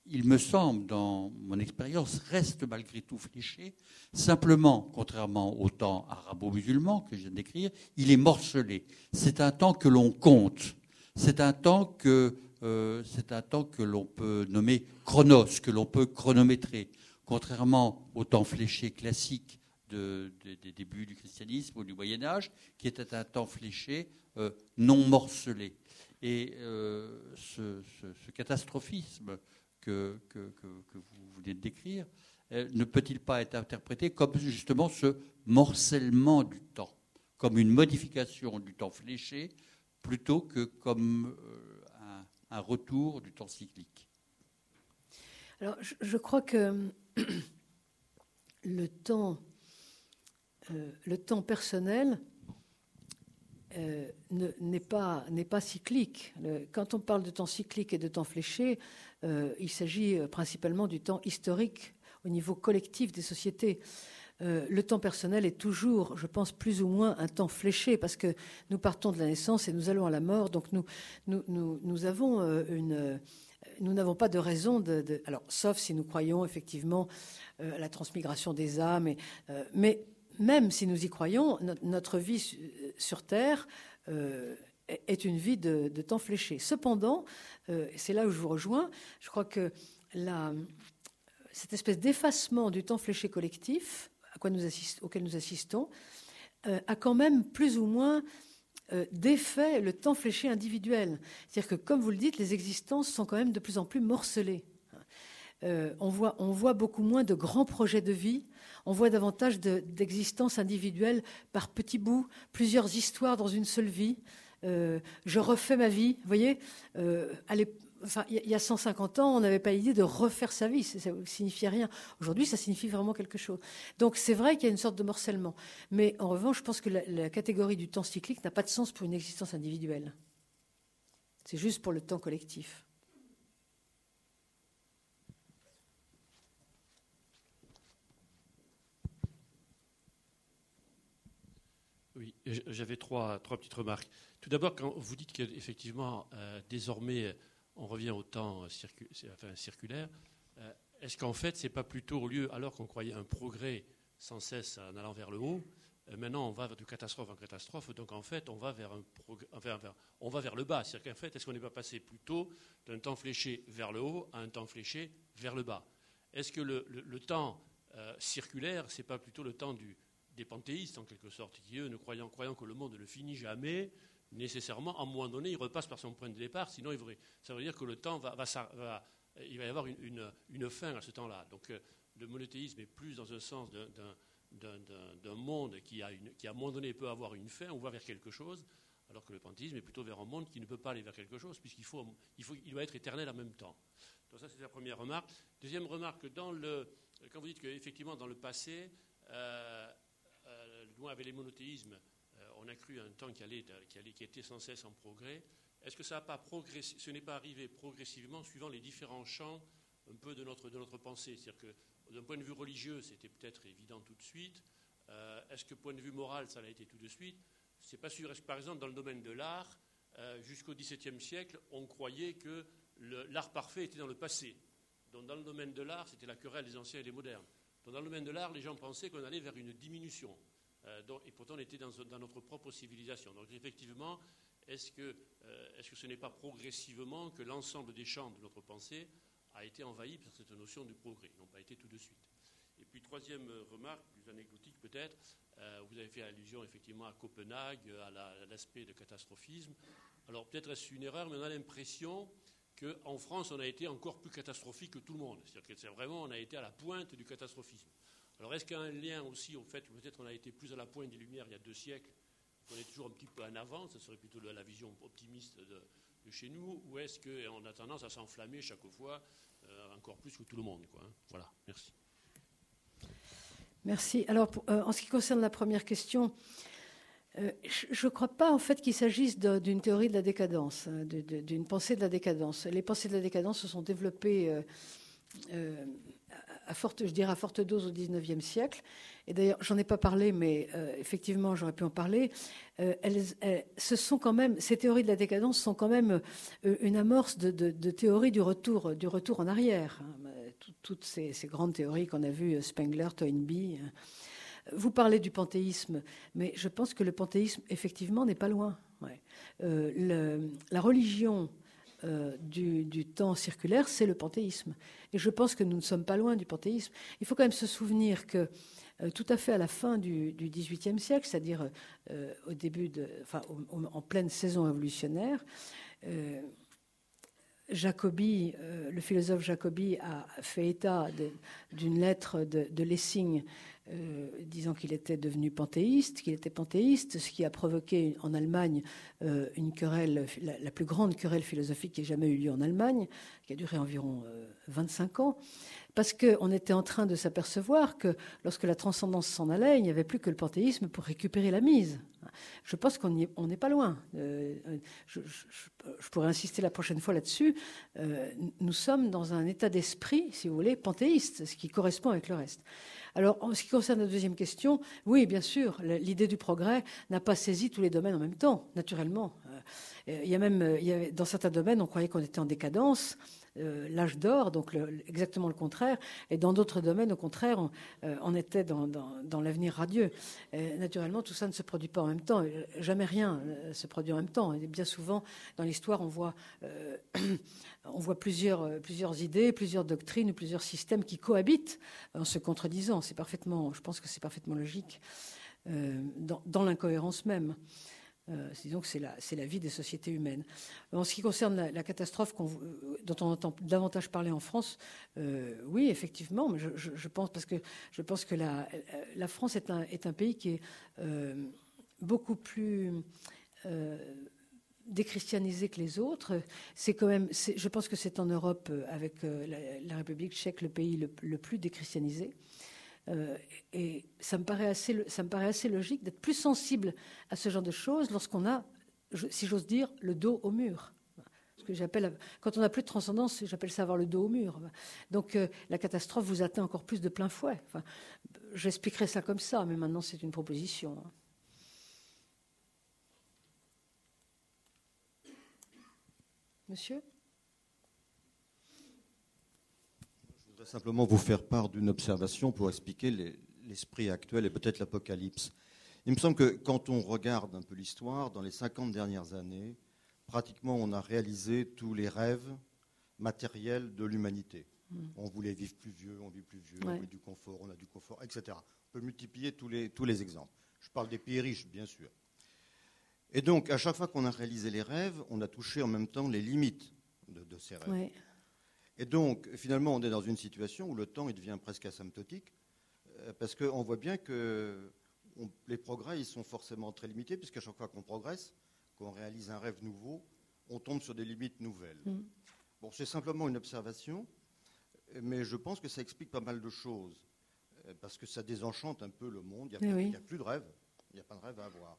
il me semble, dans mon expérience, reste malgré tout fléché. Simplement, contrairement au temps arabo-musulman que je viens d'écrire, il est morcelé. C'est un temps que l'on compte. C'est un euh, c'est un temps que l'on peut nommer chronos, que l'on peut chronométrer. Contrairement au temps fléché classique des débuts du christianisme ou du Moyen Âge, qui était un temps fléché euh, non morcelé. Et euh, ce, catastrophisme que, vous venez de décrire, ne peut-il pas être interprété comme justement ce morcellement du temps, comme une modification du temps fléché, plutôt que comme un retour du temps cyclique? Alors, je, crois que *clears throat* le temps, euh, le temps personnel euh, n'est pas, pas cyclique. quand on parle de temps cyclique et de temps fléché, euh, il s'agit principalement du temps historique au niveau collectif des sociétés. Le temps personnel est toujours, je pense, plus ou moins un temps fléché, parce que nous partons de la naissance et nous allons à la mort, donc nous, nous, avons euh, une... Euh, nous n'avons pas de raison de, Alors, sauf si nous croyons effectivement à la transmigration des âmes, mais même si nous y croyons, notre vie sur Terre est une vie de, temps fléché. Cependant, c'est là où je vous rejoins, je crois que cette espèce d'effacement du temps fléché collectif auquel nous assistons, euh, a quand même plus ou moins euh, défait le temps fléché individuel. C'est-à-dire que, comme vous le dites, les existences sont quand même de plus en plus morcelées. Euh, on, voit, on, voit, beaucoup moins de grands projets de vie, on voit davantage d'existences individuelles par petits bouts, plusieurs histoires dans une seule vie. je refais ma vie, vous voyez il y a 150 ans, on n'avait pas l'idée de refaire sa vie. Ça ne signifiait rien. Aujourd'hui, ça signifie vraiment quelque chose. Donc, c'est vrai qu'il y a une sorte de morcellement. Mais en revanche, je pense que la, catégorie du temps cyclique n'a pas de sens pour une existence individuelle. C'est juste pour le temps collectif. Oui, j'avais trois, petites remarques. Tout d'abord, quand vous dites qu'effectivement, euh, désormais, on revient au temps circulaire. Euh, est-ce qu'en fait, ce n'est pas plutôt au lieu, alors qu'on croyait un progrès sans cesse en allant vers le haut, euh, maintenant on va de catastrophe en catastrophe, donc en fait on va vers, un on va vers le bas. C'est-à-dire qu'en fait, est-ce qu'on n'est pas passé plutôt d'un temps fléché vers le haut à un temps fléché vers le bas? Est-ce que le, temps euh, circulaire, ce n'est pas plutôt le temps des panthéistes en quelque sorte, qui eux, ne croyant, croyant que le monde ne finit jamais, nécessairement, à un moment donné, il repasse par son point de départ, sinon ça veut dire que le temps va, il va y avoir une, fin à ce temps-là. Donc euh, le monothéisme est plus dans un sens d'un monde qui, à un moment donné, peut avoir une fin, on va vers quelque chose, alors que le panthéisme est plutôt vers un monde qui ne peut pas aller vers quelque chose, puisqu'il faut, il doit être éternel en même temps. Donc ça, c'est la première remarque. Deuxième remarque, quand vous dites qu'effectivement, dans le passé, euh, euh, loin avec les monothéismes, on a cru un temps qui, était sans cesse en progrès. Est-ce que ça ce n'est pas arrivé progressivement suivant les différents champs un peu de notre, pensée? C'est-à-dire que d'un point de vue religieux, c'était peut-être évident tout de suite. Euh, est-ce que point de vue moral, ça l'a été tout de suite? C'est pas sûr. Est-ce que par exemple, dans le domaine de l'art, euh, jusqu'au XVIIe siècle, on croyait que l'art parfait était dans le passé? Donc dans le domaine de l'art, c'était la querelle des anciens et des modernes. dans le domaine de l'art, les gens pensaient qu'on allait vers une diminution. Euh, et pourtant, on était dans, notre propre civilisation. Donc, effectivement, est-ce que, euh, est-ce que ce n'est pas progressivement que l'ensemble des champs de notre pensée a été envahi par cette notion du progrès n'ont pas été tout de suite? Et puis, troisième remarque, plus anecdotique peut-être, euh, vous avez fait allusion effectivement à Copenhague, à, l'aspect de catastrophisme. Alors, peut-être est-ce une erreur, mais on a l'impression qu'en France, on a été encore plus catastrophique que tout le monde. C'est-à-dire que c'est vraiment, on a été à la pointe du catastrophisme. Alors est-ce qu'il y a un lien aussi au fait que peut-être on a été plus à la pointe des Lumières il y a deux siècles, qu'on est toujours un petit peu en avant, ce serait plutôt la vision optimiste de, chez nous, ou est-ce qu'on a tendance à s'enflammer chaque fois euh, encore plus que tout le monde hein Voilà, merci. Merci. Alors, euh, en ce qui concerne la première question, euh, je ne crois pas en fait qu'il s'agisse d'une théorie de la décadence, d'une pensée de la décadence. Les pensées de la décadence se sont développées à forte, je dirais à forte dose au XIXe siècle. Et d'ailleurs, j'en ai pas parlé, mais euh, effectivement, j'aurais pu en parler. Euh, elles, ce sont quand même, ces théories de la décadence sont quand même une amorce de, de, théorie du retour, du retour en arrière. Hein. Toutes ces, grandes théories qu'on a vues, Spengler, Toynbee. Vous parlez du panthéisme, mais je pense que le panthéisme, effectivement, n'est pas loin. la religion euh, du, temps circulaire, c'est le panthéisme. Et je pense que nous ne sommes pas loin du panthéisme. Il faut quand même se souvenir que euh, tout à fait à la fin du XVIIIe siècle, c'est-à-dire euh, au début enfin, en pleine saison révolutionnaire, Jacobi, le philosophe Jacobi a fait état d'une lettre de Lessing euh, disant qu'il était devenu panthéiste, qu'il était panthéiste, ce qui a provoqué en Allemagne euh, une querelle, la, plus grande querelle philosophique qui ait jamais eu lieu en Allemagne, qui a duré environ 25 euh, ans, parce qu'on était en train de s'apercevoir que lorsque la transcendance s'en allait, il n'y avait plus que le panthéisme pour récupérer la mise. Je pense qu'on n'est pas loin. je, pourrais insister la prochaine fois là-dessus. nous sommes dans un état d'esprit, si vous voulez, panthéiste, ce qui correspond avec le reste. Alors, en ce qui concerne la deuxième question, oui, bien sûr, l'idée du progrès n'a pas saisi tous les domaines en même temps, naturellement. Euh, il y a même, dans certains domaines, on croyait qu'on était en décadence. Euh, l'âge d'or, donc exactement le contraire. Et dans d'autres domaines, au contraire, on, euh, était dans, l'avenir radieux. naturellement, tout ça ne se produit pas en même temps. Jamais rien se produit en même temps. Et bien souvent, dans l'histoire, on voit, *clears throat* plusieurs idées, plusieurs doctrines, plusieurs systèmes qui cohabitent en se contredisant. C'est parfaitement, je pense que c'est parfaitement logique dans l'incohérence même. Euh, disons que c'est la, la, vie des sociétés humaines. En ce qui concerne la, catastrophe euh, dont on entend davantage parler en France, euh, oui, effectivement, mais je, pense parce que je pense que la, France est un, pays qui est beaucoup plus déchristianisé que les autres. C'est quand même, je pense que c'est en Europe, avec la, République tchèque, le pays le plus déchristianisé. Euh, et ça me, paraît assez, ça me paraît assez logique d'être plus sensible à ce genre de choses lorsqu'on a, si j'ose dire, le dos au mur. Ce que j'appelle, quand on n'a plus de transcendance, j'appelle ça avoir le dos au mur. Donc euh, la catastrophe vous atteint encore plus de plein fouet. Enfin, J'expliquerai ça comme ça, mais maintenant c'est une proposition. Hein. Monsieur simplement vous faire part d'une observation pour expliquer l'esprit actuel et peut-être l'apocalypse. Il me semble que quand on regarde un peu l'histoire, dans les 50 dernières années, pratiquement on a réalisé tous les rêves matériels de l'humanité. Hmm. On voulait vivre plus vieux, on vit plus vieux, on veut du confort, on a du confort, etc. On peut multiplier tous les, tous les exemples. Je parle des pays riches, bien sûr. Et donc, à chaque fois qu'on a réalisé les rêves, on a touché en même temps les limites de, ces rêves. Et donc, finalement, on est dans une situation où le temps il devient presque asymptotique, euh, parce qu'on voit bien que les progrès ils sont forcément très limités, puisqu'à chaque fois qu'on progresse, qu'on réalise un rêve nouveau, on tombe sur des limites nouvelles. Mm. Bon, c'est simplement une observation, mais je pense que ça explique pas mal de choses, euh, parce que ça désenchante un peu le monde. Il n'y a, a, plus de rêve, il n'y a pas de rêve à avoir.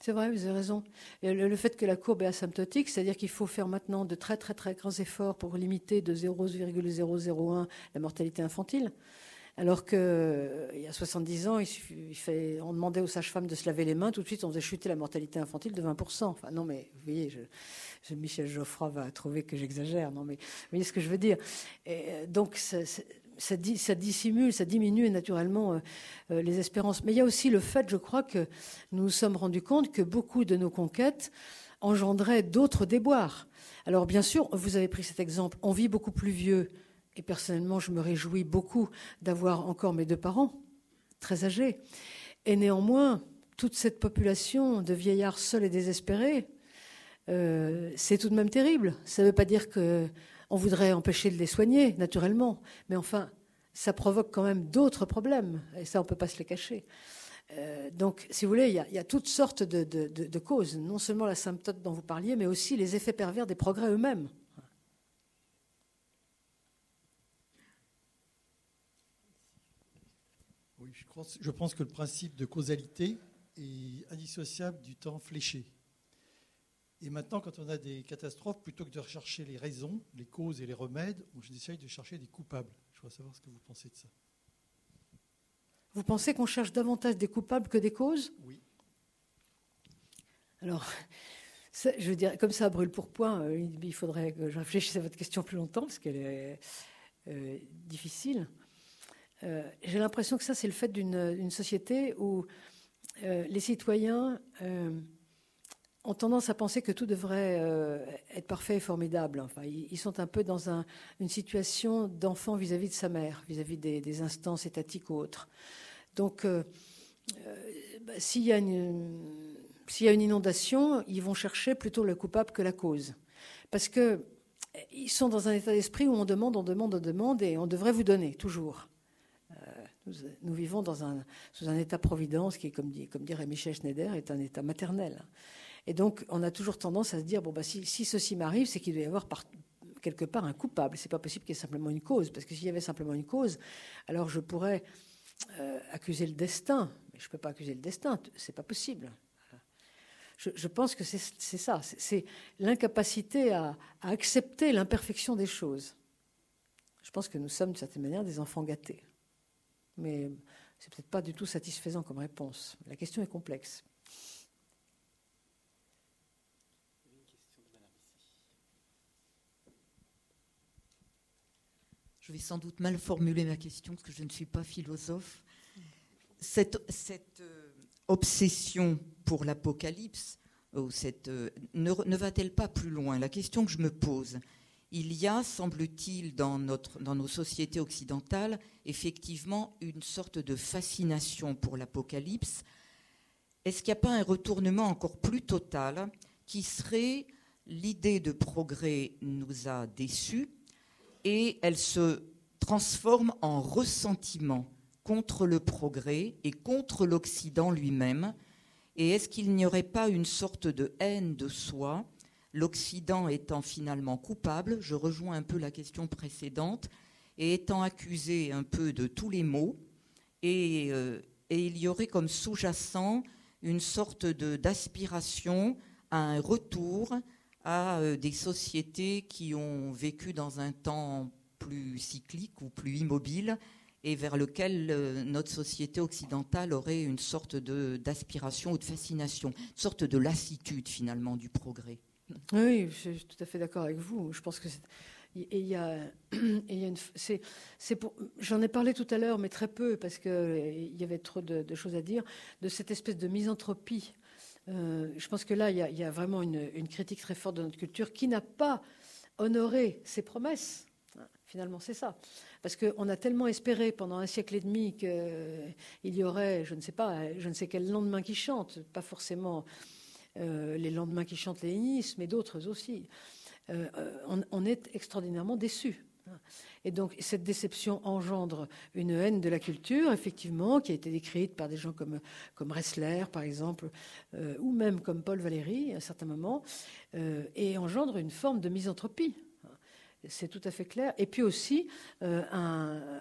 C'est vrai, vous avez raison. le, fait que la courbe est asymptotique, c'est-à-dire qu'il faut faire maintenant de très très très grands efforts pour limiter de 0,001 la mortalité infantile. Alors qu'il euh, y a 70 ans, il on demandait aux sages-femmes de se laver les mains, tout de suite on faisait chuter la mortalité infantile de 20%. Enfin non mais vous voyez, Michel Geoffroy va trouver que j'exagère, non mais vous voyez ce que je veux dire. Donc ça, dissimule, ça diminue naturellement euh, euh, les espérances. Mais il y a aussi le fait, je crois, que nous nous sommes rendus compte que beaucoup de nos conquêtes engendraient d'autres déboires. Alors bien sûr, vous avez pris cet exemple, on vit beaucoup plus vieux, et personnellement, je me réjouis beaucoup d'avoir encore mes deux parents, très âgés. Et néanmoins, toute cette population de vieillards seuls et désespérés, euh, c'est tout de même terrible. Ça ne veut pas dire que on voudrait empêcher de les soigner, naturellement, mais enfin, ça provoque quand même d'autres problèmes, et ça, on ne peut pas se les cacher. Euh, donc, si vous voulez, il y, a, toutes sortes de, causes, non seulement la symptôme dont vous parliez, mais aussi les effets pervers des progrès eux-mêmes. Oui, je pense que le principe de causalité est indissociable du temps fléché. Et maintenant, quand on a des catastrophes, plutôt que de rechercher les raisons, les causes et les remèdes, on essaye de chercher des coupables. Je voudrais savoir ce que vous pensez de ça. Vous pensez qu'on cherche davantage des coupables que des causes? Oui. Alors, *laughs* je veux dire, comme ça brûle pour point, euh, il faudrait que je réfléchisse à votre question plus longtemps, parce qu'elle est euh, difficile. Euh, j'ai l'impression que ça, c'est le fait d'une société où les citoyens ont tendance à penser que tout devrait être parfait et formidable. Enfin, ils, sont un peu dans une situation d'enfant vis-à-vis de sa mère, vis-à-vis des, instances étatiques ou autres. Donc, bah, s'il y a une s'il y a une inondation, ils vont chercher plutôt le coupable que la cause. Parce qu'ils sont dans un état d'esprit où on demande, on demande, on demande, et on devrait vous donner, toujours. Euh, nous, vivons dans un, sous un état-providence qui, comme, dit, comme dirait Michel Schneider, est un état maternel. Et donc, on a toujours tendance à se dire, bon, bah, si, ceci m'arrive, c'est qu'il doit y avoir quelque part un coupable. C'est pas possible qu'il y ait simplement une cause, parce que s'il y avait simplement une cause, alors je pourrais euh, accuser le destin, mais je ne peux pas accuser le destin, c'est pas possible je, pense que c'est ça, c'est l'incapacité à, accepter l'imperfection des choses. Je pense que nous sommes, d'une certaine manière, des enfants gâtés. Mais c'est peut-être pas du tout satisfaisant comme réponse. La question est complexe. Je vais sans doute mal formuler ma question parce que je ne suis pas philosophe. Cette, cette euh, obsession pour l'Apocalypse, euh, ne, va-t-elle pas plus loin? La question que je me pose, il y a, semble-t-il, dans, dans nos sociétés occidentales, effectivement une sorte de fascination pour l'Apocalypse. Est-ce qu'il n'y a pas un retournement encore plus total qui serait l'idée de progrès nous a déçus et elle se transforme en ressentiment contre le progrès et contre l'Occident lui-même. Et est-ce qu'il n'y aurait pas une sorte de haine de soi, l'Occident étant finalement coupable, je rejoins un peu la question précédente, et étant accusé un peu de tous les maux, et, euh, il y aurait comme sous-jacent une sorte d'aspiration à un retour à euh, des sociétés qui ont vécu dans un temps plus cyclique ou plus immobile et vers lequel euh, notre société occidentale aurait une sorte d'aspiration ou de fascination, une sorte de lassitude finalement du progrès. Oui, je suis tout à fait d'accord avec vous. Je pense que il y a, *clears throat* j'en ai parlé tout à l'heure, mais très peu parce qu'il y avait trop de, choses à dire de cette espèce de misanthropie. Euh, je pense que là, il y a, vraiment une, critique très forte de notre culture qui n'a pas honoré ses promesses. Finalement, c'est ça. Parce qu'on a tellement espéré pendant un siècle et demi qu'il y aurait, je ne sais pas, je ne sais quel lendemain qui chante, pas forcément euh, les lendemains qui chantent lénisme, mais d'autres aussi. Euh, on, est extraordinairement déçus. Et donc cette déception engendre une haine de la culture, effectivement, qui a été décrite par des gens comme, comme Ressler, par exemple, euh, ou même comme Paul Valéry, à un certain moment, et engendre une forme de misanthropie c'est tout à fait clair. Et puis aussi euh,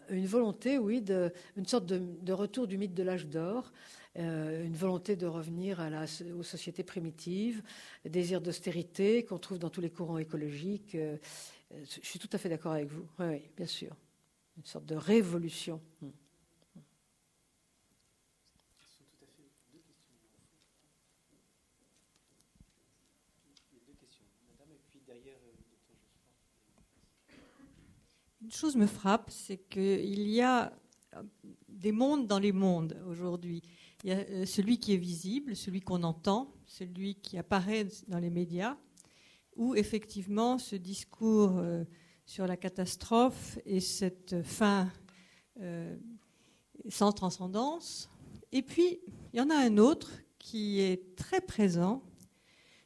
une volonté, oui, de, une sorte de, retour du mythe de l'âge d'or, euh, une volonté de revenir à la, aux sociétés primitives, désir d'austérité qu'on trouve dans tous les courants écologiques. Euh, je suis tout à fait d'accord avec vous. Oui, bien sûr. Une sorte de révolution. Hmm. Une chose me frappe, c'est qu'il y a des mondes dans les mondes aujourd'hui. Il y a euh, celui qui est visible, celui qu'on entend, celui qui apparaît dans les médias, où effectivement ce discours euh, sur la catastrophe et cette fin euh, sans transcendance. Et puis, il y en a un autre qui est très présent,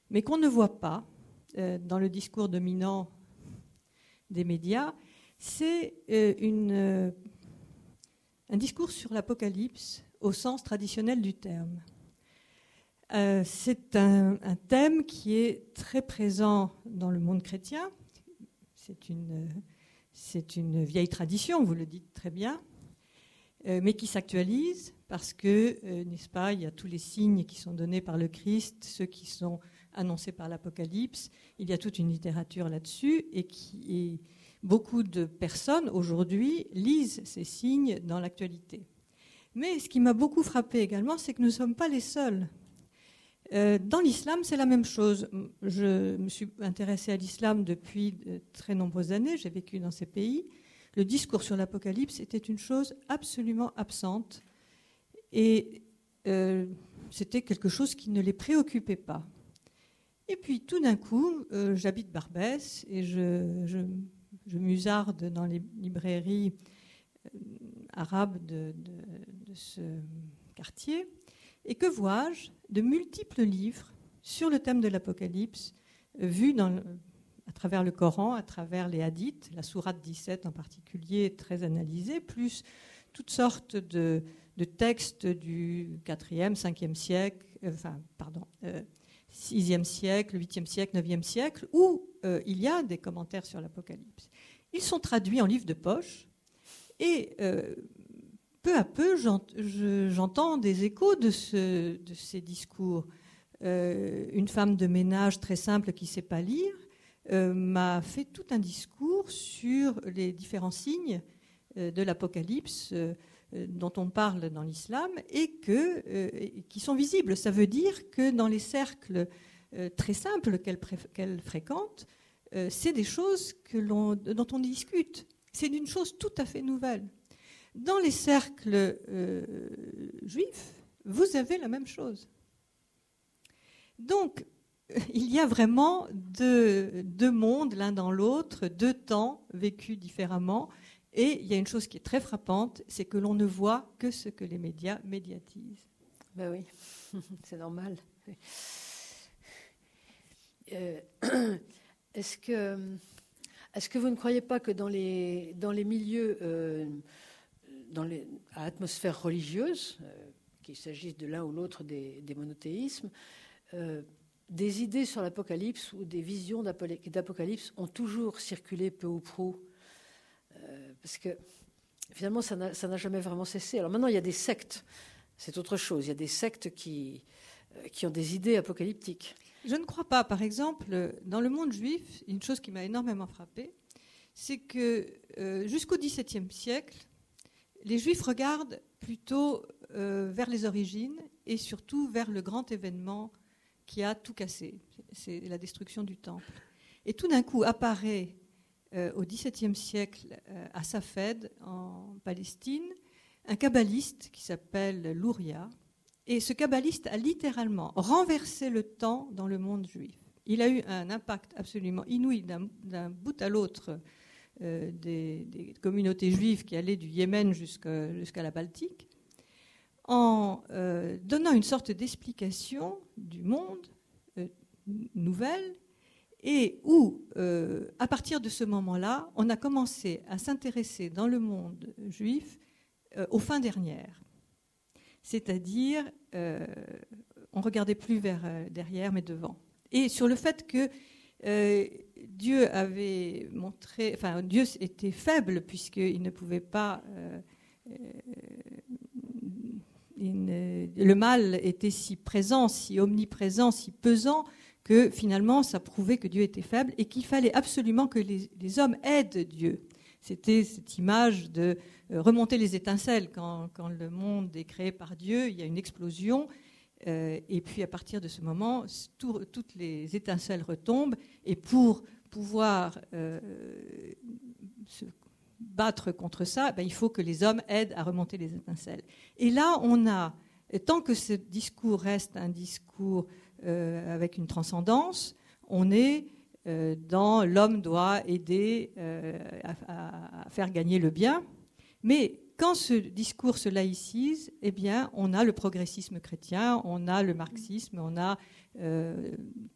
mais qu'on ne voit pas dans le discours dominant des médias, c'est euh, euh, un discours sur l'Apocalypse au sens traditionnel du terme. Euh, c'est un, thème qui est très présent dans le monde chrétien. C'est une, vieille tradition, vous le dites très bien, mais qui s'actualise parce que, n'est-ce pas, il y a tous les signes qui sont donnés par le Christ, ceux qui sont annoncés par l'Apocalypse. Il y a toute une littérature là-dessus et est Beaucoup de personnes aujourd'hui lisent ces signes dans l'actualité. Mais ce qui m'a beaucoup frappé également, c'est que nous ne sommes pas les seuls. Euh, dans l'islam, c'est la même chose. Je me suis intéressée à l'islam depuis de très nombreuses années, j'ai vécu dans ces pays. Le discours sur l'Apocalypse était une chose absolument absente et euh, c'était quelque chose qui ne les préoccupait pas. Et puis tout d'un coup, euh, j'habite Barbès et je, musarde dans les librairies arabes de ce quartier. Et que vois-je De multiples livres sur le thème de l'Apocalypse, euh, vus à travers le Coran, à travers les hadiths, la sourate 17 en particulier, très analysée, plus toutes sortes de, textes du 4e, 5e siècle, euh, enfin, pardon, euh, 6e siècle, 8e siècle, 9e siècle, où euh, il y a des commentaires sur l'Apocalypse. Ils sont traduits en livres de poche et euh, peu à peu, j'entends des échos de, ce, de ces discours. Euh, une femme de ménage très simple qui ne sait pas lire euh, m'a fait tout un discours sur les différents signes euh, de l'Apocalypse dont on parle dans l'islam et qui sont visibles. Ça veut dire que dans les cercles très simples qu'elle qu fréquente, c'est des choses dont on discute. C'est d'une chose tout à fait nouvelle. Dans les cercles euh, juifs, vous avez la même chose. Donc, *laughs* il y a vraiment deux, mondes l'un dans l'autre, deux temps vécus différemment. Et il y a une chose qui est très frappante, c'est que l'on ne voit que ce que les médias médiatisent. Ben oui, *laughs* c'est normal. Euh, Est-ce que, est que vous ne croyez pas que dans les, dans les milieux euh, dans les, à atmosphère religieuse, euh, qu'il s'agisse de l'un ou l'autre des, monothéismes, euh, des idées sur l'Apocalypse ou des visions d'Apocalypse ont toujours circulé peu ou prou. Euh, parce que finalement, ça n'a jamais vraiment cessé. Alors maintenant, il y a des sectes, c'est autre chose. Il y a des sectes qui, qui ont des idées apocalyptiques. Je ne crois pas. Par exemple, dans le monde juif, une chose qui m'a énormément frappée, c'est que jusqu'au XVIIe siècle, les Juifs regardent plutôt euh, vers les origines et surtout vers le grand événement qui a tout cassé, c'est la destruction du temple. Et tout d'un coup apparaît euh, au XVIIe siècle euh, à Safed, en Palestine, un kabbaliste qui s'appelle Louria. Et ce kabbaliste a littéralement renversé le temps dans le monde juif. Il a eu un impact absolument inouï d'un bout à l'autre euh, des, communautés juives qui allaient du Yémen jusqu'à jusqu la Baltique, en euh, donnant une sorte d'explication du monde euh, nouvelle, et où, à partir de ce moment-là, on a commencé à s'intéresser dans le monde juif aux fins dernières. C'est-à-dire, on regardait plus vers derrière, mais devant. Et sur le fait que euh, Dieu avait montré, enfin Dieu était faible puisqu'il ne pouvait pas, euh, ne, le mal était si présent, si omniprésent, si pesant que finalement ça prouvait que Dieu était faible et qu'il fallait absolument que les, hommes aident Dieu. C'était cette image de euh, remonter les étincelles quand, le monde est créé par Dieu, il y a une explosion euh, et puis à partir de ce moment, tout, toutes les étincelles retombent. Et pour pouvoir euh, se battre contre ça, ben, il faut que les hommes aident à remonter les étincelles. Et là, on a, tant que ce discours reste un discours euh, avec une transcendance, on est dans l'homme doit aider à, à, faire gagner le bien. Mais quand ce discours se laïcise, eh bien, on a le progressisme chrétien, on a le marxisme, on a euh,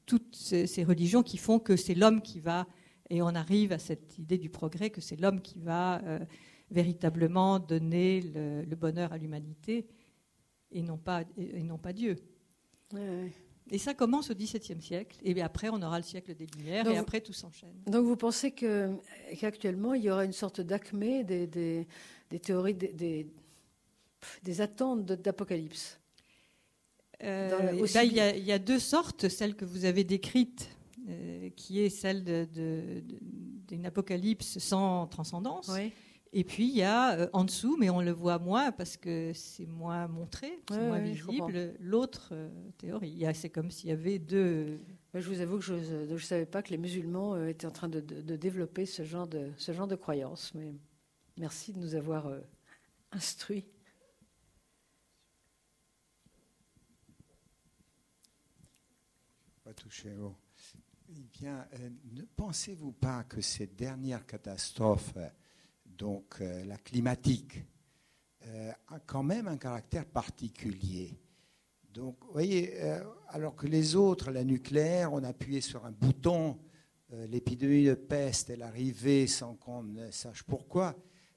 toutes ces, religions qui font que c'est l'homme qui va, et on arrive à cette idée du progrès, que c'est l'homme qui va euh, véritablement donner le, bonheur à l'humanité et non pas, Dieu. Ouais. Et ça commence au XVIIe siècle, et après on aura le siècle des Lumières, donc, et après tout s'enchaîne. Donc vous pensez qu'actuellement qu il y aura une sorte d'acmé des, des, des, théories, des, des, des attentes d'apocalypse euh, il, y a, il, y a, deux sortes, celle que vous avez décrite, euh, qui est celle de, de, d'une apocalypse sans transcendance. Oui. Et puis il y a euh, en dessous, mais on le voit moins parce que c'est moins montré, c'est Ouais, moins ouais, visible, l'autre euh, théorie. C'est comme s'il y avait deux. Je vous avoue que je ne savais pas que les musulmans euh, étaient en train de, de- de développer ce genre de, ce genre de croyances. Mais merci de nous avoir euh, instruits. Pas touché au- Eh bien, euh, ne pensez-vous pas que cette dernière catastrophe, euh, donc euh, la climatique, euh, a quand même un caractère particulier Donc, vous voyez, euh, alors que les autres, la nucléaire, on appuyait sur un bouton, l'épidémie de peste, elle arrivait sans qu'on ne sache pourquoi.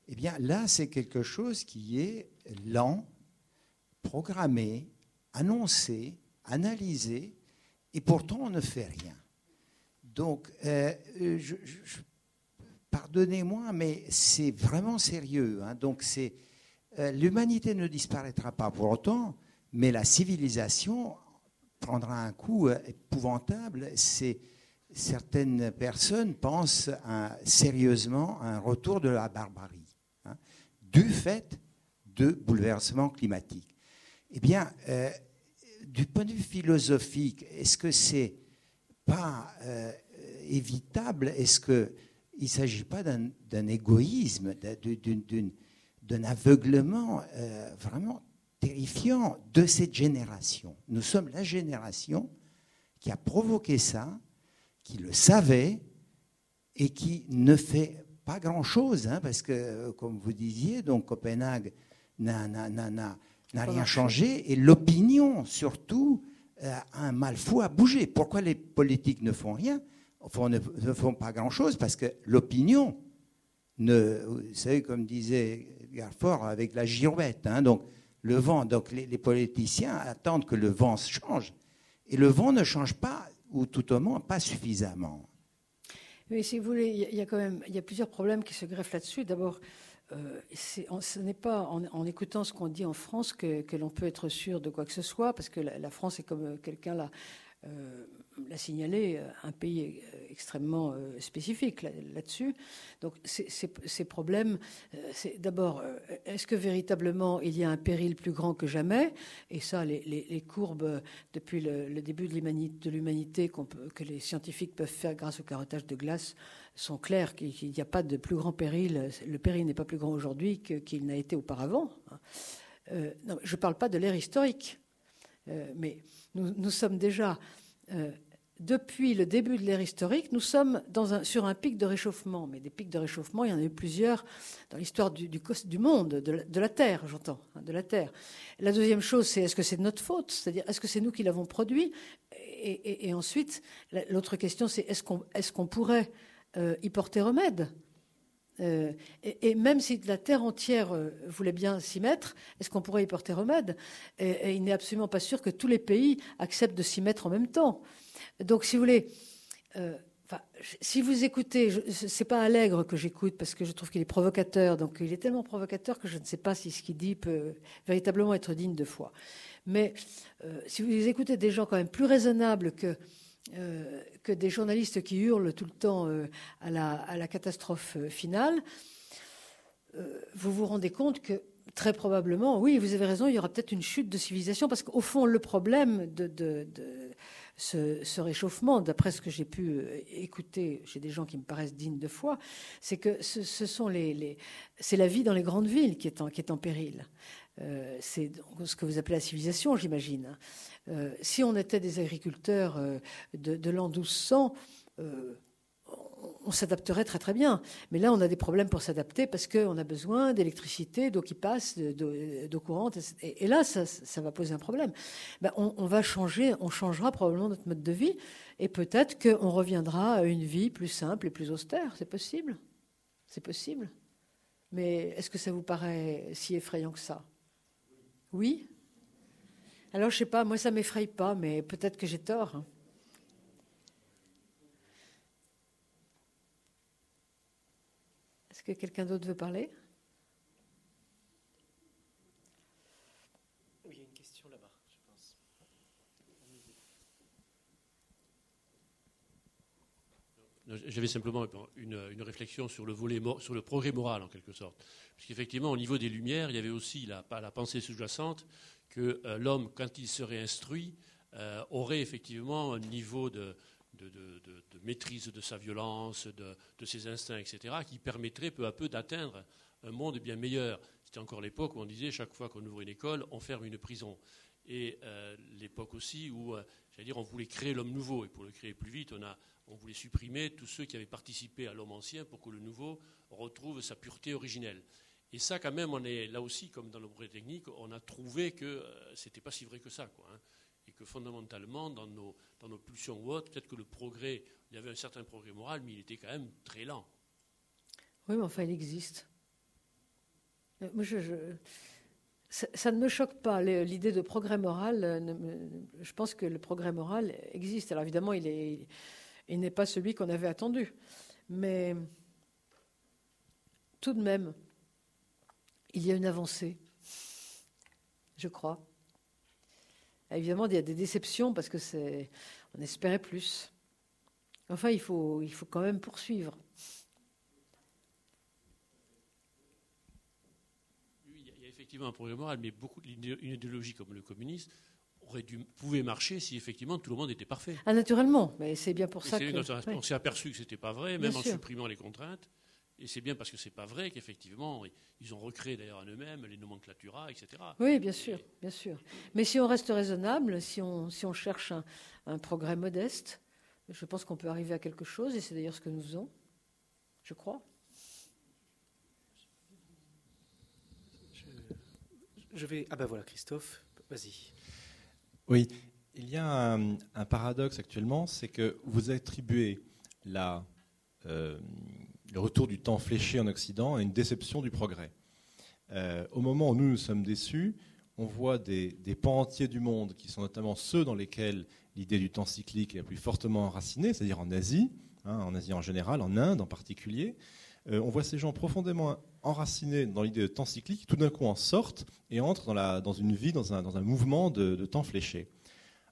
Eh bien, là, c'est quelque chose qui est lent, programmé, annoncé, analysé, et pourtant on ne fait rien. Donc, je- je- pardonnez-moi, mais c'est vraiment sérieux. hein. Donc, euh, l'humanité ne disparaîtra pas pour autant, mais la civilisation prendra un coup euh, épouvantable. Certaines personnes pensent sérieusement à un retour de la barbarie, hein, du fait de bouleversements climatiques. Eh bien, euh, du point de vue philosophique, est-ce que c'est pas évitable? Est-ce qu'il ne s'agit pas d'un égoïsme, d'un- aveuglement euh, vraiment terrifiant de cette génération. Nous sommes la génération qui a provoqué ça, qui le savait et qui ne fait pas grand-chose, hein, parce que, euh, comme vous disiez, donc Copenhague n'a- rien changé, et l'opinion, surtout, euh, a un mal fou à bouger. Pourquoi les politiques ne font rien? Ne, ne font pas grand-chose Parce que l'opinion, ne, vous savez, comme disait Garfort, avec la girouette, hein, donc le vent, donc les, politiciens attendent que le vent change, et le vent ne change pas, ou tout au moins pas suffisamment. Oui, si vous voulez, il y a- quand même y a plusieurs problèmes qui se greffent là-dessus. D'abord, euh, ce n'est pas en, écoutant ce qu'on dit en France que, l'on peut être sûr de quoi que ce soit, parce que la, la France est comme euh, quelqu'un l'a euh, l'a signalé, euh, un pays euh, extrêmement spécifique là- là-dessus. Donc ces, problèmes, c'est d'abord, est-ce que véritablement il y a un péril plus grand que jamais? Et ça, les, courbes depuis le, début de l'humani- de l'humanité que les scientifiques peuvent faire grâce au carottage de glace sont claires qu'il n'y a pas de plus grand péril. Le péril n'est pas plus grand aujourd'hui qu'il n'a été auparavant. Non, je ne parle pas de l'ère historique, euh, mais nous, sommes déjà, euh, depuis le début de l'ère historique, nous sommes sur un pic de réchauffement. Mais des pics de réchauffement, il y en a eu plusieurs dans l'histoire du, monde, de la, Terre, j'entends, hein, de la Terre. La deuxième chose, c'est est-ce que c'est de notre faute? C'est-à-dire, est-ce que c'est nous qui l'avons produit? Et, ensuite, la- l'autre question, c'est est-ce qu'on est qu'on pourrait euh, y porter remède? Euh, et, même si la Terre entière euh, voulait bien s'y mettre, est-ce qu'on pourrait y porter remède? Et, il n'est absolument pas sûr que tous les pays acceptent de s'y mettre en même temps. Donc, si vous voulez, euh, si vous écoutez, c'est pas Allègre que j'écoute parce que je trouve qu'il est provocateur. Donc, il est tellement provocateur que je ne sais pas si ce qu'il dit peut véritablement être digne de foi. Mais si vous écoutez des gens quand même plus raisonnables que euh, que des journalistes qui hurlent tout le temps euh, à, la, catastrophe euh, finale, vous vous rendez compte que très probablement, oui, vous avez raison, il y aura peut-être une chute de civilisation, parce qu'au fond, le problème de, ce, réchauffement, d'après ce que j'ai pu écouter chez des gens qui me paraissent dignes de foi, c'est que ce, sont les, c'est la vie dans les grandes villes qui est en péril. Euh, c'est ce que vous appelez la civilisation, j'imagine. Euh, si on était des agriculteurs euh, de, l'an 1200, euh, on- s'adapterait très très bien. Mais là, on a des problèmes pour s'adapter parce qu'on a besoin d'électricité, d'eau qui passe, de- d'eau courante. Et, là, ça, ça va poser un problème. Ben, on, on va changer, on changera probablement notre mode de vie. Et peut-être qu'on reviendra à une vie plus simple et plus austère. C'est possible. C'est possible. Mais est-ce que ça vous paraît si effrayant que ça? Oui Alors, je sais pas, moi, ça m'effraie pas, mais peut-être que j'ai tort. hein. Est-ce que quelqu'un d'autre veut parler Oui, il y a une question là-bas, je pense. J'avais simplement une, réflexion sur le volet, sur le progrès moral en quelque sorte. Puisqu'effectivement, au niveau des Lumières, il y avait aussi la, pensée sous-jacente que euh, l'homme, quand il serait instruit, euh, aurait effectivement un niveau de, de, maîtrise de sa violence, de, ses instincts, etc., qui permettrait peu à peu d'atteindre un monde bien meilleur. C'était encore l'époque où on disait chaque fois qu'on ouvre une école, on ferme une prison. Et euh, l'époque aussi où, j'allais dire, on voulait créer l'homme nouveau. Et pour le créer plus vite, on, a, on voulait supprimer tous ceux qui avaient participé à l'homme ancien pour que le nouveau retrouve sa pureté originelle. Et ça, quand même, on est là aussi, comme dans le progrès technique, on a trouvé que euh, ce n'était pas si vrai que ça. Hein. et que fondamentalement, dans nos, pulsions ou autres, peut-être que le progrès, il y avait un certain progrès moral, mais il était quand même très lent. Oui, mais enfin, il existe. Euh, moi, ça, ne me choque pas, l'idée de progrès moral. Euh, je pense que le progrès moral existe. Alors évidemment, il n'est il pas celui qu'on avait attendu. Mais tout de même, il y a une avancée, je crois. Évidemment, il y a des déceptions parce que c'est, on espérait plus. Enfin, il faut, il faut quand même poursuivre. il y a effectivement un progrès moral, mais beaucoup une idéologie comme le communisme aurait dû, pouvait marcher si effectivement tout le monde était parfait. Ah, naturellement, mais c'est bien pour ça que. On s'est aperçu que ce n'était pas vrai, même en supprimant les contraintes. Et c'est bien parce que c'est pas vrai qu'effectivement, ils ont recréé d'ailleurs en eux-mêmes les nomenclaturas, etc. Oui, bien sûr, bien sûr. Mais si on reste raisonnable, si on, si on cherche un, progrès modeste, je pense qu'on peut arriver à quelque chose, et c'est d'ailleurs ce que nous faisons, je crois. Je, vais. Ah ben voilà, Christophe, vas-y. Oui, il y a un, paradoxe actuellement, c'est que vous attribuez. Euh, le retour du temps fléché en Occident et une déception du progrès. Euh, au moment où nous nous sommes déçus, on voit des, pans entiers du monde, qui sont notamment ceux dans lesquels l'idée du temps cyclique est la plus fortement enracinée, c'est-à-dire en Asie, hein, en Asie en général, en Inde en particulier. Euh, on voit ces gens profondément enracinés dans l'idée de temps cyclique, tout d'un coup en sortent et entrent dans, une vie, dans un, mouvement de, de, temps fléché.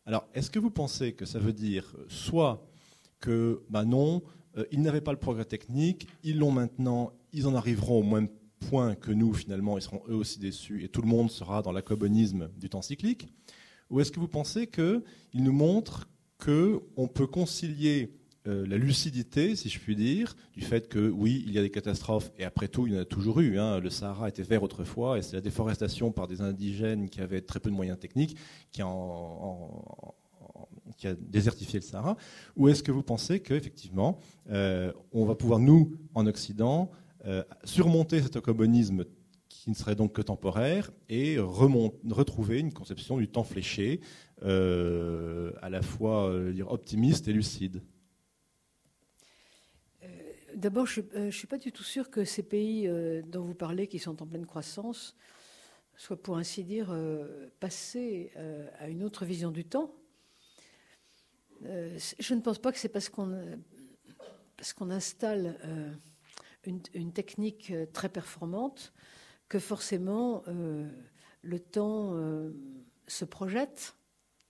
Alors, est-ce que vous pensez que ça veut dire soit que, bah non, euh, ils n'avaient pas le progrès technique, ils l'ont maintenant, ils en arriveront au même point que nous, finalement, ils seront eux aussi déçus et tout le monde sera dans l'acobonisme du temps cyclique? Ou est-ce que vous pensez qu'ils nous montrent qu'on peut concilier euh, la lucidité, si je puis dire, du fait que oui, il y a des catastrophes, et après tout, il y en a toujours eu. Hein. Le Sahara était vert autrefois, et c'est la déforestation par des indigènes qui avaient très peu de moyens techniques qui a désertifié le Sahara, ou est-ce que vous pensez qu'effectivement, euh, on va pouvoir, nous, en Occident, euh, surmonter cet ocobonisme qui ne serait donc que temporaire et retrouver une conception du temps fléché, à la fois optimiste et lucide? D'abord, je ne suis pas du tout sûr que ces pays dont vous parlez, qui sont en pleine croissance, soient pour ainsi dire passés à une autre vision du temps. Euh, je ne pense pas que c'est parce qu'on installe euh, une, technique euh, très performante que forcément le temps se projette.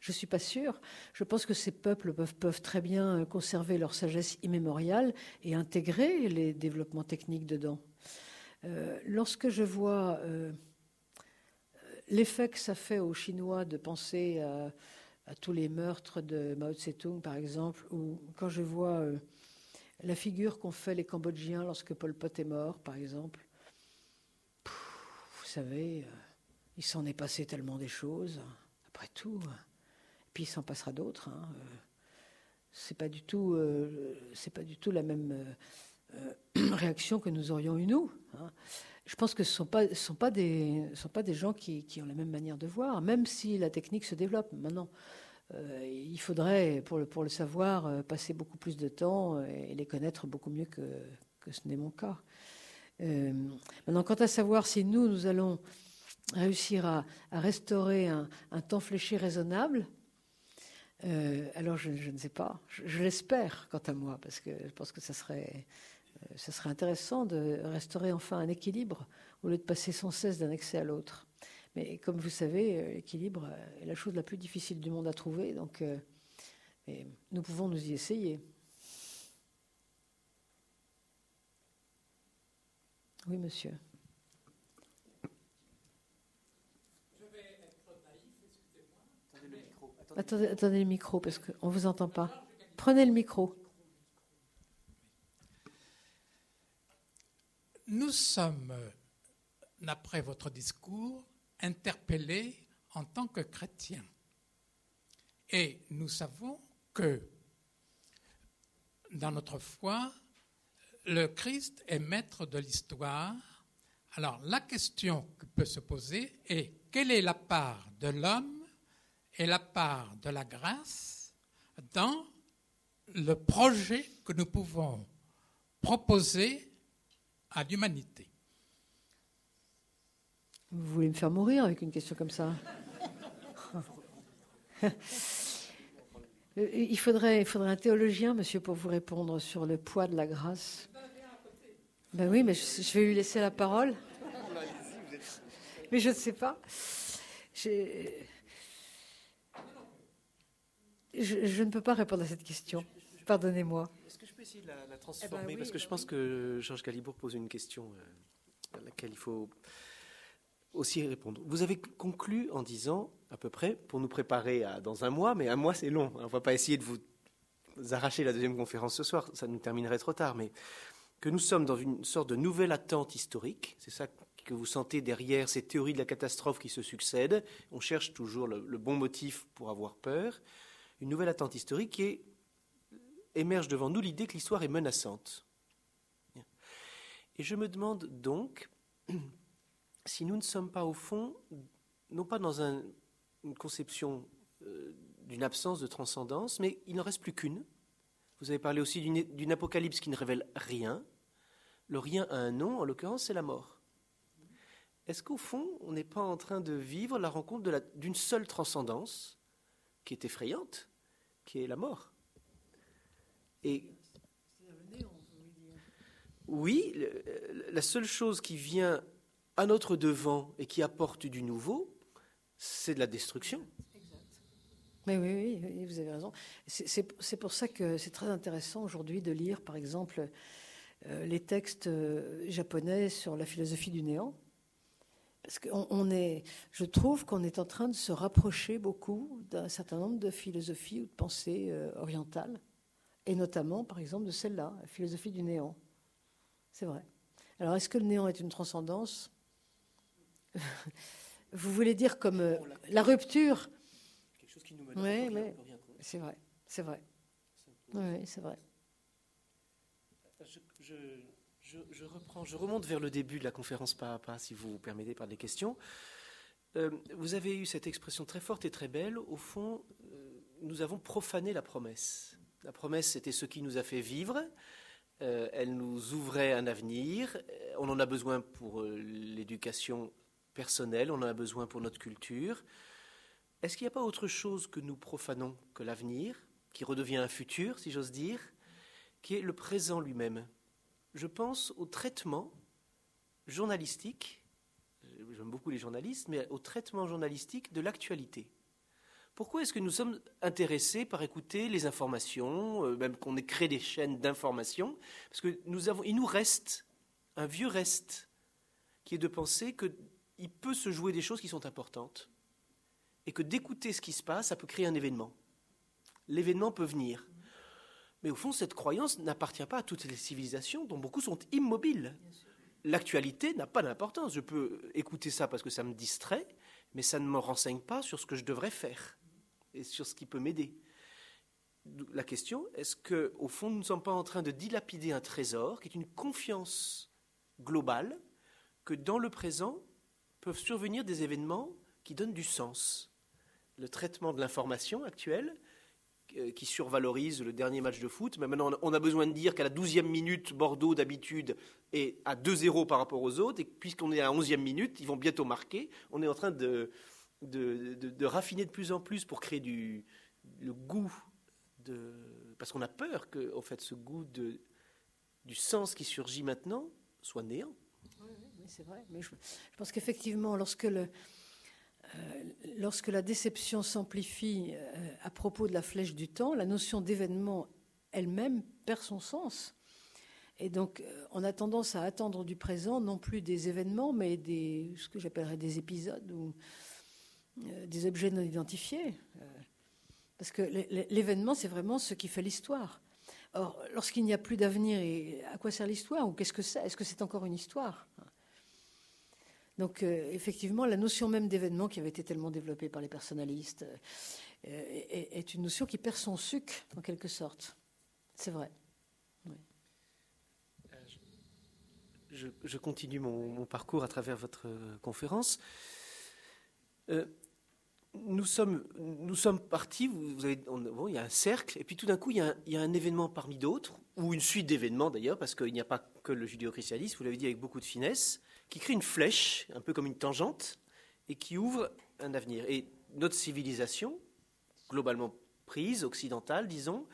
Je ne suis pas sûre. Je pense que ces peuples peuvent, très bien conserver leur sagesse immémoriale et intégrer les développements techniques dedans. lorsque je vois l'effet que ça fait aux Chinois de penser à tous les meurtres de Mao Tse-tung, par exemple, ou quand je vois euh, la figure qu'ont fait les Cambodgiens lorsque Pol Pot est mort, par exemple. vous savez, euh, il s'en est passé tellement des choses, après tout. Puis il s'en passera d'autres. Hein, euh. c'est pas du tout, c'est pas du tout la même *clears throat* réaction que nous aurions eu nous. Hein je pense que ce sont pas, sont pas, des, sont pas des gens qui, ont la même manière de voir, même si la technique se développe. Maintenant, euh, il faudrait, pour le, pour le savoir, euh, passer beaucoup plus de temps et les connaître beaucoup mieux que, que ce n'est mon cas. Euh, maintenant, quant à savoir si nous, nous allons réussir à, à restaurer un, un, temps fléché raisonnable, euh, alors je, ne sais pas, je, l'espère quant à moi, parce que je pense que euh, ça serait, intéressant de restaurer enfin un équilibre au lieu de passer sans cesse d'un excès à l'autre. Mais comme vous savez, euh, l'équilibre est la chose la plus difficile du monde à trouver, donc nous pouvons nous y essayer. Oui, monsieur. Attendez, le micro parce qu'on ne vous entend pas. Prenez le micro. Nous sommes, d'après votre discours, interpellés en tant que chrétiens. Et nous savons que dans notre foi, le Christ est maître de l'histoire. Alors la question qui peut se poser est quelle est la part de l'homme et la part de la grâce dans le projet que nous pouvons proposer à l'humanité. Vous voulez me faire mourir avec une question comme ça *laughs* il, faudrait, il faudrait un théologien, monsieur, pour vous répondre sur le poids de la grâce. Ben oui, mais je, vais lui laisser la parole. Mais je ne sais pas. Je, je, ne peux pas répondre à cette question. Pardonnez-moi. Est-ce que je peux essayer de la, transformer eh ben Parce que je pense que Georges Galibourg pose une question euh, à laquelle il faut aussi répondre. Vous avez conclu en disant, à peu près, pour nous préparer à dans un mois, mais un mois c'est long. On ne va pas essayer de vous arracher la deuxième conférence ce soir, ça nous terminerait trop tard, mais que nous sommes dans une sorte de nouvelle attente historique. C'est ça que vous sentez derrière ces théories de la catastrophe qui se succèdent. On cherche toujours le, le bon motif pour avoir peur. Une nouvelle attente historique qui émerge devant nous l'idée que l'histoire est menaçante. Et je me demande donc *clears throat* si nous ne sommes pas au fond, non pas dans une conception euh, d'une absence de transcendance, mais il n'en reste plus qu'une. Vous avez parlé aussi d'une apocalypse qui ne révèle rien. Le rien a un nom, en l'occurrence, c'est la mort. Est-ce qu'au fond, on n'est pas en train de vivre la rencontre d'une seule transcendance qui est effrayante, qui est la mort Et oui, la seule chose qui vient à notre devant et qui apporte du nouveau, c'est de la destruction. Mais oui, oui, vous avez raison. C'est pour ça que c'est très intéressant aujourd'hui de lire, par exemple, euh, les textes euh, japonais sur la philosophie du néant. Parce qu'on est, je trouve qu'on est en train de se rapprocher beaucoup d'un certain nombre de philosophies ou de pensées euh, orientales, et notamment, par exemple, de celle-là, la philosophie du néant. C'est vrai. Alors, est-ce que le néant est une transcendance? *laughs* Vous voulez dire comme euh, la rupture? Quelque chose qui nous Oui, mais c'est vrai, c'est vrai. Oui, c'est vrai. Je, reprends, je remonte vers le début de la conférence pas à pas, si vous permettez, par des questions. Euh, vous avez eu cette expression très forte et très belle. Au fond, euh, nous avons profané la promesse. La promesse, c'était ce qui nous a fait vivre. elle nous ouvrait un avenir. On en a besoin pour l'éducation personnel, on en a besoin pour notre culture. Est-ce qu'il n'y a pas autre chose que nous profanons que l'avenir, qui redevient un futur, si j'ose dire, qui est le présent lui-même? Je pense au traitement journalistique, j'aime beaucoup les journalistes, mais au traitement journalistique de l'actualité. Pourquoi est-ce que nous sommes intéressés par écouter les informations, euh, même qu'on ait créé des chaînes d'information? Parce que nous avons, il nous reste un vieux reste qui est de penser que il peut se jouer des choses qui sont importantes. Et que d'écouter ce qui se passe, ça peut créer un événement. L'événement peut venir. Mais au fond, cette croyance n'appartient pas à toutes les civilisations, dont beaucoup sont immobiles. L'actualité n'a pas d'importance. Je peux écouter ça parce que ça me distrait, mais ça ne me renseigne pas sur ce que je devrais faire et sur ce qui peut m'aider. La question, est-ce que, au fond, nous ne sommes pas en train de dilapider un trésor qui est une confiance globale que dans le présent, peuvent survenir des événements qui donnent du sens? Le traitement de l'information actuelle, qui survalorise le dernier match de foot. Mais maintenant, on a besoin de dire qu'à la 12e minute, Bordeaux, d'habitude, est à 2-0 par rapport aux autres. Et puisqu'on est à la 11e minute, ils vont bientôt marquer. On est en train de, de, raffiner de plus en plus pour créer du, le goût de. Parce qu'on a peur que, en fait, ce goût de, du sens qui surgit maintenant soit néant c'est vrai. Mais je, pense qu'effectivement, lorsque, le, euh, lorsque la déception s'amplifie euh, à propos de la flèche du temps, la notion d'événement elle-même perd son sens. Et donc, euh, on a tendance à attendre du présent non plus des événements, mais ce que j'appellerais des épisodes ou euh, des objets non identifiés. Euh, parce que l'événement, c'est vraiment ce qui fait l'histoire. Or, lorsqu'il n'y a plus d'avenir, à quoi sert l'histoire Ou qu'est-ce que c'est? Est-ce que c'est encore une histoire? Donc, effectivement, la notion même d'événement qui avait été tellement développée par les personnalistes est une notion qui perd son sucre, en quelque sorte. C'est vrai. je, continue mon, parcours à travers votre euh, conférence. Euh, nous sommes, partis, vous avez, il y a un cercle, et puis tout d'un coup, il y, a un, événement parmi d'autres, ou une suite d'événements d'ailleurs, parce qu'il n'y a pas que le judéo-christianisme, vous l'avez dit avec beaucoup de finesse, qui crée une flèche, un peu comme une tangente, et qui ouvre un avenir. Et notre civilisation, globalement prise, occidentale, disons,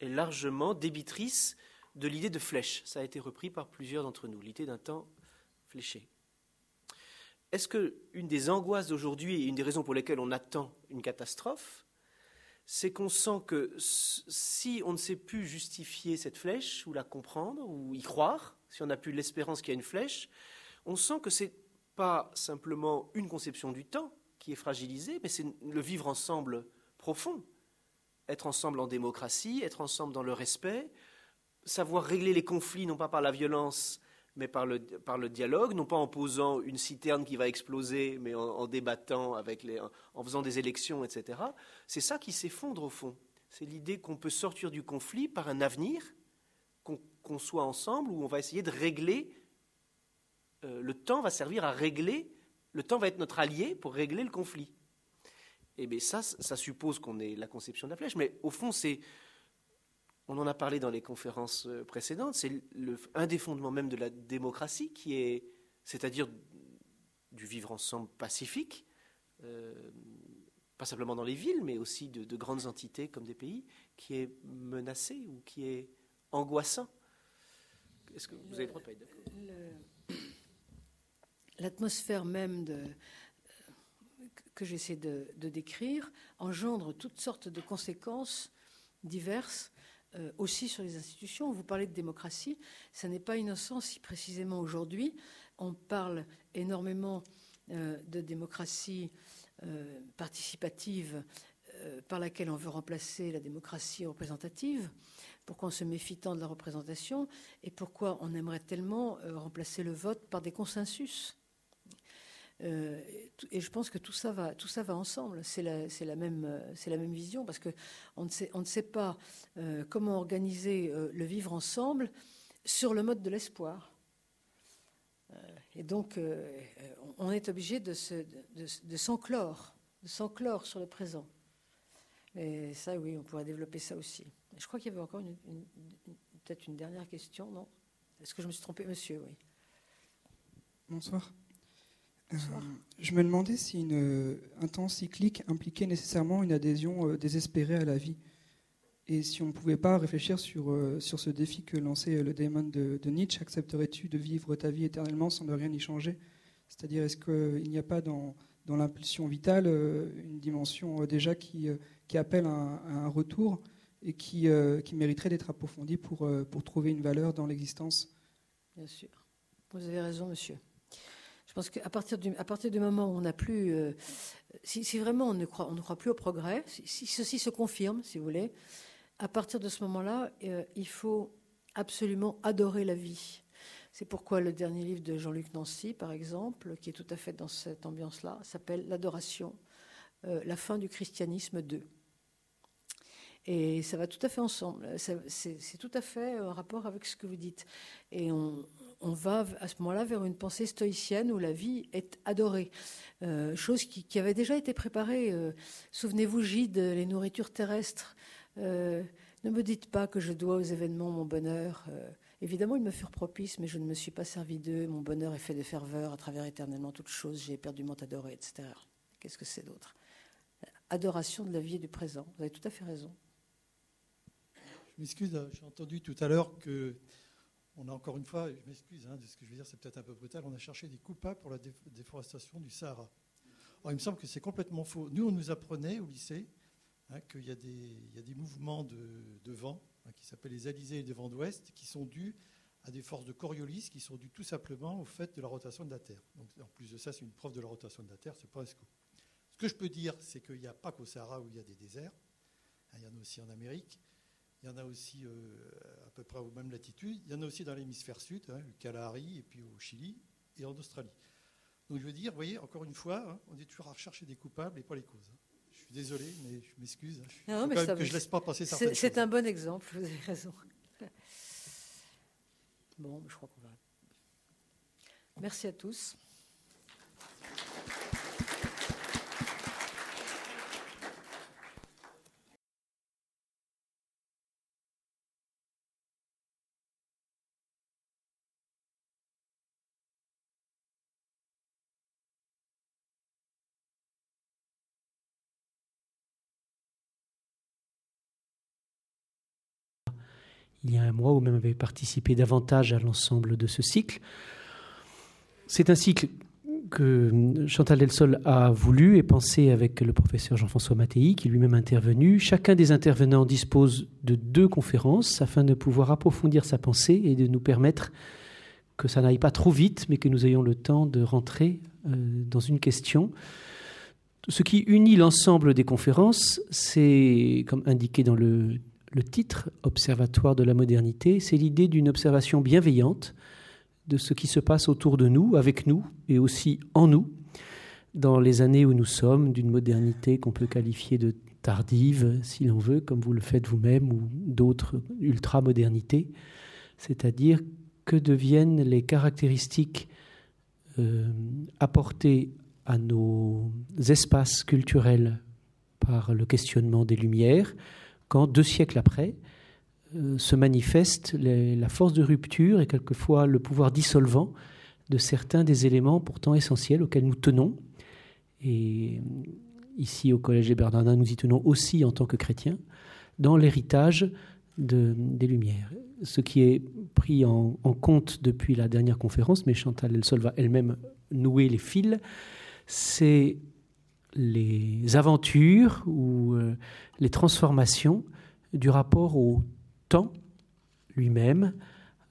est largement débitrice de l'idée de flèche. Ça a été repris par plusieurs d'entre nous, l'idée d'un temps fléché. Est-ce que une des angoisses d'aujourd'hui et une des raisons pour lesquelles on attend une catastrophe, c'est qu'on sent que si on ne sait plus justifier cette flèche ou la comprendre ou y croire, si on n'a plus l'espérance qu'il y a une flèche, on sent que c'est pas simplement une conception du temps qui est fragilisée, mais c'est le vivre ensemble profond, être ensemble en démocratie, être ensemble dans le respect, savoir régler les conflits, non pas par la violence, mais par le, par le dialogue, non pas en posant une citerne qui va exploser, mais en, débattant, avec les, en, faisant des élections, etc. C'est ça qui s'effondre au fond. C'est l'idée qu'on peut sortir du conflit par un avenir, qu'on soit ensemble, où on va essayer de régler. Euh, le temps va servir à régler, le temps va être notre allié pour régler le conflit. Et eh bien ça, ça suppose qu'on ait la conception de la flèche, mais au fond, c'est on en a parlé dans les conférences euh, précédentes, c'est un des fondements même de la démocratie, qui est, c'est-à-dire du vivre ensemble pacifique, euh, pas simplement dans les villes, mais aussi de, grandes entités comme des pays, qui est menacé ou qui est angoissant. Est-ce que vous avez droit pas d'accord L'atmosphère même que j'essaie de, décrire engendre toutes sortes de conséquences diverses euh, aussi sur les institutions. Vous parlez de démocratie, ça n'est pas innocent si précisément aujourd'hui on parle énormément euh, de démocratie euh, participative par laquelle on veut remplacer la démocratie représentative. Pourquoi on se méfie tant de la représentation et pourquoi on aimerait tellement remplacer le vote par des consensus? Euh, et je pense que tout ça va, tout ça va ensemble. C'est la, même, la même vision parce sait, on ne sait pas euh, comment organiser euh, le vivre ensemble sur le mode de l'espoir. et donc, on est obligé de, de, s'enclore, de s'enclore sur le présent. Et ça, oui, on pourrait développer ça aussi. Je crois qu'il y avait encore peut-être une dernière question, non? Est-ce que je me suis trompé, monsieur Oui. Bonsoir. Euh, je me demandais si une, un temps cyclique impliquait nécessairement une adhésion euh, désespérée à la vie. Et si on ne pouvait pas réfléchir sur, euh, sur ce défi que lançait le démon de, Nietzsche, accepterais-tu de vivre ta vie éternellement sans ne rien y changer? C'est-à-dire, est-ce qu'il n'y a pas dans, dans l'impulsion vitale une dimension déjà qui, qui appelle à un, retour et qui, qui mériterait d'être approfondie pour, pour trouver une valeur dans l'existence? Bien sûr. Vous avez raison, monsieur. Je pense qu'à partir du, moment où on n'a plus, euh, si, vraiment on ne, croit, on ne croit plus au progrès, si, ceci se confirme, si vous voulez, à partir de ce moment-là, euh, il faut absolument adorer la vie. C'est pourquoi le dernier livre de Jean-Luc Nancy, par exemple, qui est tout à fait dans cette ambiance-là, s'appelle L'adoration, euh, la fin du christianisme 2. Et ça va tout à fait ensemble. C'est tout à fait en rapport avec ce que vous dites. Et on, on va à ce moment-là vers une pensée stoïcienne où la vie est adorée. Euh, chose qui, avait déjà été préparée. Euh, souvenez-vous, Gide, les nourritures terrestres. Euh, ne me dites pas que je dois aux événements mon bonheur. évidemment, ils me furent propices, mais je ne me suis pas servi d'eux. Mon bonheur est fait de ferveur à travers éternellement toutes choses. J'ai éperdument adoré, etc. Qu'est-ce que c'est d'autre? Adoration de la vie et du présent. Vous avez tout à fait raison. Je m'excuse, j'ai entendu tout à l'heure que on a encore une fois, je m'excuse hein, de ce que je vais dire, c'est peut-être un peu brutal, on a cherché des coupables pour la déforestation du Sahara. il me semble que c'est complètement faux. Nous, on nous apprenait au lycée hein, qu'il y, a des mouvements de, vent hein, qui s'appellent les alizés et des vents d'ouest qui sont dus à des forces de Coriolis qui sont dues tout simplement au fait de la rotation de la Terre. Donc, en plus de ça, c'est une preuve de la rotation de la Terre, c'est pas un scoop. Ce que je peux dire, c'est qu'il n'y a pas qu'au Sahara où il y a des déserts. Il y en a aussi en Amérique. Il y en a aussi euh, à peu près aux mêmes latitudes. Il y en a aussi dans l'hémisphère sud, hein, au Kalahari, et puis au Chili et en Australie. Donc je veux dire, vous voyez, encore une fois, hein, on est toujours à rechercher des coupables et pas les causes. Je suis désolé, mais je m'excuse. Je, non, mais quand même que je laisse pas passer certaines C'est un bon exemple, vous avez raison. Bon, je crois qu'on va. Merci à tous. Il y a un mois, ou même avait participé davantage à l'ensemble de ce cycle. C'est un cycle que Chantal Delsol a voulu et pensé avec le professeur Jean-François Mattei, qui lui-même intervenu. Chacun des intervenants dispose de deux conférences afin de pouvoir approfondir sa pensée et de nous permettre que ça n'aille pas trop vite, mais que nous ayons le temps de rentrer euh, dans une question. Ce qui unit l'ensemble des conférences, c'est, comme indiqué dans le le titre Observatoire de la modernité, c'est l'idée d'une observation bienveillante de ce qui se passe autour de nous, avec nous et aussi en nous, dans les années où nous sommes, d'une modernité qu'on peut qualifier de tardive, si l'on veut, comme vous le faites vous-même, ou d'autres ultra-modernités, c'est-à-dire que deviennent les caractéristiques euh, apportées à nos espaces culturels par le questionnement des Lumières, quand, deux siècles après, euh, se manifeste la force de rupture et quelquefois le pouvoir dissolvant de certains des éléments pourtant essentiels auxquels nous tenons. Et ici, au Collège des Bernardins, nous y tenons aussi en tant que chrétiens, dans l'héritage des Lumières. Ce qui est pris en, compte depuis la dernière conférence, mais Chantal Elsol va elle-même nouer les fils, c'est les aventures ou euh, les transformations du rapport au temps lui-même,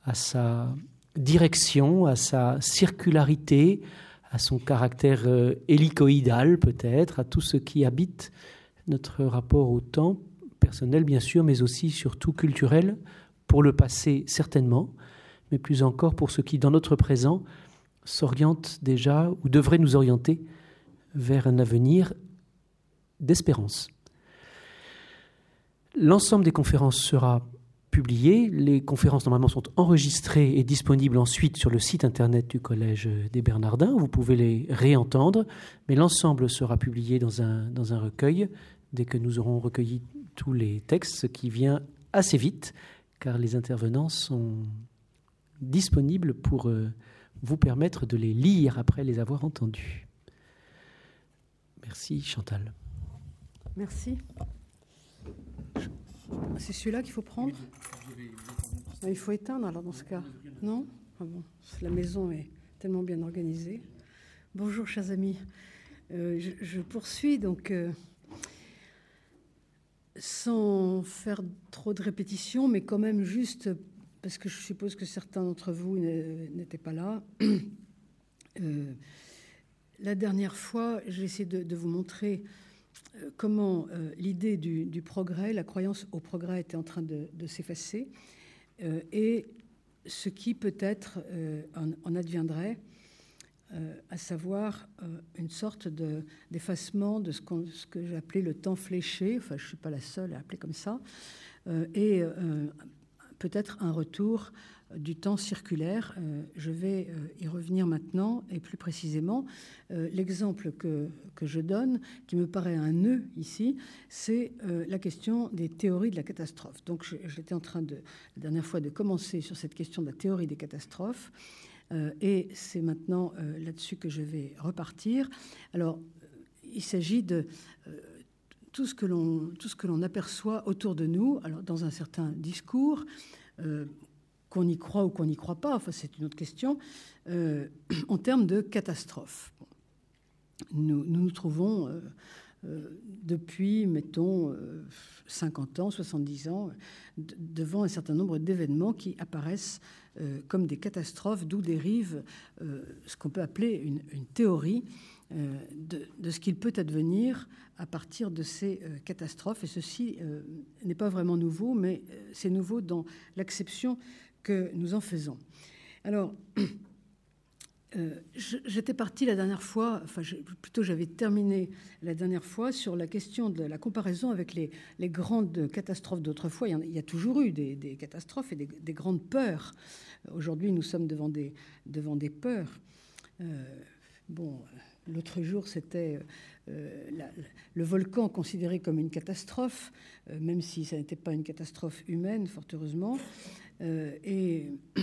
à sa direction, à sa circularité, à son caractère euh, hélicoïdal peut-être, à tout ce qui habite notre rapport au temps, personnel bien sûr, mais aussi surtout culturel, pour le passé certainement, mais plus encore pour ce qui dans notre présent s'oriente déjà ou devrait nous orienter vers un avenir d'espérance. L'ensemble des conférences sera publié. Les conférences normalement sont enregistrées et disponibles ensuite sur le site internet du Collège des Bernardins. Vous pouvez les réentendre, mais l'ensemble sera publié dans un, dans un recueil dès que nous aurons recueilli tous les textes, ce qui vient assez vite, car les intervenants sont disponibles pour euh, vous permettre de les lire après les avoir entendus. Merci Chantal. Merci. C'est celui-là qu'il faut prendre? Ah, Il faut éteindre alors dans ce cas. Non? Ah La maison est tellement bien organisée. Bonjour chers amis. Euh, je, poursuis donc euh, sans faire trop de répétitions, mais quand même juste parce que je suppose que certains d'entre vous n'étaient pas là. *clears throat* Euh, la dernière fois, j'ai essayé de, vous montrer euh, comment euh, l'idée du, progrès, la croyance au progrès était en train de, s'effacer euh, et ce qui peut-être en, adviendrait, à savoir une sorte d'effacement de, ce, que j'ai appelé le temps fléché, enfin je ne suis pas la seule à appeler comme ça, et peut-être un retour du temps circulaire. Euh, je vais euh, y revenir maintenant et plus précisément, euh, l'exemple que, que, je donne, qui me paraît un nœud ici, c'est la question des théories de la catastrophe. Donc j'étais en train de, la dernière fois de commencer sur cette question de la théorie des catastrophes. et c'est maintenant là-dessus que je vais repartir. Alors, il s'agit de tout ce que l'on aperçoit autour de nous, alors dans un certain discours, qu'on y croit ou qu'on n'y croit pas, enfin c'est une autre question, euh, *clears throat* en termes de catastrophe. Nous, nous, trouvons euh, depuis, mettons, 50 ans, 70 ans, devant un certain nombre d'événements qui apparaissent comme des catastrophes, d'où dérive ce qu'on peut appeler une, théorie de, de, ce qu'il peut advenir à partir de ces catastrophes. Et ceci n'est pas vraiment nouveau, mais c'est nouveau dans l'acception que nous en faisons. Alors, *clears throat* euh, j'étais partie la dernière fois, enfin plutôt j'avais terminé la dernière fois sur la question de la comparaison avec les, grandes catastrophes d'autrefois. Il, y a toujours eu des, catastrophes et des, grandes peurs. Aujourd'hui, nous sommes devant des, devant des peurs. Euh, bon, l'autre jour, c'était euh, le volcan considéré comme une catastrophe, même si ça n'était pas une catastrophe humaine, fort heureusement. et *clears throat*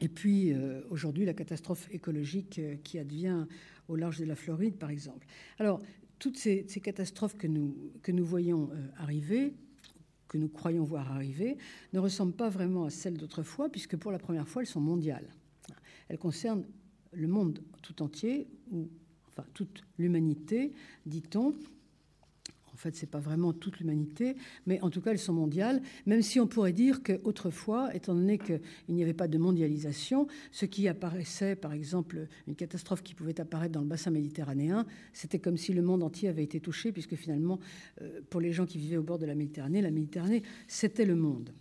Et puis euh, aujourd'hui, la catastrophe écologique euh, qui advient au large de la Floride, par exemple. Alors, toutes ces, catastrophes que nous, que nous voyons euh, arriver, que nous croyons voir arriver, ne ressemblent pas vraiment à celles d'autrefois, puisque pour la première fois, elles sont mondiales. Elles concernent le monde tout entier, ou enfin toute l'humanité, dit-on, en fait, ce n'est pas vraiment toute l'humanité, mais en tout cas, elles sont mondiales, même si on pourrait dire qu'autrefois, étant donné qu'il n'y avait pas de mondialisation, ce qui apparaissait, par exemple, une catastrophe qui pouvait apparaître dans le bassin méditerranéen, c'était comme si le monde entier avait été touché, puisque finalement, euh, pour les gens qui vivaient au bord de la Méditerranée, la Méditerranée, c'était le monde.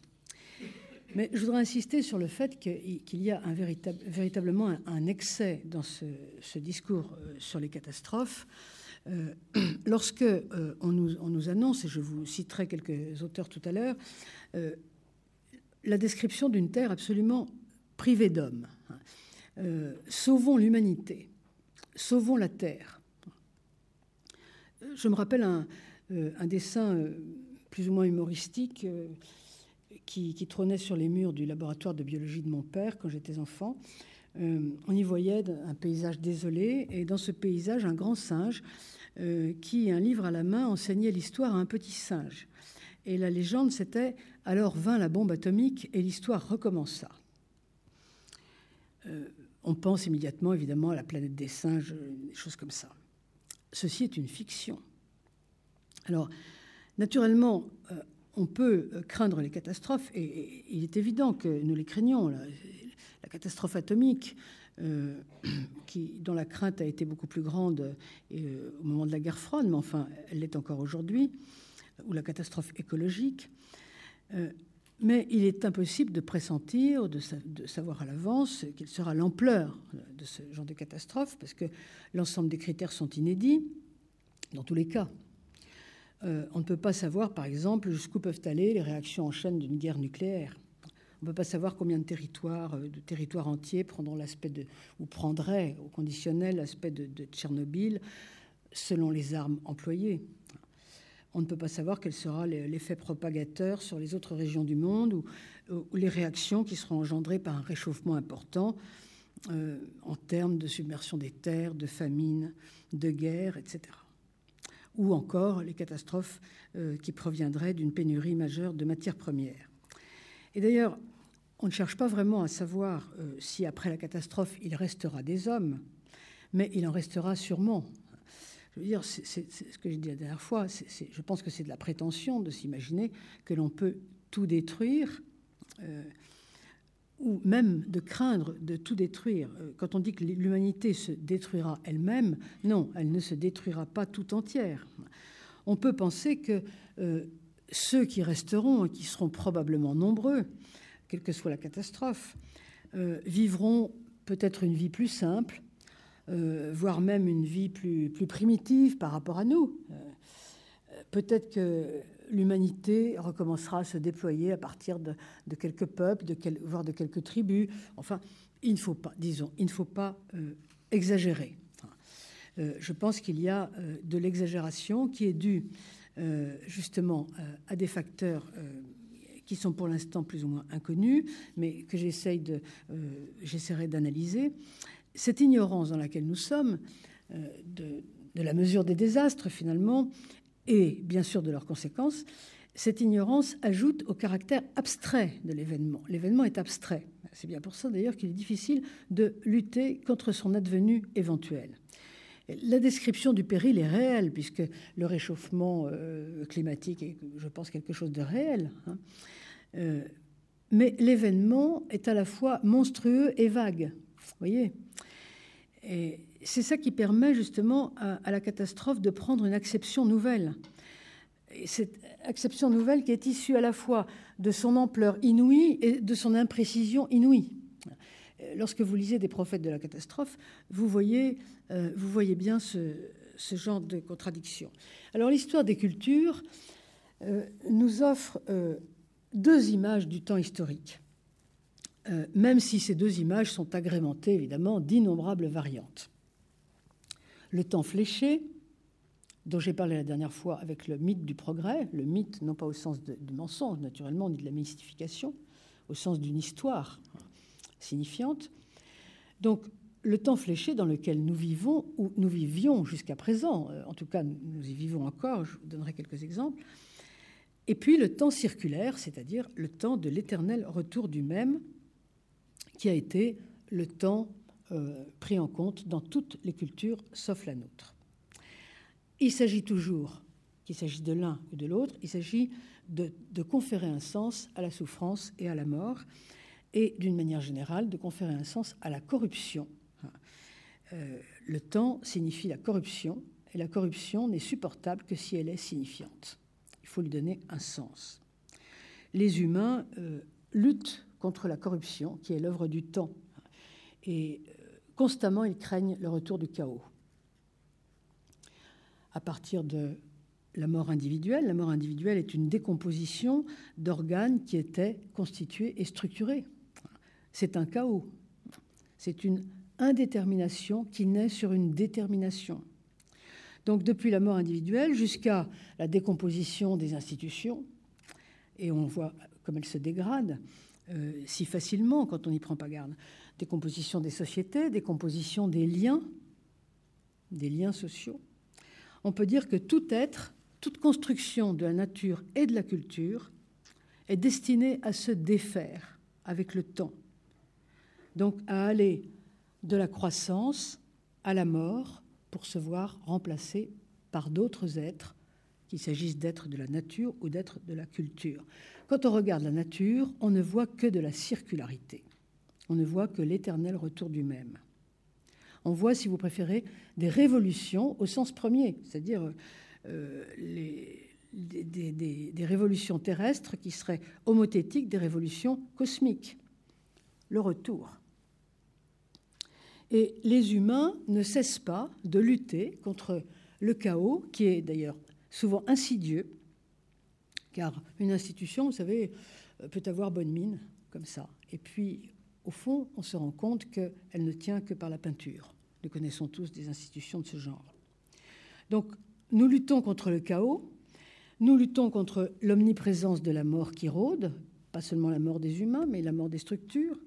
Mais je voudrais insister sur le fait qu'il y a véritablement un, excès dans ce, discours euh, sur les catastrophes. Euh, *clears throat* lorsque euh, on, nous, annonce, et je vous citerai quelques auteurs tout à l'heure, la description d'une terre absolument privée d'hommes. sauvons l'humanité, sauvons la terre. Je me rappelle un, dessin plus ou moins humoristique qui, trônait sur les murs du laboratoire de biologie de mon père quand j'étais enfant. on y voyait un paysage désolé, et dans ce paysage, un grand singe euh, qui, un livre à la main, enseignait l'histoire à un petit singe. Et la légende, c'était alors vint la bombe atomique et l'histoire recommença. Euh, on pense immédiatement, évidemment, à la planète des singes, des choses comme ça. Ceci est une fiction. Alors, naturellement, euh, on peut craindre les catastrophes, et, il est évident que nous les craignons. la catastrophe atomique, euh, *clears throat* qui, dont la crainte a été beaucoup plus grande euh, au moment de la guerre froide, mais enfin, elle l'est encore aujourd'hui, ou la catastrophe écologique. Euh, mais il est impossible de pressentir, de, de savoir à l'avance quelle sera l'ampleur de ce genre de catastrophe, parce que l'ensemble des critères sont inédits, dans tous les cas. On ne peut pas savoir, par exemple, jusqu'où peuvent aller les réactions en chaîne d'une guerre nucléaire. On ne peut pas savoir combien de territoires, euh, de territoires entiers prendront de, ou prendraient au conditionnel l'aspect de, Tchernobyl selon les armes employées. On ne peut pas savoir quel sera l'effet propagateur sur les autres régions du monde ou, les réactions qui seront engendrées par un réchauffement important euh, en termes de submersion des terres, de famine, de guerre, etc. Ou encore les catastrophes euh, qui proviendraient d'une pénurie majeure de matières premières. Et d'ailleurs, on ne cherche pas vraiment à savoir euh, si après la catastrophe il restera des hommes, mais il en restera sûrement. Je veux dire, c'est ce que j'ai dit la dernière fois, je pense que c'est de la prétention de s'imaginer que l'on peut tout détruire, euh, ou même de craindre de tout détruire. Euh, quand on dit que l'humanité se détruira elle-même, non, elle ne se détruira pas tout entière. On peut penser que ceux qui resteront, et qui seront probablement nombreux, quelle que soit la catastrophe, euh, vivront peut-être une vie plus simple, euh, voire même une vie plus, plus, primitive par rapport à nous. Euh, peut-être que l'humanité recommencera à se déployer à partir de, quelques peuples, de voire de quelques tribus. Enfin, il ne faut pas, disons, il ne faut pas exagérer. je pense qu'il y a de l'exagération qui est due justement à des facteurs qui sont pour l'instant plus ou moins inconnus, mais que j'essaye de, euh, j'essaierai d'analyser. Cette ignorance dans laquelle nous sommes euh, de, la mesure des désastres finalement et bien sûr de leurs conséquences, cette ignorance ajoute au caractère abstrait de l'événement. L'événement est abstrait. C'est bien pour ça d'ailleurs qu'il est difficile de lutter contre son advenu éventuel. La description du péril est réelle, puisque le réchauffement euh, climatique est, je pense, quelque chose de réel. Hein. Euh, mais l'événement est à la fois monstrueux et vague. Vous voyez c'est ça qui permet justement à, la catastrophe de prendre une acception nouvelle. Et cette acception nouvelle qui est issue à la fois de son ampleur inouïe et de son imprécision inouïe. Lorsque vous lisez des prophètes de la catastrophe, vous voyez, euh, bien ce, genre de contradiction. Alors l'histoire des cultures euh, nous offre euh, deux images du temps historique, même si ces deux images sont agrémentées évidemment d'innombrables variantes. Le temps fléché, dont j'ai parlé la dernière fois avec le mythe du progrès, le mythe non pas au sens du mensonge naturellement, ni de la mystification, au sens d'une histoire signifiante. Donc le temps fléché dans lequel nous vivons, ou nous vivions jusqu'à présent, euh, en tout cas nous y vivons encore, je vous donnerai quelques exemples, et puis le temps circulaire, c'est-à-dire le temps de l'éternel retour du même, qui a été le temps euh, pris en compte dans toutes les cultures sauf la nôtre. Il s'agit toujours, qu'il s'agisse de l'un ou de l'autre, il s'agit de, conférer un sens à la souffrance et à la mort, et d'une manière générale de conférer un sens à la corruption. Euh, le temps signifie la corruption, et la corruption n'est supportable que si elle est signifiante. Il faut lui donner un sens. Les humains euh, luttent contre la corruption, qui est l'œuvre du temps. Et euh, constamment, ils craignent le retour du chaos. À partir de la mort individuelle, la mort individuelle est une décomposition d'organes qui étaient constitués et structurés. C'est un chaos. C'est une indétermination qui naît sur une détermination. Donc depuis la mort individuelle jusqu'à la décomposition des institutions, et on voit comme elles se dégradent euh, si facilement quand on n'y prend pas garde. Décomposition des sociétés, décomposition des liens, des liens sociaux. On peut dire que tout être, toute construction de la nature et de la culture est destinée à se défaire avec le temps. Donc à aller de la croissance à la mort, pour se voir remplacé par d'autres êtres, qu'il s'agisse d'êtres de la nature ou d'êtres de la culture. Quand on regarde la nature, on ne voit que de la circularité. On ne voit que l'éternel retour du même. On voit, si vous préférez, des révolutions au sens premier, c'est-à-dire euh, des, des révolutions terrestres qui seraient homothétiques des révolutions cosmiques. Le retour. Et les humains ne cessent pas de lutter contre le chaos, qui est d'ailleurs souvent insidieux, car une institution, vous savez, peut avoir bonne mine, comme ça. Et puis, au fond, on se rend compte qu'elle ne tient que par la peinture. Nous connaissons tous des institutions de ce genre. Donc, nous luttons contre le chaos, nous luttons contre l'omniprésence de la mort qui rôde, pas seulement la mort des humains, mais la mort des structures,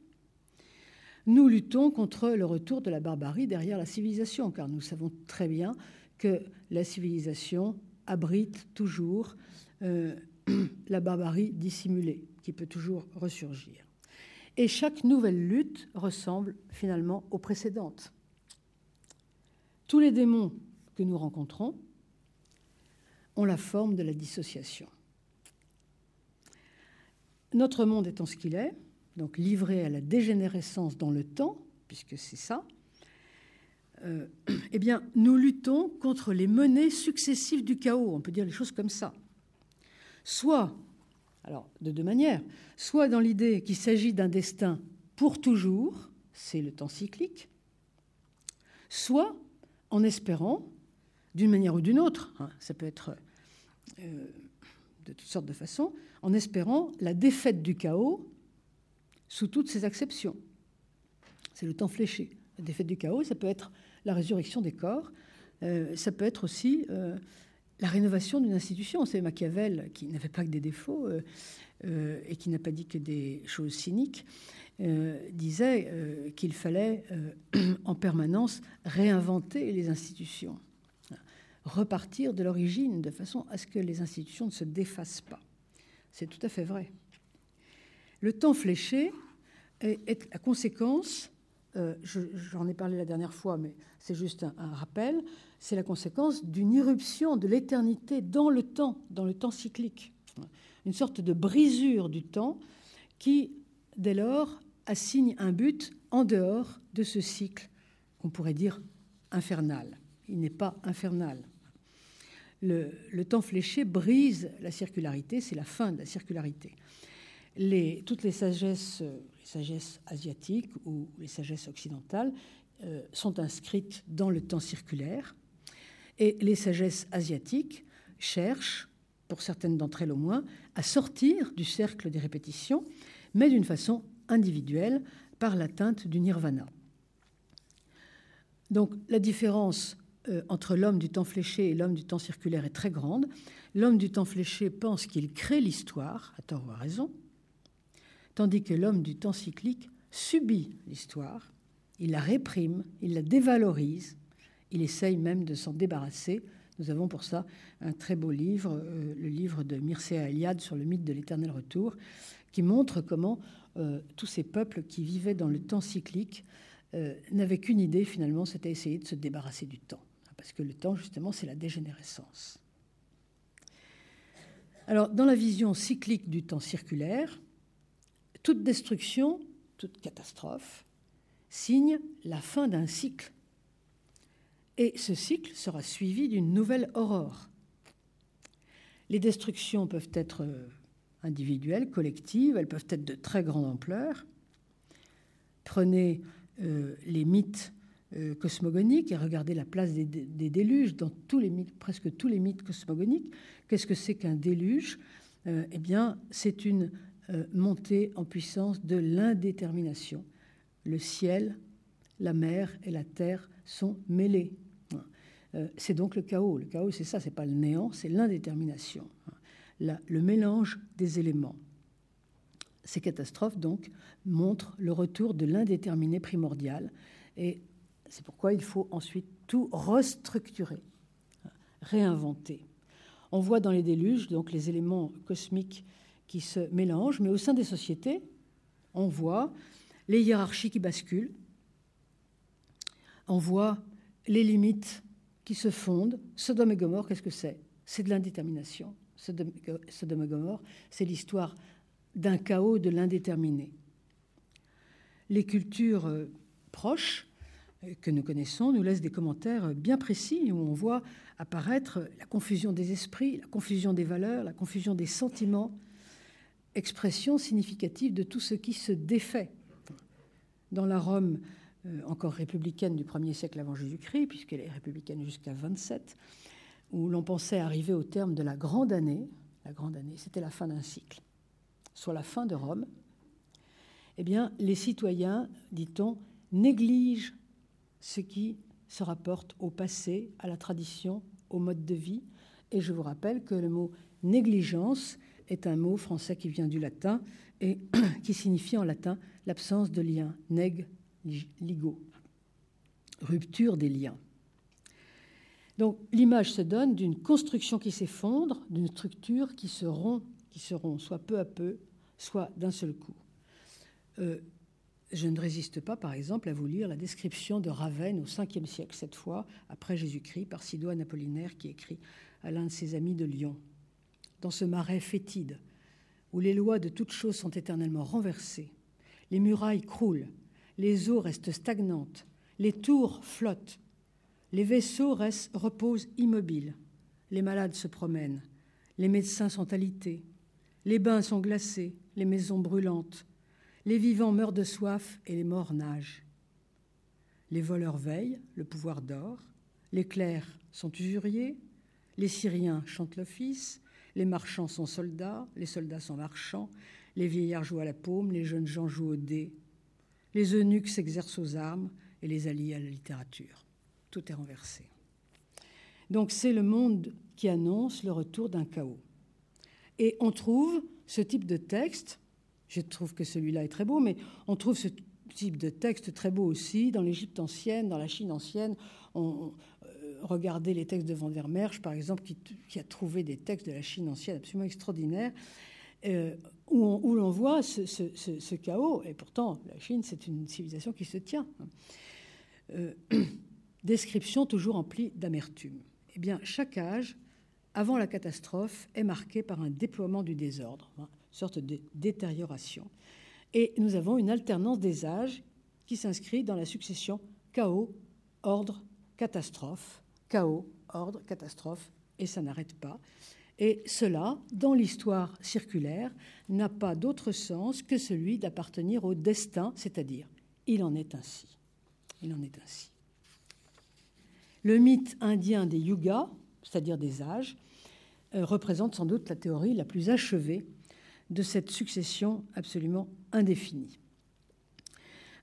nous luttons contre le retour de la barbarie derrière la civilisation, car nous savons très bien que la civilisation abrite toujours euh, *clears throat* la barbarie dissimulée, qui peut toujours ressurgir. Et chaque nouvelle lutte ressemble finalement aux précédentes. Tous les démons que nous rencontrons ont la forme de la dissociation. Notre monde étant ce qu'il est, donc livré à la dégénérescence dans le temps, puisque c'est ça, euh, *clears throat* eh bien, nous luttons contre les menées successives du chaos. On peut dire les choses comme ça. Soit, alors de deux manières, soit dans l'idée qu'il s'agit d'un destin pour toujours, c'est le temps cyclique, soit en espérant, d'une manière ou d'une autre, hein, ça peut être euh, de toutes sortes de façons, en espérant la défaite du chaos sous toutes ses acceptions. C'est le temps fléché. La défaite du chaos, ça peut être la résurrection des corps, euh, ça peut être aussi euh, la rénovation d'une institution. C'est Machiavel, qui n'avait pas que des défauts euh, et qui n'a pas dit que des choses cyniques, disait qu'il fallait *clears throat* en permanence réinventer les institutions, repartir de l'origine de façon à ce que les institutions ne se défassent pas. C'est tout à fait vrai. Le temps fléché est, la conséquence euh, j'en ai parlé la dernière fois, mais c'est juste un, rappel, c'est la conséquence d'une irruption de l'éternité dans le temps, dans le temps cyclique. Une sorte de brisure du temps qui, dès lors, assigne un but en dehors de ce cycle qu'on pourrait dire infernal. Il n'est pas infernal. Le, temps fléché brise la circularité, c'est la fin de la circularité. Toutes les sagesses sagesses asiatiques ou les sagesses occidentales euh, sont inscrites dans le temps circulaire. Et les sagesses asiatiques cherchent, pour certaines d'entre elles au moins, à sortir du cercle des répétitions, mais d'une façon individuelle, par l'atteinte du nirvana. Donc la différence euh, entre l'homme du temps fléché et l'homme du temps circulaire est très grande. L'homme du temps fléché pense qu'il crée l'histoire, à tort ou à raison, tandis que l'homme du temps cyclique subit l'histoire, il la réprime, il la dévalorise, il essaye même de s'en débarrasser. Nous avons pour ça un très beau livre, euh, le livre de Mircea Eliade sur le mythe de l'éternel retour, qui montre comment euh, tous ces peuples qui vivaient dans le temps cyclique euh, n'avaient qu'une idée finalement, c'était essayer de se débarrasser du temps. Parce que le temps, justement, c'est la dégénérescence. Alors, dans la vision cyclique du temps circulaire, toute destruction, toute catastrophe signe la fin d'un cycle. Et ce cycle sera suivi d'une nouvelle aurore. Les destructions peuvent être euh, individuelles, collectives, elles peuvent être de très grande ampleur. Prenez euh, les mythes euh, cosmogoniques et regardez la place des, déluges dans tous les mythes, presque tous les mythes cosmogoniques. Qu'est-ce que c'est qu'un déluge? Eh bien, c'est une montée en puissance de l'indétermination. Le ciel, la mer et la terre sont mêlés. Euh, c'est donc le chaos. Le chaos, c'est ça, c'est pas le néant, c'est l'indétermination. le mélange des éléments. Ces catastrophes, donc, montrent le retour de l'indéterminé primordial. Et c'est pourquoi il faut ensuite tout restructurer, réinventer. On voit dans les déluges, donc, les éléments cosmiques qui se mélangent, mais au sein des sociétés, on voit les hiérarchies qui basculent, on voit les limites qui se fondent. Sodome et Gomorre, qu'est-ce que c'est? C'est de l'indétermination. Sodome et Gomorre, c'est l'histoire d'un chaos de l'indéterminé. Les cultures euh, proches euh, que nous connaissons nous laissent des commentaires bien précis où on voit apparaître la confusion des esprits, la confusion des valeurs, la confusion des sentiments, expression significative de tout ce qui se défait. Dans la Rome euh, encore républicaine du 1er siècle avant Jésus-Christ, puisqu'elle est républicaine jusqu'à 27, où l'on pensait arriver au terme de la grande année, la grande année, c'était la fin d'un cycle, soit la fin de Rome, eh bien, les citoyens, dit-on, négligent ce qui se rapporte au passé, à la tradition, au mode de vie. Et je vous rappelle que le mot négligence est un mot français qui vient du latin et *clears throat* qui signifie en latin l'absence de lien, neg ligo, rupture des liens. Donc l'image se donne d'une construction qui s'effondre, d'une structure qui se rompt, qui se rompt soit peu à peu, soit d'un seul coup. Euh, je ne résiste pas, par exemple, à vous lire la description de Ravenne au 5e siècle, cette fois, après Jésus-Christ, par Sidoine Apollinaire, qui écrit à l'un de ses amis de Lyon dans ce marais fétide, où les lois de toutes choses sont éternellement renversées, les murailles croulent, les eaux restent stagnantes, les tours flottent, les vaisseaux reposent immobiles, les malades se promènent, les médecins sont alités, les bains sont glacés, les maisons brûlantes, les vivants meurent de soif et les morts nagent. Les voleurs veillent, le pouvoir dort, les clercs sont usuriers, les Syriens chantent l'office, les marchands sont soldats, les soldats sont marchands, les vieillards jouent à la paume, les jeunes gens jouent au dé, les eunuques s'exercent aux armes et les alliés à la littérature. Tout est renversé. Donc c'est le monde qui annonce le retour d'un chaos. Et on trouve ce type de texte, je trouve que celui-là est très beau, mais on trouve ce type de texte très beau aussi dans l'Égypte ancienne, dans la Chine ancienne. On, regardez les textes de Van der Merch, par exemple, qui, a trouvé des textes de la Chine ancienne absolument extraordinaires. Où, l'on voit ce, chaos, et pourtant la Chine, c'est une civilisation qui se tient. *clears throat* description toujours emplie d'amertume. Eh bien, chaque âge, avant la catastrophe, est marqué par un déploiement du désordre, hein, sorte de détérioration. Et nous avons une alternance des âges qui s'inscrit dans la succession chaos, ordre, catastrophe, chaos, ordre, catastrophe, et ça n'arrête pas. Et cela, dans l'histoire circulaire, n'a pas d'autre sens que celui d'appartenir au destin, c'est-à-dire il en est ainsi. Il en est ainsi. Le mythe indien des yugas, c'est-à-dire des âges, euh, représente sans doute la théorie la plus achevée de cette succession absolument indéfinie.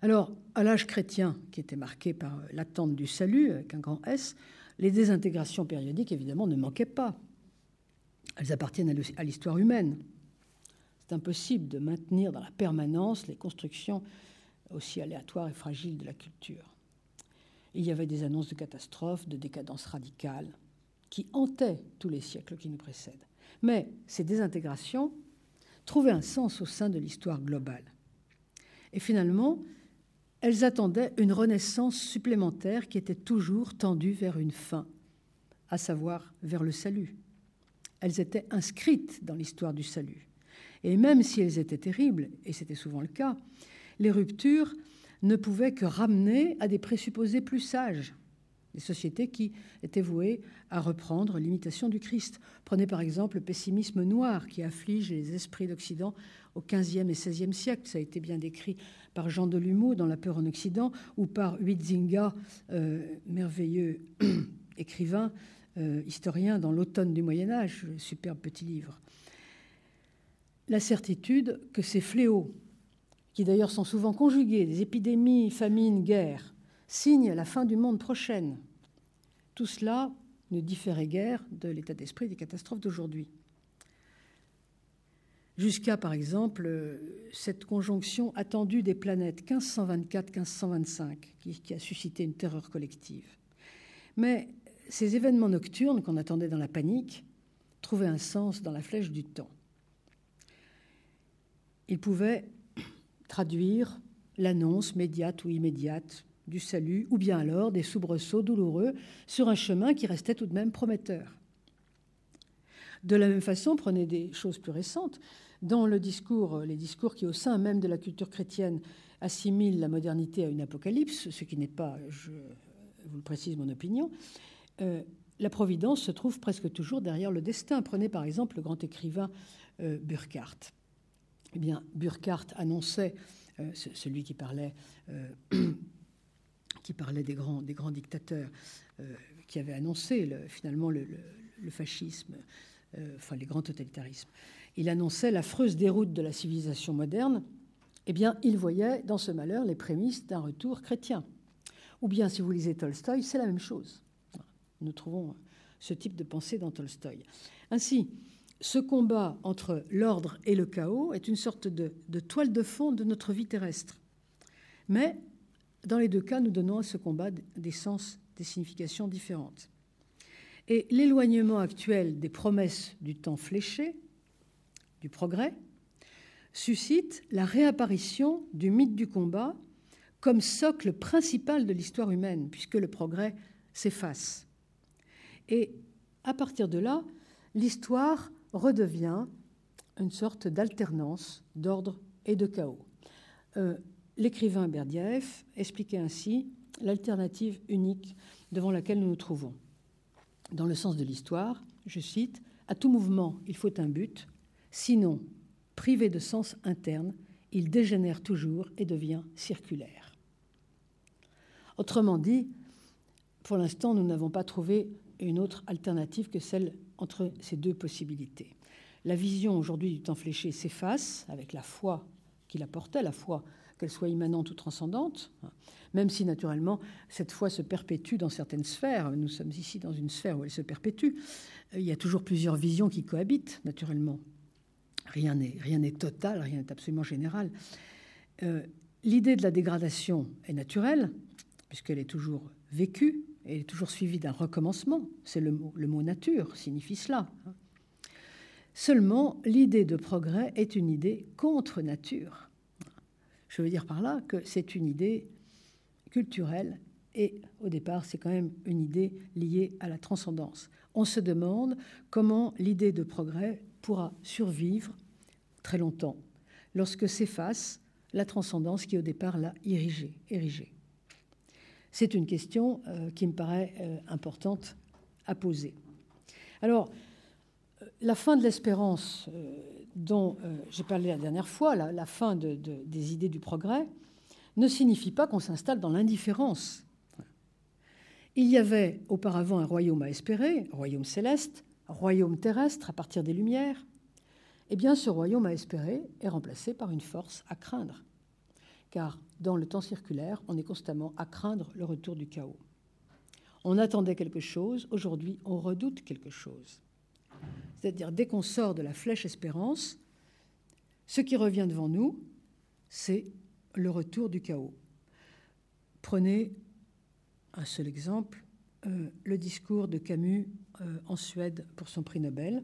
Alors, à l'âge chrétien, qui était marqué par l'attente du salut, avec un grand S, les désintégrations périodiques, évidemment, ne manquaient pas. Elles appartiennent à l'histoire humaine. C'est impossible de maintenir dans la permanence les constructions aussi aléatoires et fragiles de la culture. Il y avait des annonces de catastrophes, de décadence radicale, qui hantaient tous les siècles qui nous précèdent. Mais ces désintégrations trouvaient un sens au sein de l'histoire globale. Et finalement, elles attendaient une renaissance supplémentaire qui était toujours tendue vers une fin, à savoir vers le salut. Elles étaient inscrites dans l'histoire du salut. Et même si elles étaient terribles, et c'était souvent le cas, les ruptures ne pouvaient que ramener à des présupposés plus sages, des sociétés qui étaient vouées à reprendre l'imitation du Christ. Prenez par exemple le pessimisme noir qui afflige les esprits d'Occident au XVe et XVIe siècle. Ça a été bien décrit par Jean Delumeau dans La peur en Occident ou par Huizinga, euh, merveilleux *clears throat* écrivain, historien dans L'automne du Moyen Âge, superbe petit livre. La certitude que ces fléaux qui d'ailleurs sont souvent conjugués, des épidémies, famines, guerres, signent la fin du monde prochaine. Tout cela ne différait guère de l'état d'esprit des catastrophes d'aujourd'hui. Jusqu'à, par exemple, cette conjonction attendue des planètes 1524-1525, qui, qui a suscité une terreur collective. Mais ces événements nocturnes qu'on attendait dans la panique trouvaient un sens dans la flèche du temps. Ils pouvaient traduire l'annonce médiate ou immédiate du salut, ou bien alors des soubresauts douloureux sur un chemin qui restait tout de même prometteur. De la même façon, prenez des choses plus récentes. Dans le discours, les discours qui, au sein même de la culture chrétienne, assimilent la modernité à une apocalypse, ce qui n'est pas, je vous le précise, mon opinion, euh, la providence se trouve presque toujours derrière le destin. Prenez par exemple le grand écrivain euh, Burckhardt eh bien, Burkhardt annonçait, euh, celui qui parlait, euh, *clears throat* qui parlait des, grands, dictateurs, qui avait annoncé finalement le, fascisme, enfin les grands totalitarismes. Il annonçait l'affreuse déroute de la civilisation moderne. Eh bien, il voyait dans ce malheur les prémices d'un retour chrétien. Ou bien, si vous lisez Tolstoï, c'est la même chose. Nous trouvons ce type de pensée dans Tolstoï. Ainsi, ce combat entre l'ordre et le chaos est une sorte de, toile de fond de notre vie terrestre. Mais dans les deux cas, nous donnons à ce combat des sens, des significations différentes. Et l'éloignement actuel des promesses du temps fléché, du progrès, suscite la réapparition du mythe du combat comme socle principal de l'histoire humaine, puisque le progrès s'efface. Et à partir de là, l'histoire redevient une sorte d'alternance d'ordre et de chaos. Euh, l'écrivain Berdyaev expliquait ainsi l'alternative unique devant laquelle nous nous trouvons. Dans le sens de l'histoire, je cite, À tout mouvement, il faut un but, sinon, privé de sens interne, il dégénère toujours et devient circulaire. Autrement dit, pour l'instant, nous n'avons pas trouvé une autre alternative que celle entre ces deux possibilités. La vision aujourd'hui du temps fléché s'efface avec la foi qu'il apportait, la foi qu'elle soit immanente ou transcendante, même si naturellement cette foi se perpétue dans certaines sphères. Nous sommes ici dans une sphère où elle se perpétue. Il y a toujours plusieurs visions qui cohabitent, naturellement. Rien n'est, rien n'est total, rien n'est absolument général. Euh, l'idée de la dégradation est naturelle, puisqu'elle est toujours vécue, est toujours suivi d'un recommencement. C'est le mot, nature signifie cela. Seulement, l'idée de progrès est une idée contre nature. Je veux dire par là que c'est une idée culturelle et au départ, c'est quand même une idée liée à la transcendance. On se demande comment l'idée de progrès pourra survivre très longtemps lorsque s'efface la transcendance qui au départ l'a érigée. C'est une question euh, qui me paraît euh, importante à poser. Alors, euh, la fin de l'espérance dont j'ai parlé la dernière fois, la, fin des idées du progrès, ne signifie pas qu'on s'installe dans l'indifférence. Il y avait auparavant un royaume à espérer, royaume céleste, royaume terrestre à partir des Lumières. Eh bien, ce royaume à espérer est remplacé par une force à craindre car dans le temps circulaire, on est constamment à craindre le retour du chaos. On attendait quelque chose, aujourd'hui on redoute quelque chose. C'est-à-dire, dès qu'on sort de la flèche espérance, ce qui revient devant nous, c'est le retour du chaos. Prenez un seul exemple, euh, le discours de Camus euh, en Suède pour son prix Nobel.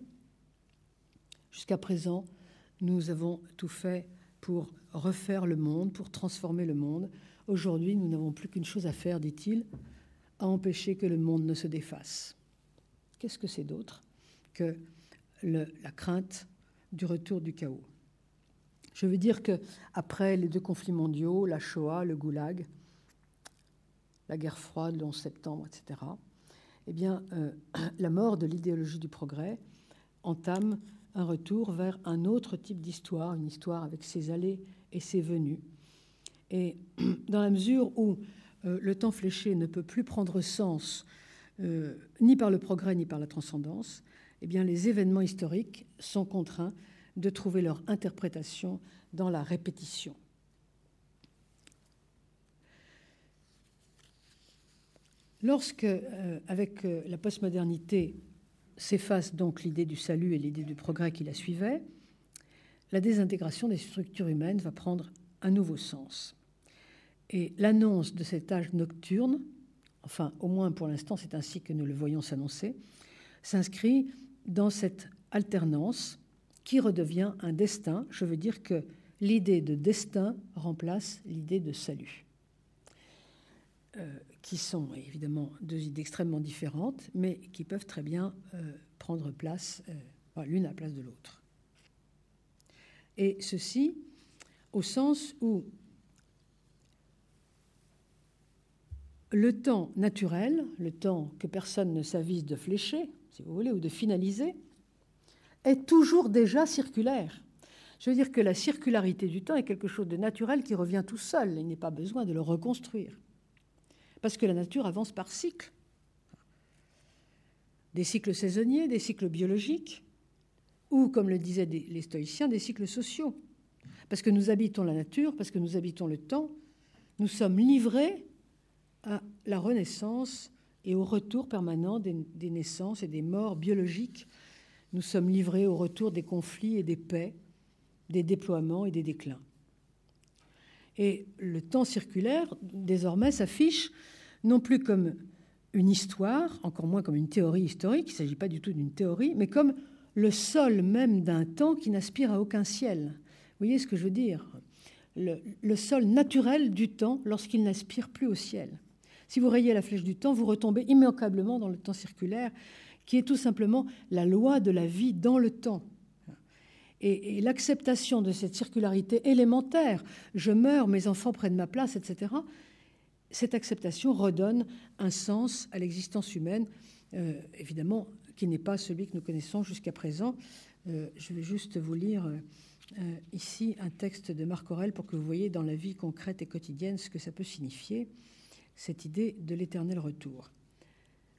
Jusqu'à présent, nous avons tout fait pour refaire le monde, pour transformer le monde. Aujourd'hui, nous n'avons plus qu'une chose à faire, dit-il, à empêcher que le monde ne se défasse. Qu'est-ce que c'est d'autre que la crainte du retour du chaos? Je veux dire que après les deux conflits mondiaux, la Shoah, le Goulag, la guerre froide, le 11 septembre, etc., eh bien, euh, *clears throat* la mort de l'idéologie du progrès entame un retour vers un autre type d'histoire, une histoire avec ses allées et ses venues. Et *clears throat* dans la mesure où euh, le temps fléché ne peut plus prendre sens euh, ni par le progrès ni par la transcendance, eh bien les événements historiques sont contraints de trouver leur interprétation dans la répétition. Lorsque, euh, avec la postmodernité, s'efface donc l'idée du salut et l'idée du progrès qui la suivait, la désintégration des structures humaines va prendre un nouveau sens. Et l'annonce de cet âge nocturne, enfin au moins pour l'instant c'est ainsi que nous le voyons s'annoncer, s'inscrit dans cette alternance qui redevient un destin. Je veux dire que l'idée de destin remplace l'idée de salut. Euh, qui sont évidemment deux idées extrêmement différentes, mais qui peuvent très bien euh, prendre place euh, l'une à la place de l'autre. Et ceci au sens où le temps naturel, le temps que personne ne s'avise de flécher, si vous voulez, ou de finaliser, est toujours déjà circulaire. Je veux dire que la circularité du temps est quelque chose de naturel qui revient tout seul. Il n'est pas besoin de le reconstruire parce que la nature avance par cycles. Des cycles saisonniers, des cycles biologiques, ou, comme le disaient les stoïciens, des cycles sociaux. Parce que nous habitons la nature, parce que nous habitons le temps, nous sommes livrés à la renaissance et au retour permanent des, des naissances et des morts biologiques. Nous sommes livrés au retour des conflits et des paix, des déploiements et des déclins. Et le temps circulaire, désormais, s'affiche non plus comme une histoire, encore moins comme une théorie historique, il ne s'agit pas du tout d'une théorie, mais comme le sol même d'un temps qui n'aspire à aucun ciel. Vous voyez ce que je veux dire? Le, sol naturel du temps lorsqu'il n'aspire plus au ciel. Si vous rayez la flèche du temps, vous retombez immanquablement dans le temps circulaire, qui est tout simplement la loi de la vie dans le temps. Et, l'acceptation de cette circularité élémentaire, je meurs, mes enfants prennent ma place, etc., cette acceptation redonne un sens à l'existence humaine, euh, évidemment, qui n'est pas celui que nous connaissons jusqu'à présent. Euh, je vais juste vous lire euh, ici un texte de Marc Aurel pour que vous voyez dans la vie concrète et quotidienne ce que ça peut signifier, cette idée de l'éternel retour.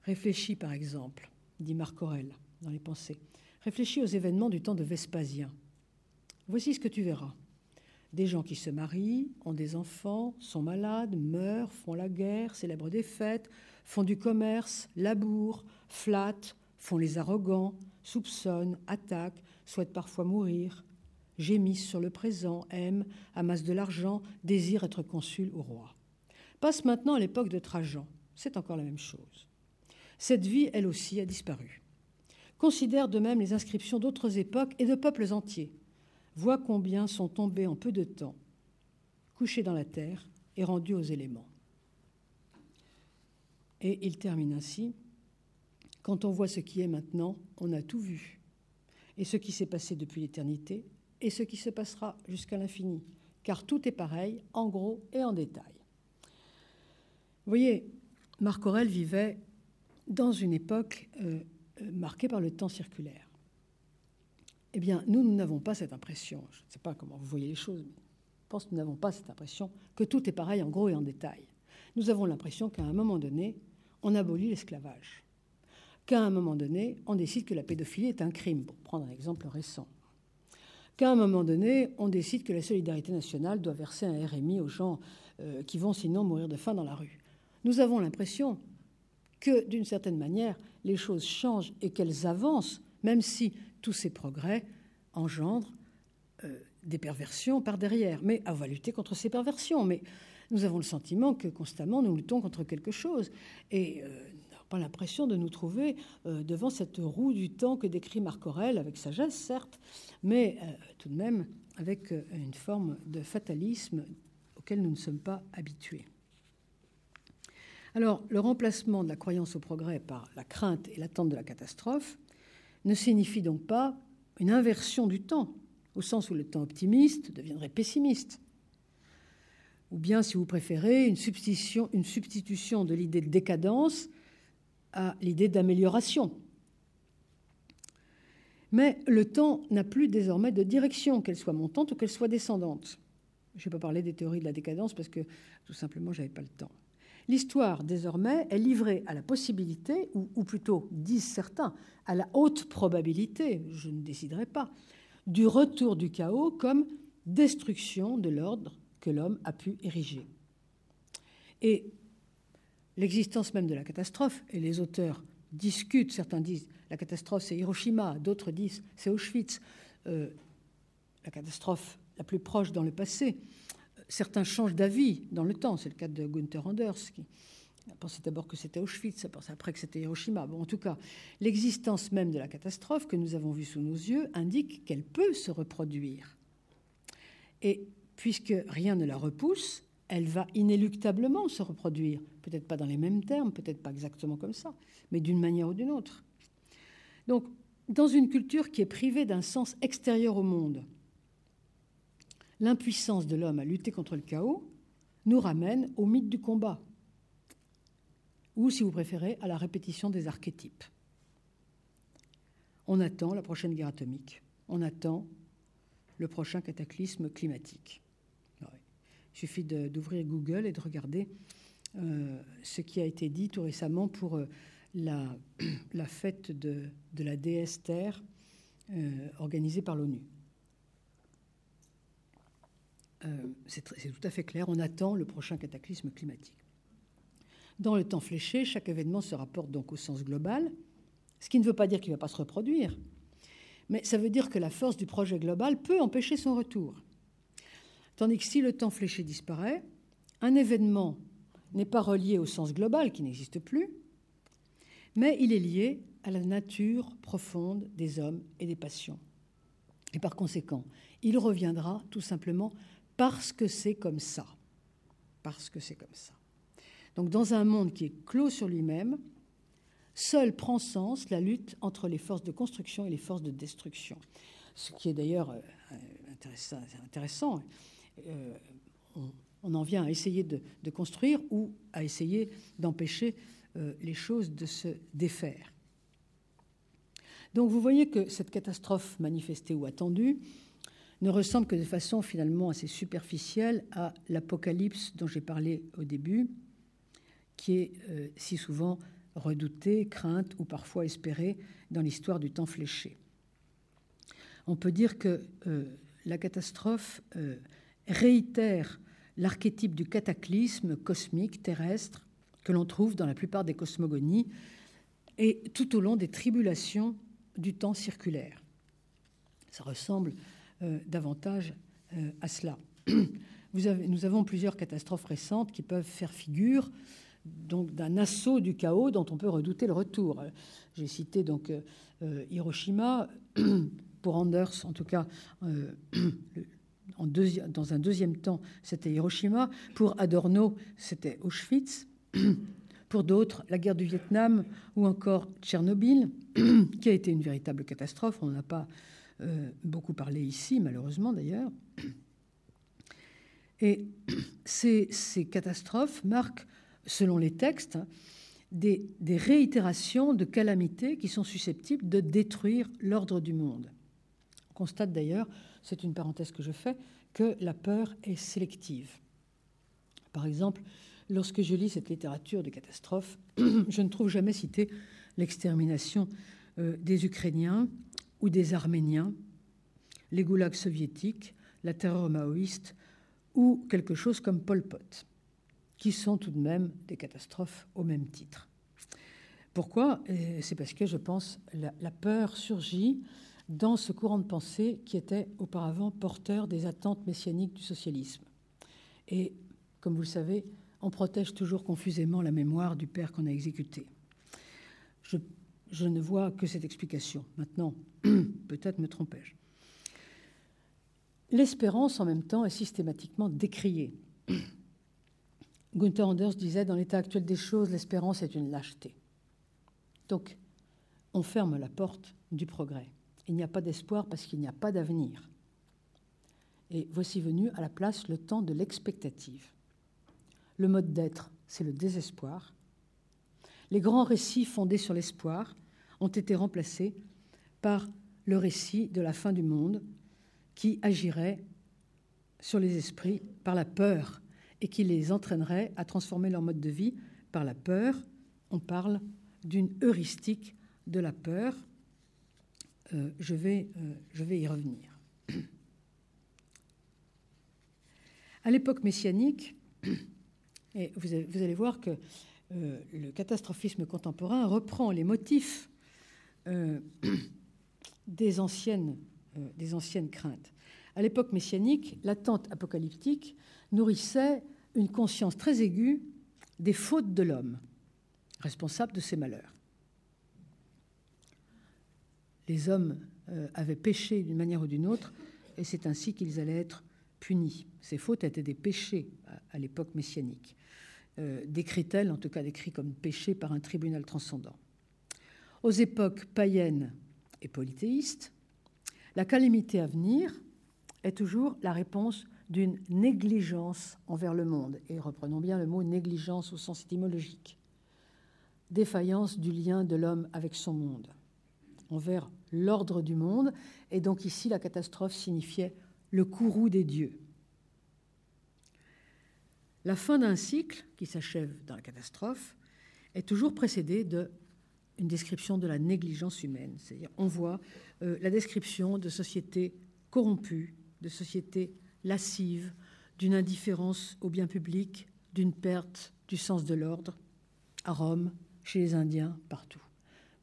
Réfléchis, par exemple, dit Marc Aurel dans les pensées. Réfléchis aux événements du temps de Vespasien. Voici ce que tu verras. Des gens qui se marient, ont des enfants, sont malades, meurent, font la guerre, célèbrent des fêtes, font du commerce, labourent, flattent, font les arrogants, soupçonnent, attaquent, souhaitent parfois mourir, gémissent sur le présent, aiment, amassent de l'argent, désirent être consul ou roi. Passe maintenant à l'époque de Trajan. C'est encore la même chose. Cette vie, elle aussi, a disparu. Considère de même les inscriptions d'autres époques et de peuples entiers. Voit combien sont tombés en peu de temps, couchés dans la terre et rendus aux éléments. Et il termine ainsi. Quand on voit ce qui est maintenant, on a tout vu. Et ce qui s'est passé depuis l'éternité, et ce qui se passera jusqu'à l'infini. Car tout est pareil, en gros et en détail. Vous voyez, Marc Aurèle vivait dans une époque euh, euh, marquée par le temps circulaire. Eh bien, nous, nous n'avons pas cette impression. Je ne sais pas comment vous voyez les choses, mais je pense que nous n'avons pas cette impression que tout est pareil en gros et en détail. Nous avons l'impression qu'à un moment donné, on abolit l'esclavage. Qu'à un moment donné, on décide que la pédophilie est un crime, pour prendre un exemple récent. Qu'à un moment donné, on décide que la solidarité nationale doit verser un RMI aux gens euh, qui vont sinon mourir de faim dans la rue. Nous avons l'impression que, d'une certaine manière, les choses changent et qu'elles avancent, même si tous ces progrès engendrent euh, des perversions par derrière. Mais on va lutter contre ces perversions. Mais nous avons le sentiment que constamment nous luttons contre quelque chose. Et euh, pas l'impression de nous trouver euh, devant cette roue du temps que décrit Marc Aurèle, avec sagesse certes, mais euh, tout de même avec euh, une forme de fatalisme auquel nous ne sommes pas habitués. Alors, le remplacement de la croyance au progrès par la crainte et l'attente de la catastrophe ne signifie donc pas une inversion du temps, au sens où le temps optimiste deviendrait pessimiste, ou bien, si vous préférez, une substitution, une substitution de l'idée de décadence à l'idée d'amélioration. Mais le temps n'a plus désormais de direction, qu'elle soit montante ou qu'elle soit descendante. Je n'ai pas parlé des théories de la décadence parce que tout simplement, je n'avais pas le temps. L'histoire, désormais, est livrée à la possibilité, ou, ou, plutôt, disent certains, à la haute probabilité, je ne déciderai pas, du retour du chaos comme destruction de l'ordre que l'homme a pu ériger. Et l'existence même de la catastrophe, et les auteurs discutent, certains disent la catastrophe c'est Hiroshima, d'autres disent c'est Auschwitz, euh, la catastrophe la plus proche dans le passé. Certains changent d'avis dans le temps, c'est le cas de Gunther Anders, qui pensait d'abord que c'était Auschwitz, pensait après que c'était Hiroshima. Bon, en tout cas, l'existence même de la catastrophe que nous avons vue sous nos yeux indique qu'elle peut se reproduire. Et puisque rien ne la repousse, elle va inéluctablement se reproduire. Peut-être pas dans les mêmes termes, peut-être pas exactement comme ça, mais d'une manière ou d'une autre. Donc, dans une culture qui est privée d'un sens extérieur au monde, l'impuissance de l'homme à lutter contre le chaos nous ramène au mythe du combat, ou, si vous préférez, à la répétition des archétypes. On attend la prochaine guerre atomique, on attend le prochain cataclysme climatique. Il suffit d'ouvrir Google et de regarder ce qui a été dit tout récemment pour euh, *clears throat* la, fête de, de, la déesse Terre euh, organisée par l'ONU. Euh, c'est tout à fait clair, on attend le prochain cataclysme climatique. Dans le temps fléché, chaque événement se rapporte donc au sens global, ce qui ne veut pas dire qu'il ne va pas se reproduire, mais ça veut dire que la force du projet global peut empêcher son retour. Tandis que si le temps fléché disparaît, un événement n'est pas relié au sens global qui n'existe plus, mais il est lié à la nature profonde des hommes et des passions. Et par conséquent, il reviendra tout simplement parce que c'est comme ça. Parce que c'est comme ça. Donc dans un monde qui est clos sur lui-même, seule prend sens la lutte entre les forces de construction et les forces de destruction. Ce qui est d'ailleurs euh, intéressant, euh, on, en vient à essayer de, construire ou à essayer d'empêcher euh, les choses de se défaire. Donc vous voyez que cette catastrophe manifestée ou attendue ne ressemble que de façon finalement assez superficielle à l'apocalypse dont j'ai parlé au début, qui est euh, si souvent redoutée, crainte ou parfois espérée dans l'histoire du temps fléché. On peut dire que euh, la catastrophe réitère l'archétype du cataclysme cosmique terrestre que l'on trouve dans la plupart des cosmogonies et tout au long des tribulations du temps circulaire. Ça ressemble euh, davantage euh, à cela. *clears throat* Nous avons plusieurs catastrophes récentes qui peuvent faire figure donc d'un assaut du chaos dont on peut redouter le retour. J'ai cité donc Hiroshima, *clears throat* pour Anders en tout cas, *clears throat* dans un deuxième temps, c'était Hiroshima, pour Adorno, c'était Auschwitz. *clears throat* Pour d'autres, la guerre du Vietnam ou encore Tchernobyl, *clears throat* qui a été une véritable catastrophe. On n'en a pas euh, beaucoup parlé ici, malheureusement d'ailleurs. Et *clears throat* ces, catastrophes marquent, selon les textes, des, des, réitérations de calamités qui sont susceptibles de détruire l'ordre du monde. On constate d'ailleurs, c'est une parenthèse que je fais, que la peur est sélective. Par exemple, lorsque je lis cette littérature de catastrophe, *clears throat* je ne trouve jamais cité l'extermination euh, des Ukrainiens ou des Arméniens, les goulags soviétiques, la terreur maoïste ou quelque chose comme Pol Pot, qui sont tout de même des catastrophes au même titre. Pourquoi? C'est parce que je pense la, la peur surgit dans ce courant de pensée qui était auparavant porteur des attentes messianiques du socialisme. Et comme vous le savez, on protège toujours confusément la mémoire du père qu'on a exécuté. Je, ne vois que cette explication. Maintenant, *clears throat* peut-être me trompais-je. L'espérance, en même temps, est systématiquement décriée. *clears throat* Gunther Anders disait Dans l'état actuel des choses, l'espérance est une lâcheté. Donc, on ferme la porte du progrès. Il n'y a pas d'espoir parce qu'il n'y a pas d'avenir. Et voici venu à la place le temps de l'expectative. Le mode d'être, c'est le désespoir. Les grands récits fondés sur l'espoir ont été remplacés par le récit de la fin du monde qui agirait sur les esprits par la peur et qui les entraînerait à transformer leur mode de vie par la peur. On parle d'une heuristique de la peur. Euh, je, vais, euh, je vais y revenir. À l'époque messianique, *clears throat* et vous, allez voir que euh, le catastrophisme contemporain reprend les motifs *clears throat* des, anciennes, des anciennes craintes. À l'époque messianique, l'attente apocalyptique nourrissait une conscience très aiguë des fautes de l'homme, responsable de ses malheurs. Les hommes avaient péché d'une manière ou d'une autre, et c'est ainsi qu'ils allaient être punis. Ces fautes étaient des péchés à l'époque messianique euh, décrit-elle, en tout cas décrit comme péché par un tribunal transcendant. Aux époques païennes et polythéistes, la calamité à venir est toujours la réponse d'une négligence envers le monde. Et reprenons bien le mot négligence au sens étymologique. Défaillance du lien de l'homme avec son monde, envers l'ordre du monde. Et donc ici, la catastrophe signifiait le courroux des dieux. La fin d'un cycle, qui s'achève dans la catastrophe, est toujours précédée d'une description de la négligence humaine. C'est-à-dire, on voit euh, la description de sociétés corrompues, de sociétés lascives, d'une indifférence au bien public, d'une perte du sens de l'ordre, à Rome, chez les Indiens, partout.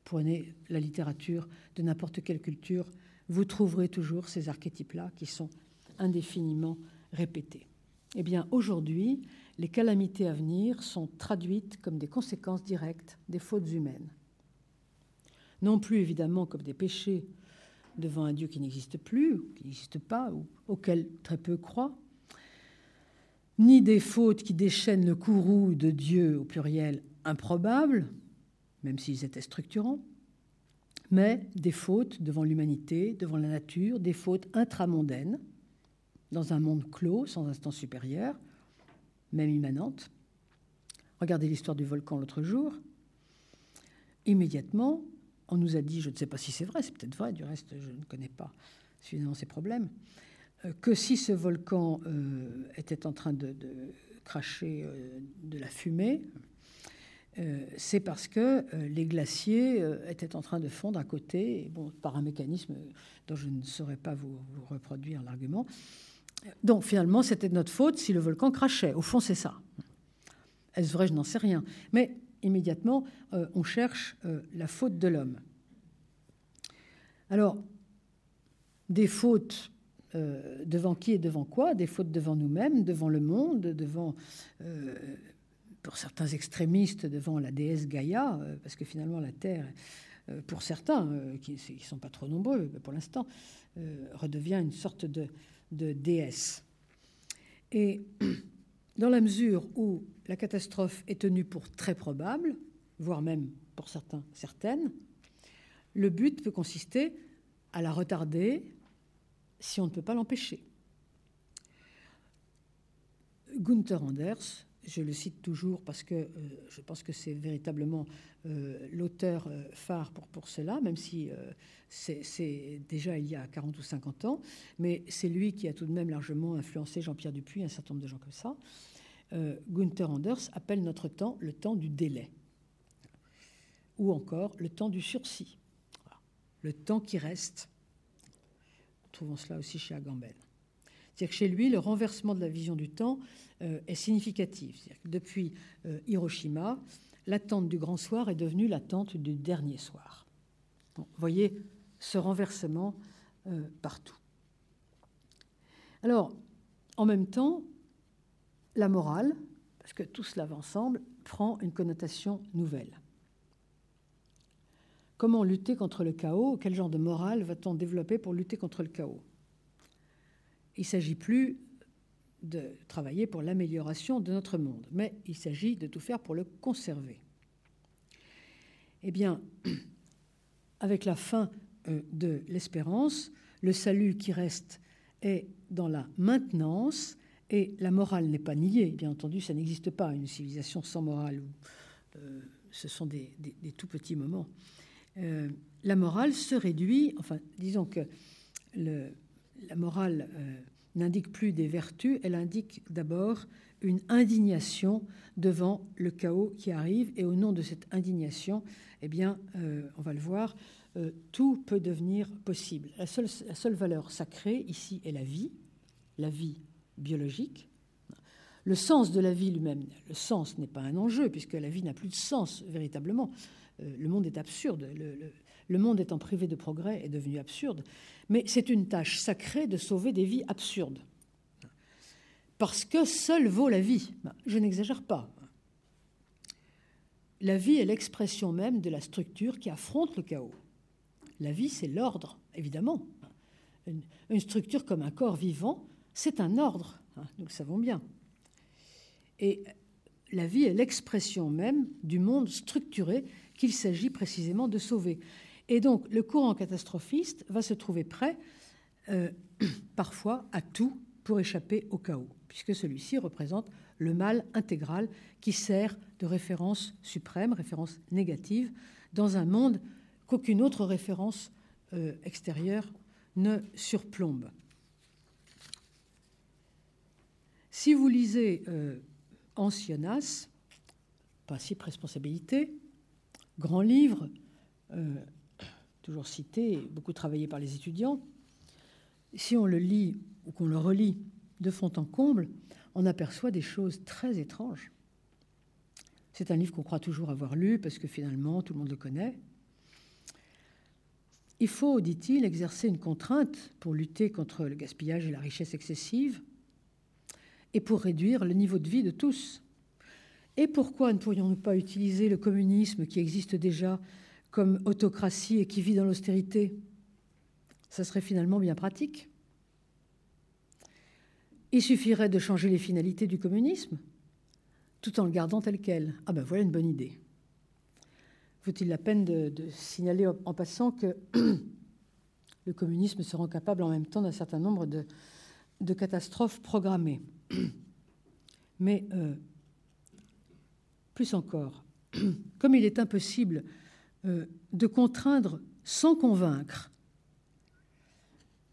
Prenez la littérature de n'importe quelle culture, vous trouverez toujours ces archétypes-là qui sont indéfiniment répétés. Eh bien, aujourd'hui, les calamités à venir sont traduites comme des conséquences directes des fautes humaines. Non plus évidemment comme des péchés devant un Dieu qui n'existe plus, qui n'existe pas, ou auquel très peu croient, ni des fautes qui déchaînent le courroux de Dieu au pluriel improbable, même s'ils étaient structurants, mais des fautes devant l'humanité, devant la nature, des fautes intramondaines, dans un monde clos, sans instance supérieure, même immanente. Regardez l'histoire du volcan l'autre jour. Immédiatement, on nous a dit, je ne sais pas si c'est vrai, c'est peut-être vrai, du reste, je ne connais pas suffisamment ces problèmes, euh, que si ce volcan euh, était en train de, cracher euh, de la fumée, c'est parce que les glaciers étaient en train de fondre à côté, bon, par un mécanisme dont je ne saurais pas vous reproduire l'argument, donc finalement, c'était de notre faute si le volcan crachait. Au fond, c'est ça. Est-ce vrai? Je n'en sais rien. Mais immédiatement, euh, on cherche euh, la faute de l'homme. Alors, des fautes euh, devant qui et devant quoi? Des fautes devant nous-mêmes, devant le monde, devant pour certains extrémistes devant la déesse Gaïa, parce que finalement la Terre, pour certains, qui ne sont pas trop nombreux pour l'instant, redevient une sorte de, déesse. Et *clears throat* dans la mesure où la catastrophe est tenue pour très probable, voire même pour certains certaines, le but peut consister à la retarder si on ne peut pas l'empêcher. Gunther Anders, je le cite toujours parce que euh, je pense que c'est véritablement euh, l'auteur euh, phare pour, cela, même si c'est déjà il y a 40 ou 50 ans, mais c'est lui qui a tout de même largement influencé Jean-Pierre Dupuis, un certain nombre de gens comme ça. Gunther Anders appelle notre temps le temps du délai, ou encore le temps du sursis, le temps qui reste. Trouvons cela aussi chez Agamben. C'est-à-dire que chez lui, le renversement de la vision du temps euh, est significatif. Depuis euh, Hiroshima, l'attente du grand soir est devenue l'attente du dernier soir. vous voyez ce renversement euh, partout. Alors, en même temps, la morale, parce que tout cela va ensemble, prend une connotation nouvelle. Comment lutter contre le chaos? Quel genre de morale va-t-on développer pour lutter contre le chaos? Il ne s'agit plus de travailler pour l'amélioration de notre monde, mais il s'agit de tout faire pour le conserver. Eh bien, *clears throat* avec la fin euh, de l'espérance, le salut qui reste est dans la maintenance et la morale n'est pas niée. Bien entendu, ça n'existe pas, une civilisation sans morale. Euh, ce sont des, tout petits moments. Euh, la morale se réduit, enfin, disons que la morale n'indique plus des vertus, elle indique d'abord une indignation devant le chaos qui arrive. Et au nom de cette indignation, eh bien, euh, on va le voir, euh, tout peut devenir possible. La seule valeur sacrée ici est la vie, la vie biologique. Le sens de la vie lui-même, le sens n'est pas un enjeu, puisque la vie n'a plus de sens véritablement. Euh, le monde est absurde. Le, monde étant privé de progrès est devenu absurde. Mais c'est une tâche sacrée de sauver des vies absurdes. Parce que seule vaut la vie. Je n'exagère pas. La vie est l'expression même de la structure qui affronte le chaos. La vie, c'est l'ordre, évidemment. Une, structure comme un corps vivant, c'est un ordre, hein, nous le savons bien. Et la vie est l'expression même du monde structuré qu'il s'agit précisément de sauver. Et donc, le courant catastrophiste va se trouver prêt, euh, *clears throat* parfois, à tout pour échapper au chaos, puisque celui-ci représente le mal intégral qui sert de référence suprême, référence négative, dans un monde qu'aucune autre référence euh, extérieure ne surplombe. Si vous lisez euh, Ancianas, Principe responsabilité, grand livre, toujours cité, beaucoup travaillé par les étudiants, si on le lit ou qu'on le relit de fond en comble, on aperçoit des choses très étranges. C'est un livre qu'on croit toujours avoir lu parce que finalement tout le monde le connaît. Il faut, dit-il, exercer une contrainte pour lutter contre le gaspillage et la richesse excessive et pour réduire le niveau de vie de tous. Et pourquoi ne pourrions-nous pas utiliser le communisme qui existe déjà comme autocratie et qui vit dans l'austérité, ça serait finalement bien pratique. Il suffirait de changer les finalités du communisme tout en le gardant tel quel. Ah ben voilà une bonne idée. Faut-il la peine de, signaler en passant que *clears throat* le communisme se rend capable en même temps d'un certain nombre de, catastrophes programmées? *clears throat* Mais euh, plus encore, *clears throat* comme il est impossible euh, de contraindre sans convaincre.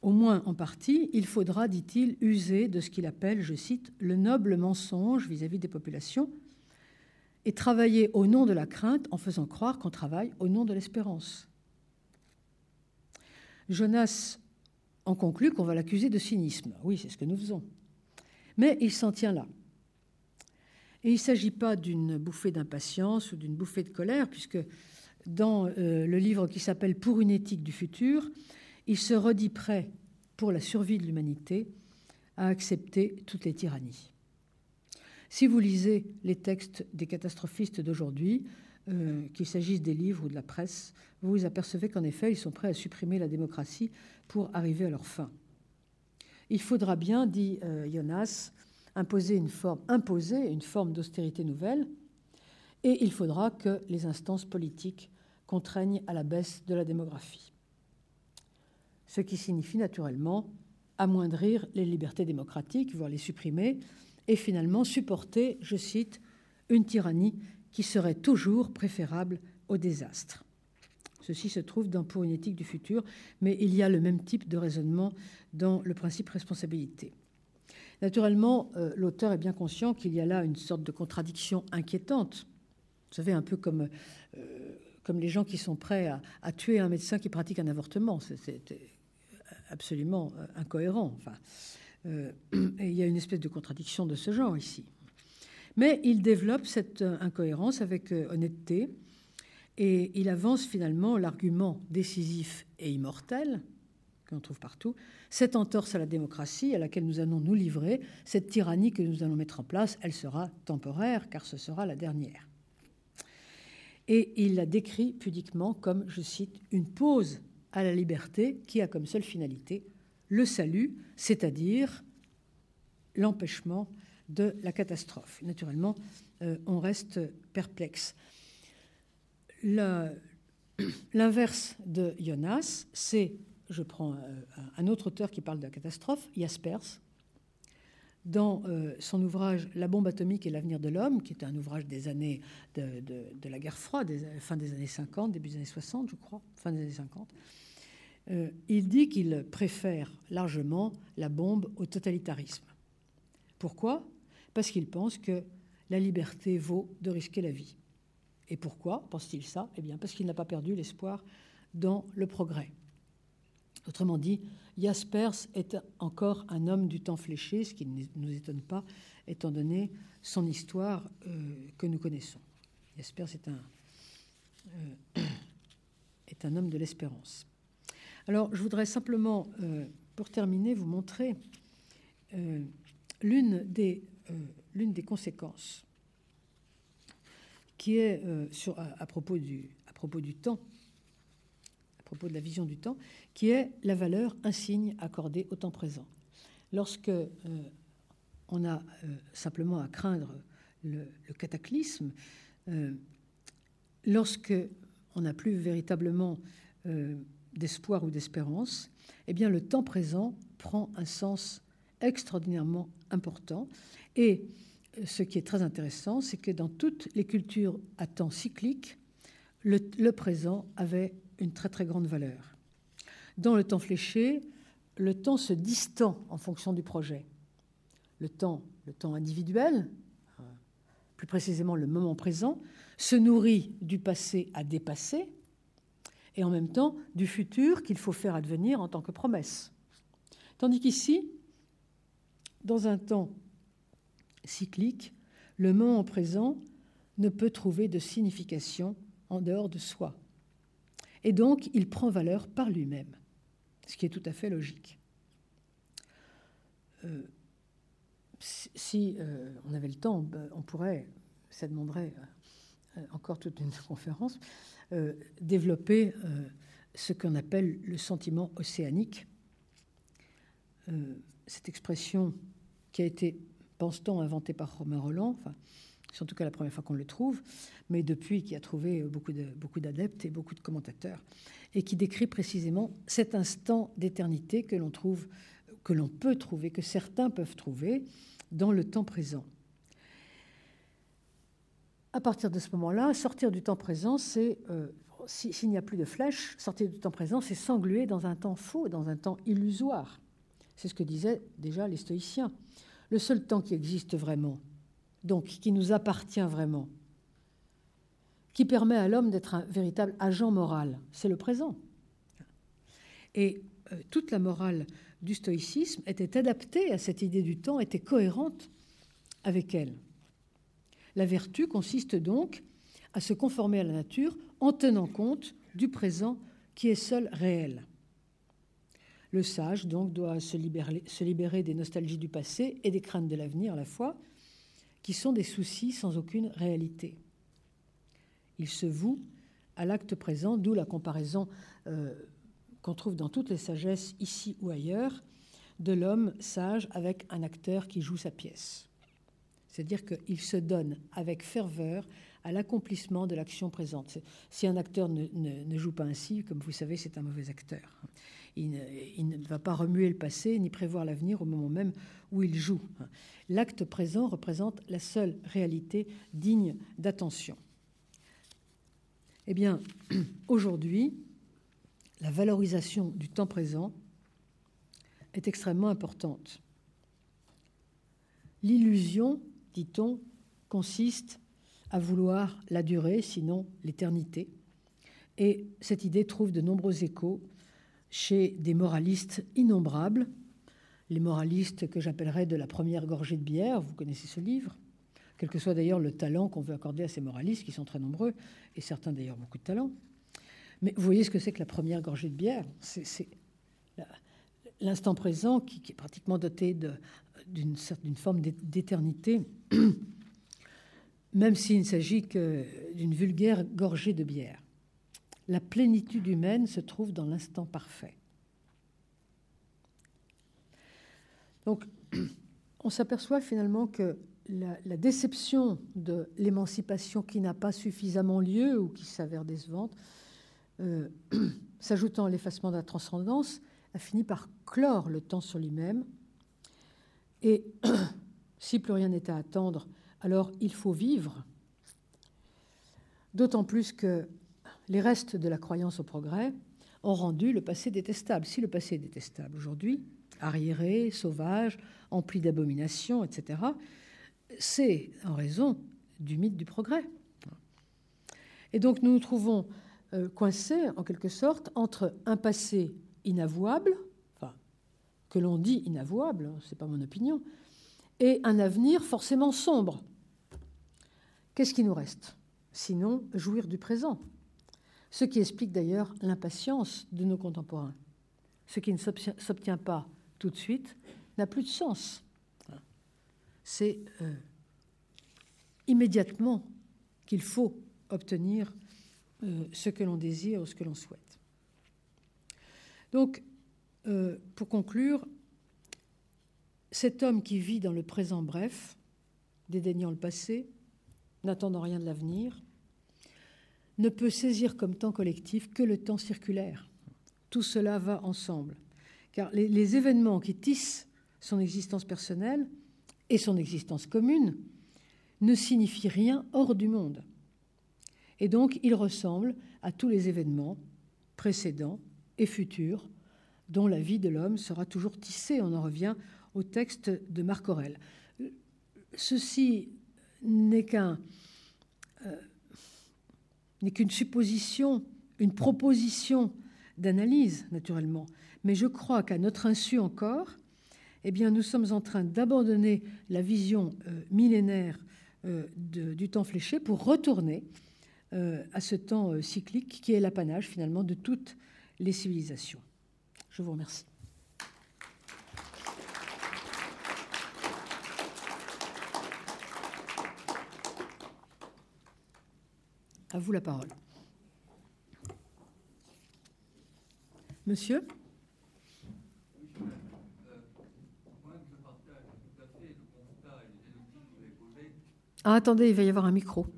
Au moins en partie, il faudra, dit-il, user de ce qu'il appelle, je cite, le noble mensonge vis-à-vis des populations et travailler au nom de la crainte en faisant croire qu'on travaille au nom de l'espérance. Jonas en conclut qu'on va l'accuser de cynisme. Oui, c'est ce que nous faisons. Mais il s'en tient là. Et il ne s'agit pas d'une bouffée d'impatience ou d'une bouffée de colère, puisque dans euh, le livre qui s'appelle Pour une éthique du futur, il se redit prêt, pour la survie de l'humanité, à accepter toutes les tyrannies. Si vous lisez les textes des catastrophistes d'aujourd'hui, euh, qu'il s'agisse des livres ou de la presse, vous apercevez qu'en effet, ils sont prêts à supprimer la démocratie pour arriver à leur fin. Il faudra bien, dit euh, Jonas, imposer une forme, imposer une forme d'austérité nouvelle, et il faudra que les instances politiques contraignent à la baisse de la démographie. Ce qui signifie naturellement amoindrir les libertés démocratiques, voire les supprimer, et finalement supporter, je cite, une tyrannie qui serait toujours préférable au désastre. Ceci se trouve dans Pour une éthique du futur, mais il y a le même type de raisonnement dans le principe responsabilité. Naturellement, euh, l'auteur est bien conscient qu'il y a là une sorte de contradiction inquiétante. Vous savez, un peu comme, euh, comme les gens qui sont prêts à, tuer un médecin qui pratique un avortement. C'est absolument euh, incohérent. Enfin, il y a une espèce de contradiction de ce genre ici. Mais il développe cette incohérence avec honnêteté et il avance finalement l'argument décisif et immortel qu'on trouve partout, cette entorse à la démocratie à laquelle nous allons nous livrer, cette tyrannie que nous allons mettre en place, elle sera temporaire car ce sera la dernière. Et il la décrit pudiquement comme, je cite, une pause à la liberté qui a comme seule finalité le salut, c'est-à-dire l'empêchement de la catastrophe. Naturellement, euh, on reste perplexe. *clears throat* L'inverse de Jonas, c'est, je prends euh, un autre auteur qui parle de la catastrophe, Jaspers, dans euh, son ouvrage La bombe atomique et l'avenir de l'homme, qui est un ouvrage des années de, la guerre froide, des, fin des années 50, début des années 60, je crois, fin des années 50, euh, il dit qu'il préfère largement la bombe au totalitarisme. Pourquoi? Parce qu'il pense que la liberté vaut de risquer la vie. Et pourquoi? Pense-t-il ça? Eh bien, parce qu'il n'a pas perdu l'espoir dans le progrès. Autrement dit, Jaspers est encore un homme du temps fléché, ce qui ne nous étonne pas, étant donné son histoire euh, que nous connaissons. Jaspers est un, euh, est un homme de l'espérance. Alors, je voudrais simplement, euh, pour terminer, vous montrer l'une des, conséquences qui est à, propos du, temps, propos de la vision du temps, qui est la valeur insigne accordée au temps présent. Lorsque euh, on a euh, simplement à craindre le, cataclysme, lorsque on n'a plus véritablement d'espoir ou d'espérance, eh bien le temps présent prend un sens extraordinairement important et ce qui est très intéressant, c'est que dans toutes les cultures à temps cyclique, le, présent avait une très très grande valeur. Dans le temps fléché, le temps se distend en fonction du projet. Le temps, le temps individuel, plus précisément le moment présent, se nourrit du passé à dépasser et en même temps du futur qu'il faut faire advenir en tant que promesse. Tandis qu'ici, dans un temps cyclique, le moment présent ne peut trouver de signification en dehors de soi. Et donc, il prend valeur par lui-même, ce qui est tout à fait logique. Euh, si euh, on avait le temps, ben, on pourrait, ça demanderait euh, encore toute une *laughs* conférence, développer ce qu'on appelle le sentiment océanique. cette expression qui a été pense-t-on, inventé par Romain Roland. C'est en tout cas la première fois qu'on le trouve, mais depuis qui a trouvé beaucoup d'adeptes et beaucoup de commentateurs, et qui décrit précisément cet instant d'éternité que l'on trouve, que l'on peut trouver, que certains peuvent trouver dans le temps présent. À partir de ce moment-là, sortir du temps présent, c'est euh, s'il n'y a plus de flèche, sortir du temps présent, c'est s'engluer dans un temps faux, dans un temps illusoire. C'est ce que disaient déjà les stoïciens le seul temps qui existe vraiment, donc qui nous appartient vraiment, qui permet à l'homme d'être un véritable agent moral, c'est le présent. Et euh, toute la morale du stoïcisme était adaptée à cette idée du temps, était cohérente avec elle. La vertu consiste donc à se conformer à la nature en tenant compte du présent qui est seul réel. Le sage, donc, doit se libérer, se libérer des nostalgies du passé et des craintes de l'avenir à la fois, qui sont des soucis sans aucune réalité. Ils se vouent à l'acte présent, d'où la comparaison euh, qu'on trouve dans toutes les sagesses, ici ou ailleurs, de l'homme sage avec un acteur qui joue sa pièce. C'est-à-dire qu'il se donne avec ferveur à l'accomplissement de l'action présente. Si un acteur ne, joue pas ainsi, comme vous savez, c'est un mauvais acteur. Il ne, va pas remuer le passé ni prévoir l'avenir au moment même où il joue. L'acte présent représente la seule réalité digne d'attention. Eh bien, *clears throat* aujourd'hui, la valorisation du temps présent est extrêmement importante. L'illusion, dit-on, consiste à vouloir la durée, sinon l'éternité. Et cette idée trouve de nombreux échos chez des moralistes innombrables, les moralistes que j'appellerais de la première gorgée de bière, vous connaissez ce livre, quel que soit d'ailleurs le talent qu'on veut accorder à ces moralistes, qui sont très nombreux, et certains d'ailleurs beaucoup de talent. Mais vous voyez ce que c'est que la première gorgée de bière C'est l'instant présent qui, est pratiquement doté d'une forme d'éternité, *clears throat* même s'il ne s'agit que d'une vulgaire gorgée de bière. La plénitude humaine se trouve dans l'instant parfait. Donc, on s'aperçoit finalement que la, déception de l'émancipation qui n'a pas suffisamment lieu ou qui s'avère décevante, euh, *clears throat* s'ajoutant à l'effacement de la transcendance, a fini par clore le temps sur lui-même. Et *clears throat* si plus rien n'est à attendre, alors il faut vivre. D'autant plus que les restes de la croyance au progrès ont rendu le passé détestable. Si le passé est détestable aujourd'hui, arriéré, sauvage, empli d'abominations, etc., c'est en raison du mythe du progrès. Et donc nous nous trouvons euh, coincés, en quelque sorte, entre un passé inavouable, enfin, que l'on dit inavouable, ce n'est pas mon opinion, et un avenir forcément sombre. Qu'est-ce qui nous reste? Sinon, jouir du présent. Ce qui explique d'ailleurs l'impatience de nos contemporains. Ce qui ne s'obtient pas tout de suite n'a plus de sens. C'est euh, immédiatement qu'il faut obtenir euh, ce que l'on désire ou ce que l'on souhaite. Donc, euh, pour conclure, cet homme qui vit dans le présent bref, dédaignant le passé, n'attendant rien de l'avenir, ne peut saisir comme temps collectif que le temps circulaire. Tout cela va ensemble. Car les, événements qui tissent son existence personnelle et son existence commune ne signifient rien hors du monde. Et donc, ils ressemblent à tous les événements précédents et futurs dont la vie de l'homme sera toujours tissée. On en revient au texte de Marc Aurèle. Ceci n'est qu'un euh, n'est qu'une supposition, une proposition d'analyse, naturellement. Mais je crois qu'à notre insu encore, eh bien, nous sommes en train d'abandonner la vision euh, millénaire euh, du temps fléché pour retourner à ce temps cyclique qui est l'apanage finalement de toutes les civilisations. Je vous remercie. À vous la parole. Monsieur Ah, attendez, il va y avoir un micro.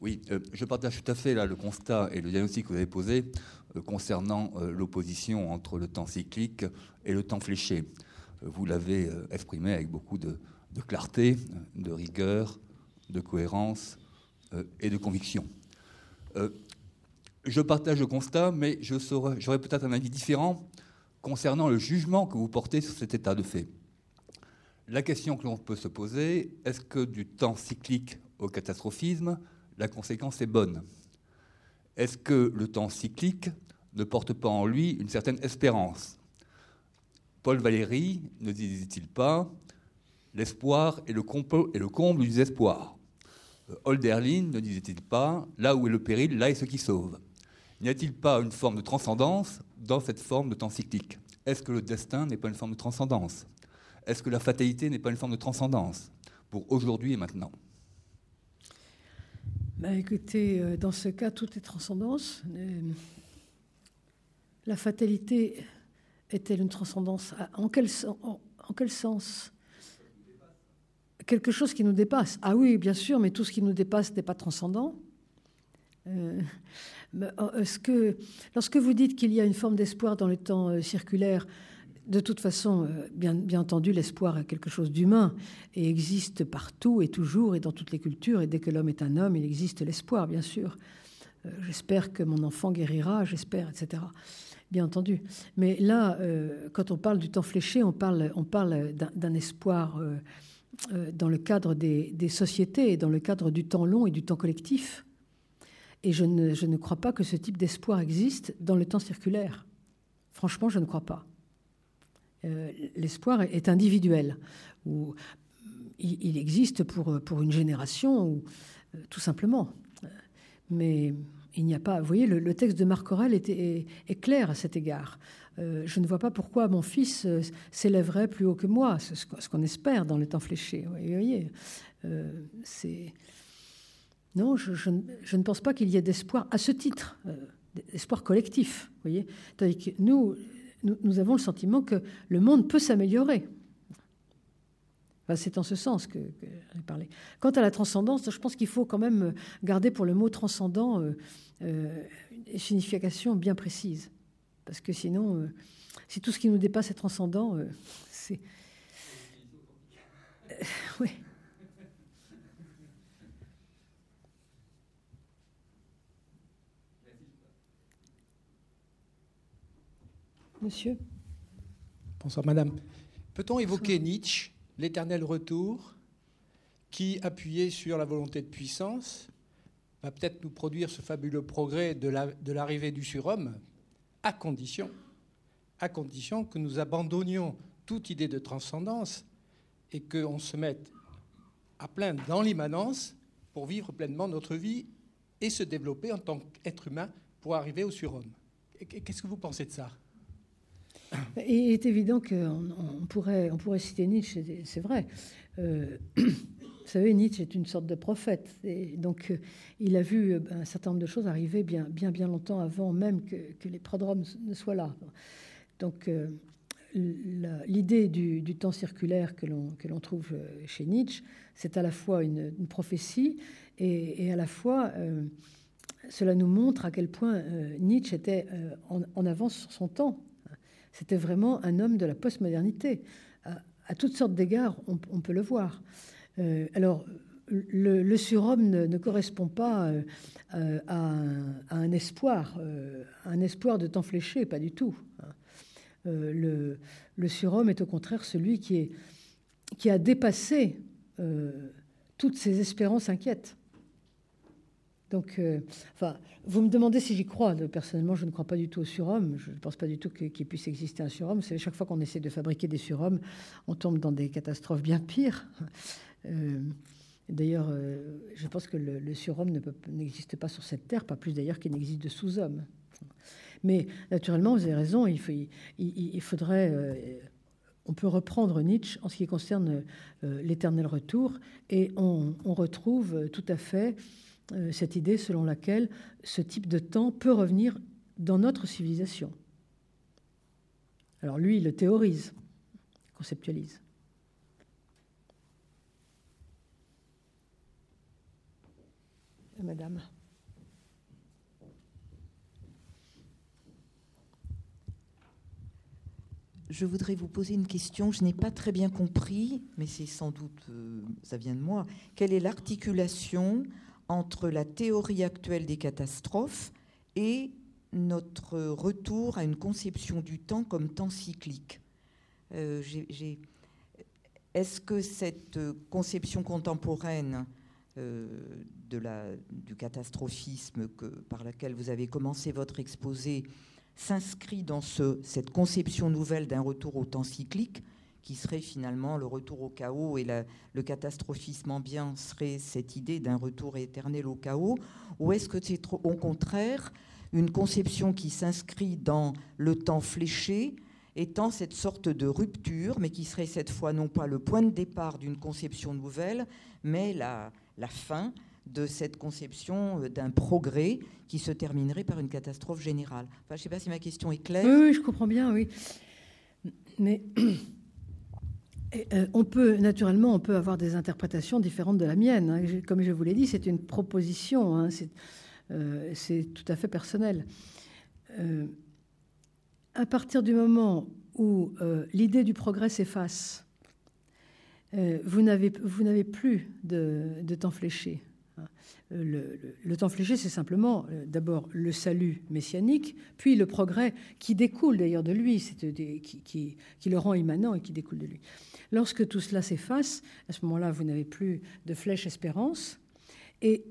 Oui, euh, je partage tout à fait le constat et le diagnostic que vous avez posé euh, concernant euh, l'opposition entre le temps cyclique et le temps fléché. Vous l'avez exprimé avec beaucoup de, clarté, de rigueur, de cohérence et de conviction. je partage le constat, mais j'aurais peut-être un avis différent concernant le jugement que vous portez sur cet état de fait. La question que l'on peut se poser, est-ce que du temps cyclique au catastrophisme, la conséquence est bonne? Est-ce que le temps cyclique ne porte pas en lui une certaine espérance? Paul Valéry ne disait-il pas L'espoir est le, comble du désespoir. Holderlin ne disait-il pas Là où est le péril, là est ce qui sauve. N'y a-t-il pas une forme de transcendance dans cette forme de temps cyclique? Est-ce que le destin n'est pas une forme de transcendance? Est-ce que la fatalité n'est pas une forme de transcendance? Pour aujourd'hui et maintenant. Bah, Écoutez, euh, dans ce cas, tout est transcendance. Euh, la fatalité est-elle une transcendance en quel, en quel sens? Quelque chose qui nous dépasse. Ah oui, bien sûr, mais tout ce qui nous dépasse n'est pas transcendant. Euh, euh, que, lorsque vous dites qu'il y a une forme d'espoir dans le temps euh, circulaire, de toute façon, bien, bien entendu, l'espoir est quelque chose d'humain et existe partout et toujours et dans toutes les cultures. Et dès que l'homme est un homme, il existe l'espoir, bien sûr. j'espère que mon enfant guérira, j'espère, etc. Bien entendu. Mais là, quand on parle du temps fléché, on parle, on parle d'un espoir dans le cadre des, des sociétés dans le cadre du temps long et du temps collectif. Et je ne, je ne crois pas que ce type d'espoir existe dans le temps circulaire. Franchement, je ne crois pas. Euh, l'espoir est individuel, ou il, existe pour, pour une génération, ou euh, tout simplement. Mais il n'y a pas. Vous voyez, le, texte de Marc Aurel est, clair à cet égard. Euh, je ne vois pas pourquoi mon fils s'élèverait plus haut que moi, ce, ce qu'on espère dans le temps fléché. Vous voyez, c'est non, je, ne pense pas qu'il y ait d'espoir à ce titre, euh, d'espoir collectif. Voyez Tandis que nous, avons le sentiment que le monde peut s'améliorer. c'est en ce sens que, j'ai parlé. Quant à la transcendance, je pense qu'il faut quand même garder pour le mot transcendant euh, euh, une signification bien précise. Parce que sinon, si tout ce qui nous dépasse est transcendant, c'est. *laughs* oui. Monsieur Bonsoir, madame. Peut-on évoquer Nietzsche, l'éternel retour, qui, appuyé sur la volonté de puissance, va peut-être nous produire ce fabuleux progrès de l'arrivée du surhomme, à condition, à condition que nous abandonnions toute idée de transcendance et qu'on se mette à plein dans l'immanence pour vivre pleinement notre vie et se développer en tant qu'être humain pour arriver au surhomme. Qu'est-ce que vous pensez de ça? Il est évident qu'on on pourrait, on pourrait citer Nietzsche, c'est vrai. Euh, vous savez, Nietzsche est une sorte de prophète. Et donc, euh, il a vu euh, un certain nombre de choses arriver bien, bien, bien longtemps avant même que, les prodromes ne soient là. Donc, l'idée du, temps circulaire que l'on trouve chez Nietzsche, c'est à la fois une, prophétie et, à la fois, cela nous montre à quel point Nietzsche était en, avance sur son temps. C'était vraiment un homme de la postmodernité. À toutes sortes d'égards, on, peut le voir. Euh, alors, le, surhomme ne, correspond pas euh, à, un, espoir, euh, un espoir de temps fléché, pas du tout. le, surhomme est au contraire celui qui, a dépassé toutes ses espérances inquiètes. Donc, euh, enfin, vous me demandez si j'y crois. Personnellement, je ne crois pas du tout au surhomme. Je ne pense pas du tout qu'il puisse exister un surhomme. Chaque fois qu'on essaie de fabriquer des surhommes, on tombe dans des catastrophes bien pires. Euh, d'ailleurs, euh, je pense que le, surhomme n'existe pas sur cette terre, pas plus d'ailleurs qu'il n'existe de sous-homme. Mais naturellement, vous avez raison, il, faudrait. on peut reprendre Nietzsche en ce qui concerne l'éternel retour, et on, retrouve tout à fait euh, cette idée selon laquelle ce type de temps peut revenir dans notre civilisation. Alors lui, il le théorise, conceptualise. Madame. Je voudrais vous poser une question. Je n'ai pas très bien compris, mais c'est sans doute, euh, ça vient de moi. Quelle est l'articulation entre la théorie actuelle des catastrophes et notre retour à une conception du temps comme temps cyclique. Euh, est-ce que cette conception contemporaine euh, de la, du catastrophisme que, par laquelle vous avez commencé votre exposé s'inscrit dans ce, cette conception nouvelle d'un retour au temps cyclique qui serait finalement le retour au chaos et le catastrophisme ambiant serait cette idée d'un retour éternel au chaos Ou est-ce que c'est au contraire une conception qui s'inscrit dans le temps fléché, étant cette sorte de rupture, mais qui serait cette fois non pas le point de départ d'une conception nouvelle, mais la, la fin de cette conception euh, d'un progrès qui se terminerait par une catastrophe générale. Enfin, je ne sais pas si ma question est claire. Oui, je comprends bien, oui. Mais *clears throat* euh, on peut, naturellement, on peut avoir des interprétations différentes de la mienne. hein. Comme je vous l'ai dit, c'est une proposition, hein, c'est euh, c'est tout à fait personnel. À partir du moment où l'idée du progrès s'efface, euh, vous n'avez plus de, temps fléché. hein. Euh, Le, temps fléché, c'est simplement euh, d'abord le salut messianique, puis le progrès qui découle d'ailleurs de lui, qui- qui le rend immanent et qui découle de lui. Lorsque tout cela s'efface, à ce moment-là, vous n'avez plus de flèche espérance, et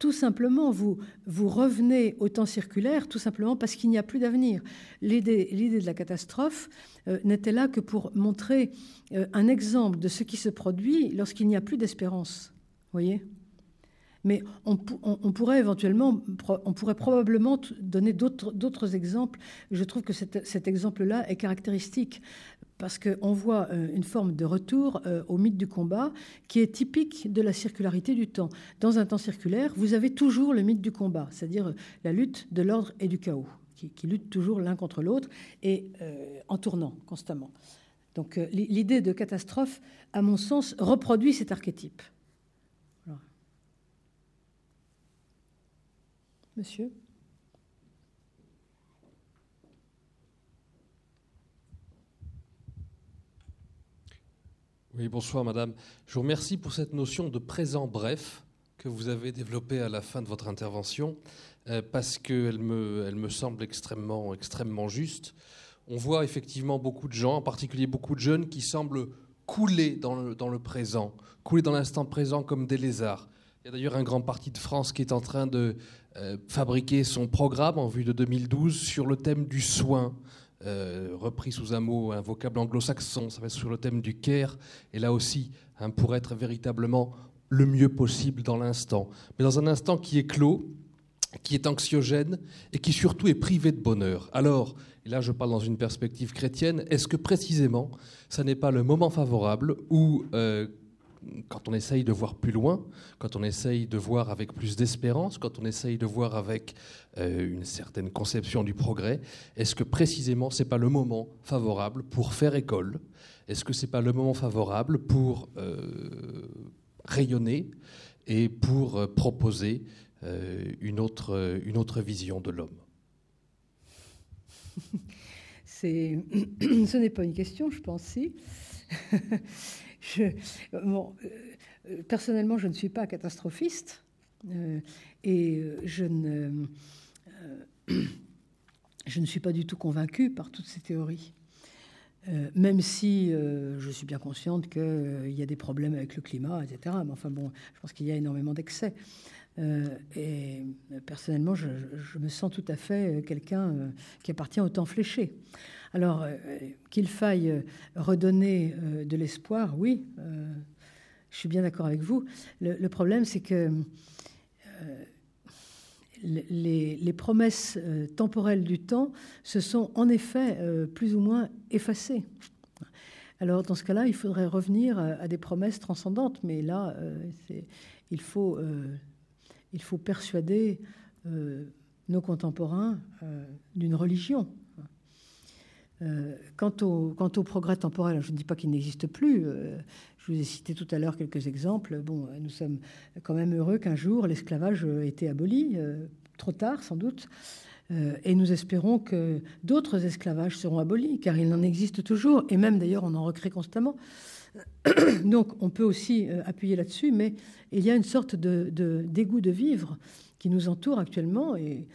tout simplement, vous, vous revenez au temps circulaire, tout simplement parce qu'il n'y a plus d'avenir. L'idée de la catastrophe euh, n'était là que pour montrer euh, un exemple de ce qui se produit lorsqu'il n'y a plus d'espérance. voyez? Mais on, pou- on- on pourrait éventuellement, on pourrait probablement donner d'autres d'autres exemples. Je trouve que cet exemple-là est caractéristique parce qu'on voit euh, une forme de retour euh, au mythe du combat qui est typique de la circularité du temps. Dans un temps circulaire, vous avez toujours le mythe du combat, c'est-à-dire euh, la lutte de l'ordre et du chaos, qui, qui luttent toujours l'un contre l'autre et en tournant constamment. Donc l'i- l'idée de catastrophe, à mon sens, reproduit cet archétype. Monsieur? Oui, bonsoir madame. Je vous remercie pour cette notion de présent bref que vous avez développée à la fin de votre intervention, euh, parce qu'elle me, elle me semble extrêmement, extrêmement juste. On voit effectivement beaucoup de gens, en particulier beaucoup de jeunes, qui semblent couler dans le, dans le présent, couler dans l'instant présent comme des lézards. Il y a d'ailleurs un grand parti de France qui est en train de euh, fabriquer son programme en vue de 2012 sur le thème du soin, euh, repris sous un mot, un vocable anglo-saxon, ça va être sur le thème du care, et là aussi, hein, pour être véritablement le mieux possible dans l'instant. Mais dans un instant qui est clos, qui est anxiogène et qui surtout est privé de bonheur. Alors, et là je parle dans une perspective chrétienne, est-ce que précisément, ça n'est pas le moment favorable où, euh, quand on essaye de voir plus loin, quand on essaye de voir avec plus d'espérance, quand on essaye de voir avec euh, une certaine conception du progrès, est-ce que précisément c'est pas le moment favorable pour faire école? Est-ce que c'est pas le moment favorable pour euh, rayonner et pour euh, proposer une, autre, une autre vision de l'homme? *laughs* *clears throat* Ce n'est pas une question, je pense si. *laughs* bon, euh, personnellement, je ne suis pas catastrophiste euh, et euh, je ne, euh, *clears throat* suis pas du tout convaincue par toutes ces théories. Euh, même si euh, je suis bien consciente qu'il y a des problèmes avec le climat, etc. Mais enfin bon, je pense qu'il y a énormément d'excès. Euh, et euh, personnellement, je, me sens tout à fait euh, quelqu'un euh, qui appartient au temps fléché. Alors, euh, qu'il faille euh, redonner euh, de l'espoir, oui, je suis bien d'accord avec vous. Le, problème, c'est que les, promesses temporelles du temps se sont en effet plus ou moins effacées. Alors, dans ce cas-là, il faudrait revenir à, des promesses transcendantes, mais là, il faut il faut persuader nos contemporains d'une religion. Euh, quant, au, progrès temporel, je ne dis pas qu'il n'existe plus. euh, je vous ai cité tout à l'heure quelques exemples. Bon, euh, nous sommes quand même heureux qu'un jour l'esclavage ait été aboli, trop tard sans doute. Et nous espérons que d'autres esclavages seront abolis, car il en existe toujours, et même d'ailleurs on en recrée constamment. *coughs* Donc on peut aussi appuyer là-dessus, mais il y a une sorte de, de- dégoût de vivre qui nous entoure actuellement, et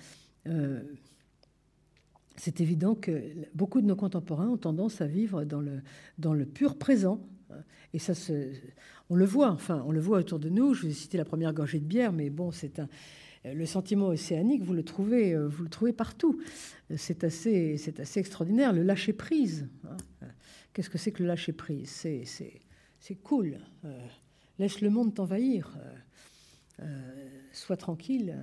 c'est évident que beaucoup de nos contemporains ont tendance à vivre dans le, dans le pur présent. Et ça, on le voit, enfin, on le voit autour de nous. Je vous ai cité la première gorgée de bière, mais bon, c'est un, le sentiment océanique, vous le trouvez, euh, vous le trouvez partout. C'est assez, c'est assez extraordinaire. Le lâcher prise. Qu'est-ce que c'est que le lâcher prise C'est, c'est, c'est cool. Euh, laisse le monde t'envahir. Euh, sois tranquille.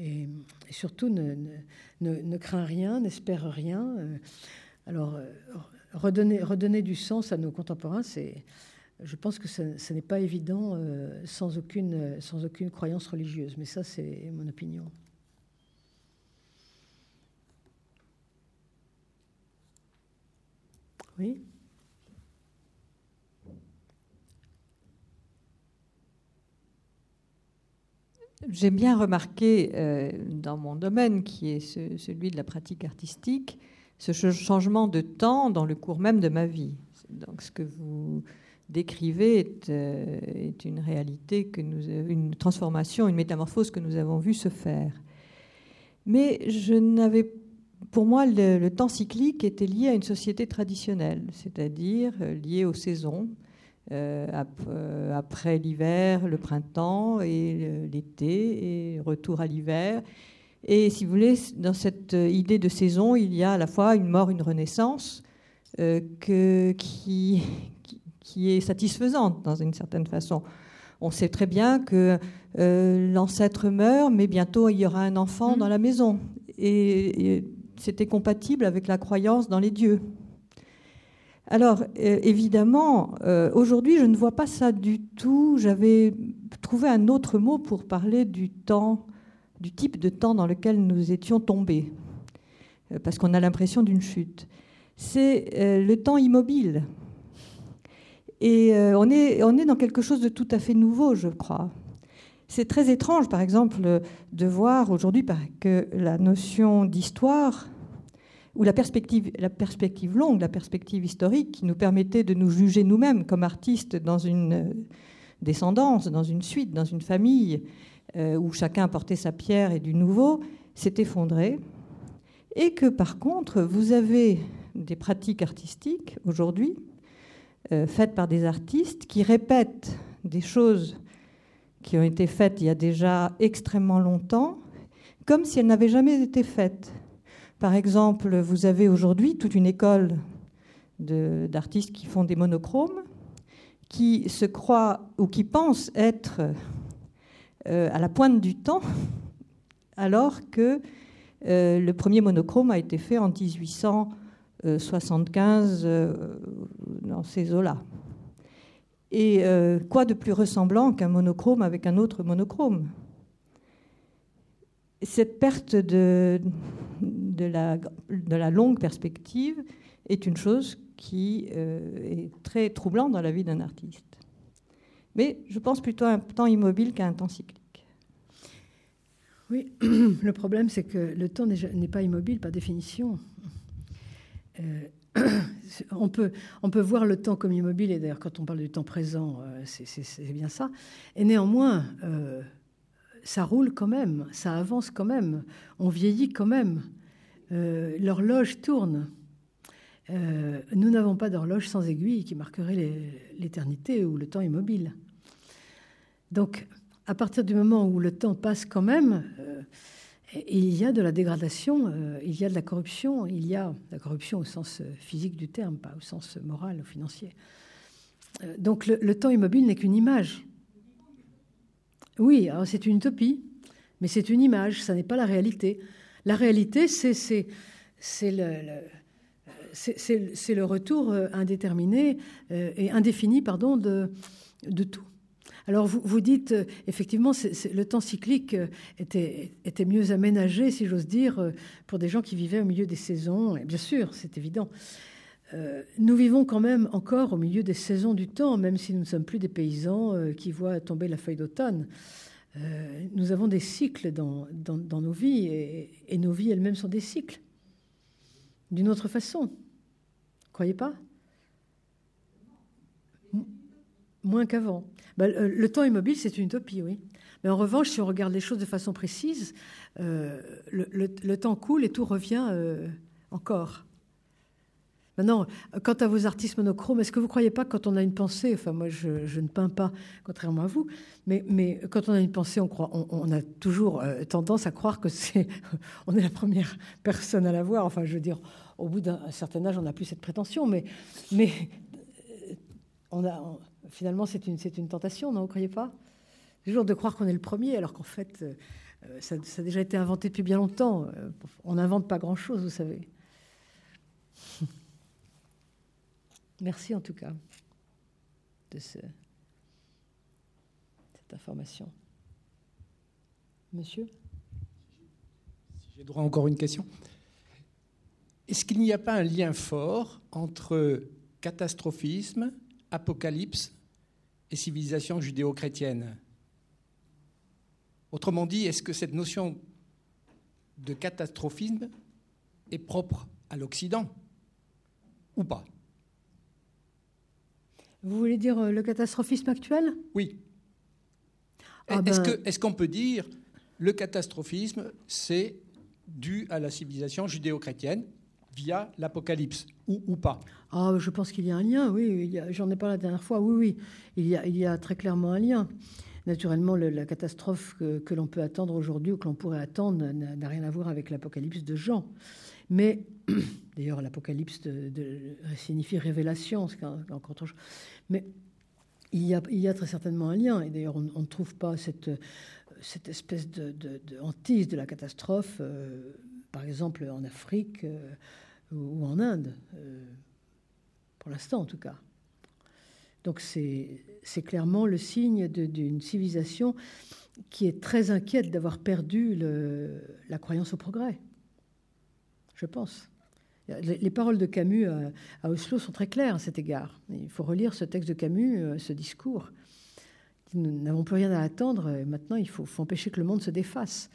Euh, et, surtout ne, craint rien, n'espère rien. Alors, redonner, du sens à nos contemporains, c'est, je pense que ce, n'est pas évident sans, aucune, sans aucune croyance religieuse, mais ça, c'est mon opinion. Oui? J'ai bien remarqué euh, dans mon domaine, qui est celui de la pratique artistique, ce changement de temps dans le cours même de ma vie. Donc, ce que vous décrivez est, euh, une réalité, une transformation, une métamorphose que nous avons vu se faire. Mais je n'avais pour moi, le, temps cyclique était lié à une société traditionnelle, c'est-à-dire euh, lié aux saisons. Euh, euh, après l'hiver, le printemps et l'été, et retour à l'hiver. Et si vous voulez, dans cette idée de saison, il y a à la fois une mort, une renaissance que, qui, qui, est satisfaisante dans une certaine façon. On sait très bien que l'ancêtre meurt, mais bientôt il y aura un enfant mmh. dans la maison. et c'était compatible avec la croyance dans les dieux. Alors, euh, évidemment, euh, aujourd'hui, je ne vois pas ça du tout. J'avais trouvé un autre mot pour parler du temps, du type de temps dans lequel nous étions tombés, euh, parce qu'on a l'impression d'une chute. C'est le temps immobile. Et on, est, on est dans quelque chose de tout à fait nouveau, je crois. C'est très étrange, par exemple, de voir aujourd'hui que la notion d'histoire, ou la perspective, longue, la perspective historique, qui nous permettait de nous juger nous-mêmes comme artistes dans une descendance, dans une suite, dans une famille, euh, où chacun apportait sa pierre et du nouveau, s'est effondrée. Et que par contre, vous avez des pratiques artistiques aujourd'hui, euh, faites par des artistes, qui répètent des choses qui ont été faites il y a déjà extrêmement longtemps, comme si elles n'avaient jamais été faites. Par exemple, vous avez aujourd'hui toute une école d'artistes qui font des monochromes, qui se croient ou qui pensent être euh, à la pointe du temps, alors que euh, le premier monochrome a été fait en 1875 euh, dans ces eaux-là. Et quoi de plus ressemblant qu'un monochrome avec un autre monochrome? Cette perte de, de, la, de, la, longue perspective est une chose qui euh, est très troublante dans la vie d'un artiste. Mais je pense plutôt à un temps immobile qu'à un temps cyclique. Oui, *clears throat* le problème c'est que le temps n'est pas immobile par définition. Euh, *clears throat* on, peut, on peut voir le temps comme immobile, et d'ailleurs quand on parle du temps présent, euh, c'est bien ça. Et néanmoins, ça roule quand même, ça avance quand même, on vieillit quand même, euh, l'horloge tourne. nous n'avons pas d'horloge sans aiguille qui marquerait l'éternité ou le temps immobile. Donc, à partir du moment où le temps passe quand même, il y a de la dégradation, euh, il y a de la corruption, il y a la corruption au sens euh, physique du terme, pas au sens moral ou financier. Euh, donc le, temps immobile n'est qu'une image. Oui, c'est une utopie, mais c'est une image, ça n'est pas la réalité. La réalité, c'est le, retour indéterminé et indéfini pardon, de, tout. Alors vous, dites, euh, effectivement, le temps cyclique euh, était, mieux aménagé, si j'ose dire, euh, pour des gens qui vivaient au milieu des saisons. Et bien sûr, c'est évident. nous vivons quand même encore au milieu des saisons du temps, même si nous ne sommes plus des paysans qui voient tomber la feuille d'automne. Nous avons des cycles dans, nos vies, et, et, nos vies elles-mêmes sont des cycles, d'une autre façon. Croyez pas? Moins qu'avant. Bah, le, temps immobile, c'est une utopie, oui. Mais en revanche, si on regarde les choses de façon précise, euh, le, temps coule et tout revient euh, encore. Maintenant, quant à vos artistes monochromes, est-ce que vous ne croyez pas quand on a une pensée, enfin moi je, ne peins pas, contrairement à vous, mais, mais quand on a une pensée, on, croit, on, a toujours euh, tendance à croire que c'est, *laughs* on est la première personne à la voir. Enfin, je veux dire, au bout d'un certain âge, on n'a plus cette prétention, mais, mais on a, finalement, c'est une, une tentation, non Vous croyez pas? Toujours de croire qu'on est le premier, alors qu'en fait, euh, ça, a déjà été inventé depuis bien longtemps. On n'invente pas grand-chose, vous savez. Merci en tout cas de ce, cette information. Monsieur? Si j'ai droit encore une question. Est-ce qu'il n'y a pas un lien fort entre catastrophisme, apocalypse et civilisation judéo-chrétienne? Autrement dit, est-ce que cette notion de catastrophisme est propre à l'Occident ou pas? Vous voulez dire euh, le catastrophisme actuel? Oui. Ah est-ce ben- que- qu'on peut dire le catastrophisme, c'est dû à la civilisation judéo-chrétienne via l'Apocalypse, ou, ou pas? Ah, je pense qu'il y a un lien, oui. J'en ai parlé la dernière fois, oui, oui. Il y a, il y a très clairement un lien. Naturellement, le- la catastrophe que, que l'on peut attendre aujourd'hui ou que l'on pourrait attendre n'a rien à voir avec l'Apocalypse de Jean. Mais, *clears throat* d'ailleurs, l'Apocalypse signifie révélation, autre chose. Mais il y, a, il y a très certainement un lien. Et d'ailleurs, on, on ne trouve pas cette, espèce de, de- hantise de la catastrophe, euh, par exemple en Afrique euh, ou en Inde, euh, pour l'instant en tout cas. Donc c'est clairement le signe d'une civilisation qui est très inquiète d'avoir perdu la croyance au progrès. Je pense. Les, les paroles de Camus à, à Oslo sont très claires à cet égard. Il faut relire ce texte de Camus, euh, ce discours. Nous n'avons plus rien à attendre. et Maintenant, il faut, empêcher que le monde se défasse.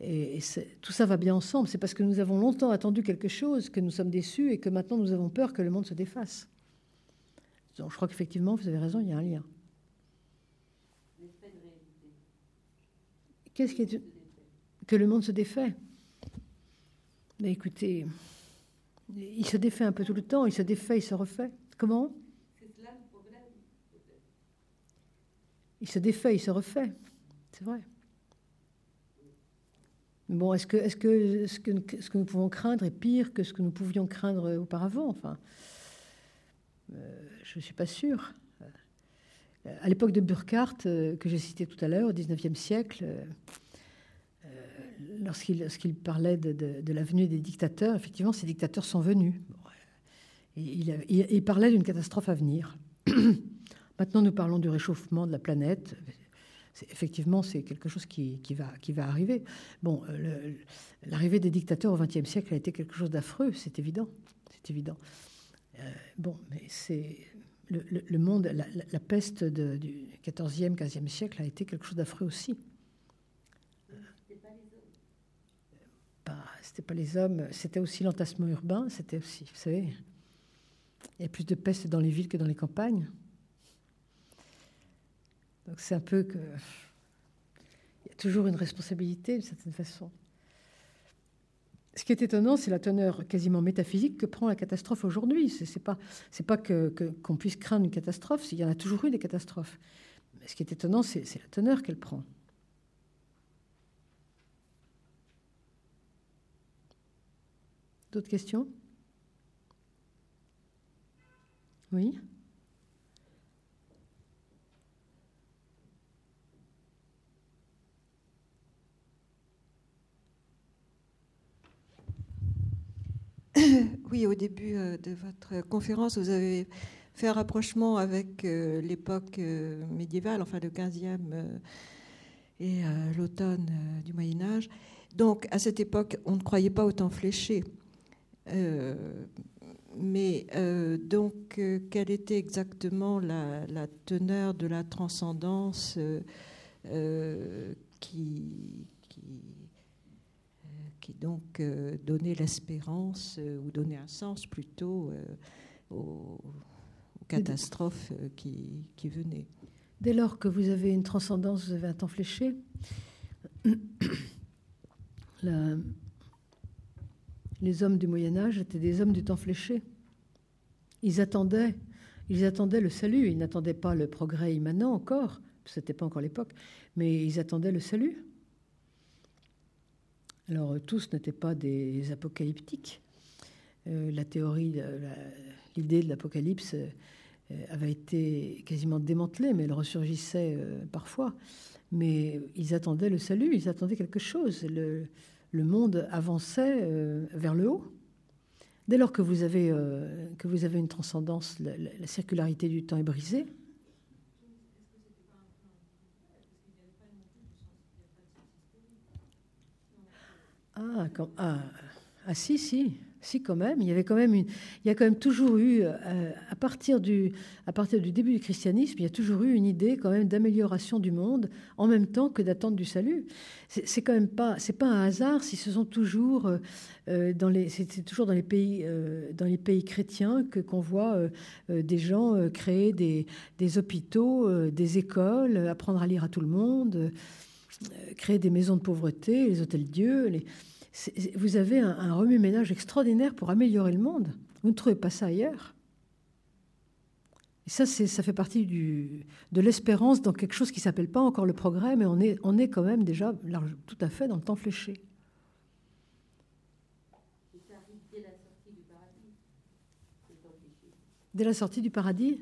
Et, tout ça va bien ensemble. C'est parce que nous avons longtemps attendu quelque chose que nous sommes déçus et que maintenant nous avons peur que le monde se défasse. Donc, je crois qu'effectivement, vous avez raison, il y a un lien. Qu'est-ce que le monde se défait? Mais écoutez, il se défait un peu tout le temps, il se défait, il se refait. Comment? Il se défait, il se refait. C'est vrai. Bon, est-ce que, ce que ce que nous pouvons craindre est pire que ce que nous pouvions craindre auparavant? Enfin, euh, je ne suis pas sûre. Euh, À l'époque de Burckhardt, euh, que j'ai cité tout à l'heure, au XIXe siècle, euh, lorsqu'il parlait de, de- de la venue des dictateurs, effectivement, ces dictateurs sont venus. Il, parlait d'une catastrophe à venir. *clears throat* Maintenant, nous parlons du réchauffement de la planète. Effectivement, c'est quelque chose qui, va, arriver. Bon, euh, l'arrivée des dictateurs au XXe siècle a été quelque chose d'affreux, c'est évident. C'est évident. Euh, bon, mais c'est le, monde, la, peste du XIVe, XVe siècle a été quelque chose d'affreux aussi. Bah, c'était pas les hommes, c'était aussi l'entassement urbain, c'était aussi, vous savez, il y a plus de peste dans les villes que dans les campagnes. Donc c'est un peu que il y a toujours une responsabilité d'une certaine façon. Ce qui est étonnant, c'est la teneur quasiment métaphysique que prend la catastrophe aujourd'hui. C'est c'est pas, que qu'on puisse craindre une catastrophe. Il y en a toujours eu des catastrophes. Mais ce qui est étonnant, c'est la teneur qu'elle prend. D'autres questions? Oui. Oui, au début euh, de votre conférence, vous avez fait un rapprochement avec euh, l'époque euh, médiévale, enfin le 15e euh, et l'automne du Moyen Âge. Donc, à cette époque, on ne croyait pas au temps fléché. Euh, mais euh, donc, euh, quelle était exactement la, teneur de la transcendance qui, qui, qui donc donnait l'espérance ou donnait un sens plutôt aux, catastrophes qui, qui venaient? Dès lors que vous avez une transcendance, vous avez un temps fléché, *coughs* les hommes du Moyen Âge étaient des hommes du temps fléché. Ils attendaient, ils attendaient le salut. Ils n'attendaient pas le progrès immanent encore, ce n'était pas encore l'époque, mais ils attendaient le salut. Alors euh, tous n'étaient pas des apocalyptiques. Euh, la théorie, l'idée de l'apocalypse euh, avait été quasiment démantelée, mais elle ressurgissait parfois. Mais ils attendaient le salut, ils attendaient quelque chose. Le monde avançait vers le haut. Dès lors que vous avez, que vous avez une transcendance, la circularité du temps est brisée. Ah, ah, ah, si, si, si quand même. Il y avait quand même une, il y a quand même toujours eu, euh, à partir du, à partir du début du christianisme, il y a toujours eu une idée quand même d'amélioration du monde en même temps que d'attente du salut. C'est quand même pas, c'est pas un hasard si ce sont toujours euh, euh, dans les, c'est toujours dans les pays, dans les pays chrétiens que qu'on voit des gens créer des, des hôpitaux, des écoles, apprendre à lire à tout le monde. Créer des maisons de pauvreté, les hôtels Dieu. Vous avez un, remue-ménage extraordinaire pour améliorer le monde. Vous ne trouvez pas ça ailleurs et ça, ça fait partie du, de l'espérance dans quelque chose qui ne s'appelle pas encore le progrès, mais on est, on est quand même déjà tout à fait dans le temps fléché. Dès la sortie du paradis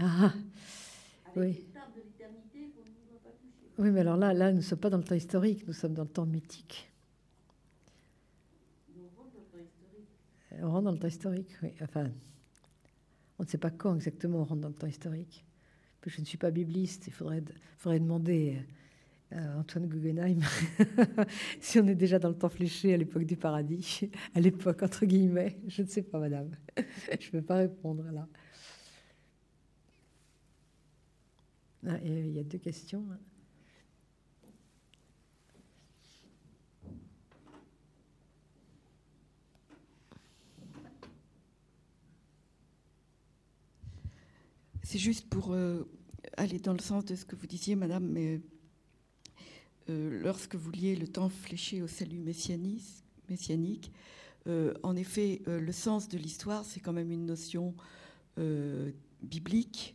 Ah, oui. Oui, mais alors là, là, nous ne sommes pas dans le temps historique, nous sommes dans le temps mythique. On rentre dans le temps historique, oui. Enfin, on ne sait pas quand exactement on rentre dans le temps historique. Je ne suis pas bibliste, il faudrait, demander à Antoine Guggenheim *laughs* si on est déjà dans le temps fléché à l'époque du paradis, *laughs* à l'époque entre guillemets. Je ne sais pas, madame. *laughs* Je ne peux pas répondre là. Ah, il y a deux questions. C'est juste pour euh, aller dans le sens de ce que vous disiez, Madame, mais euh, lorsque vous liez le temps fléché au salut messianique, euh, en effet, le sens de l'histoire, c'est quand même une notion biblique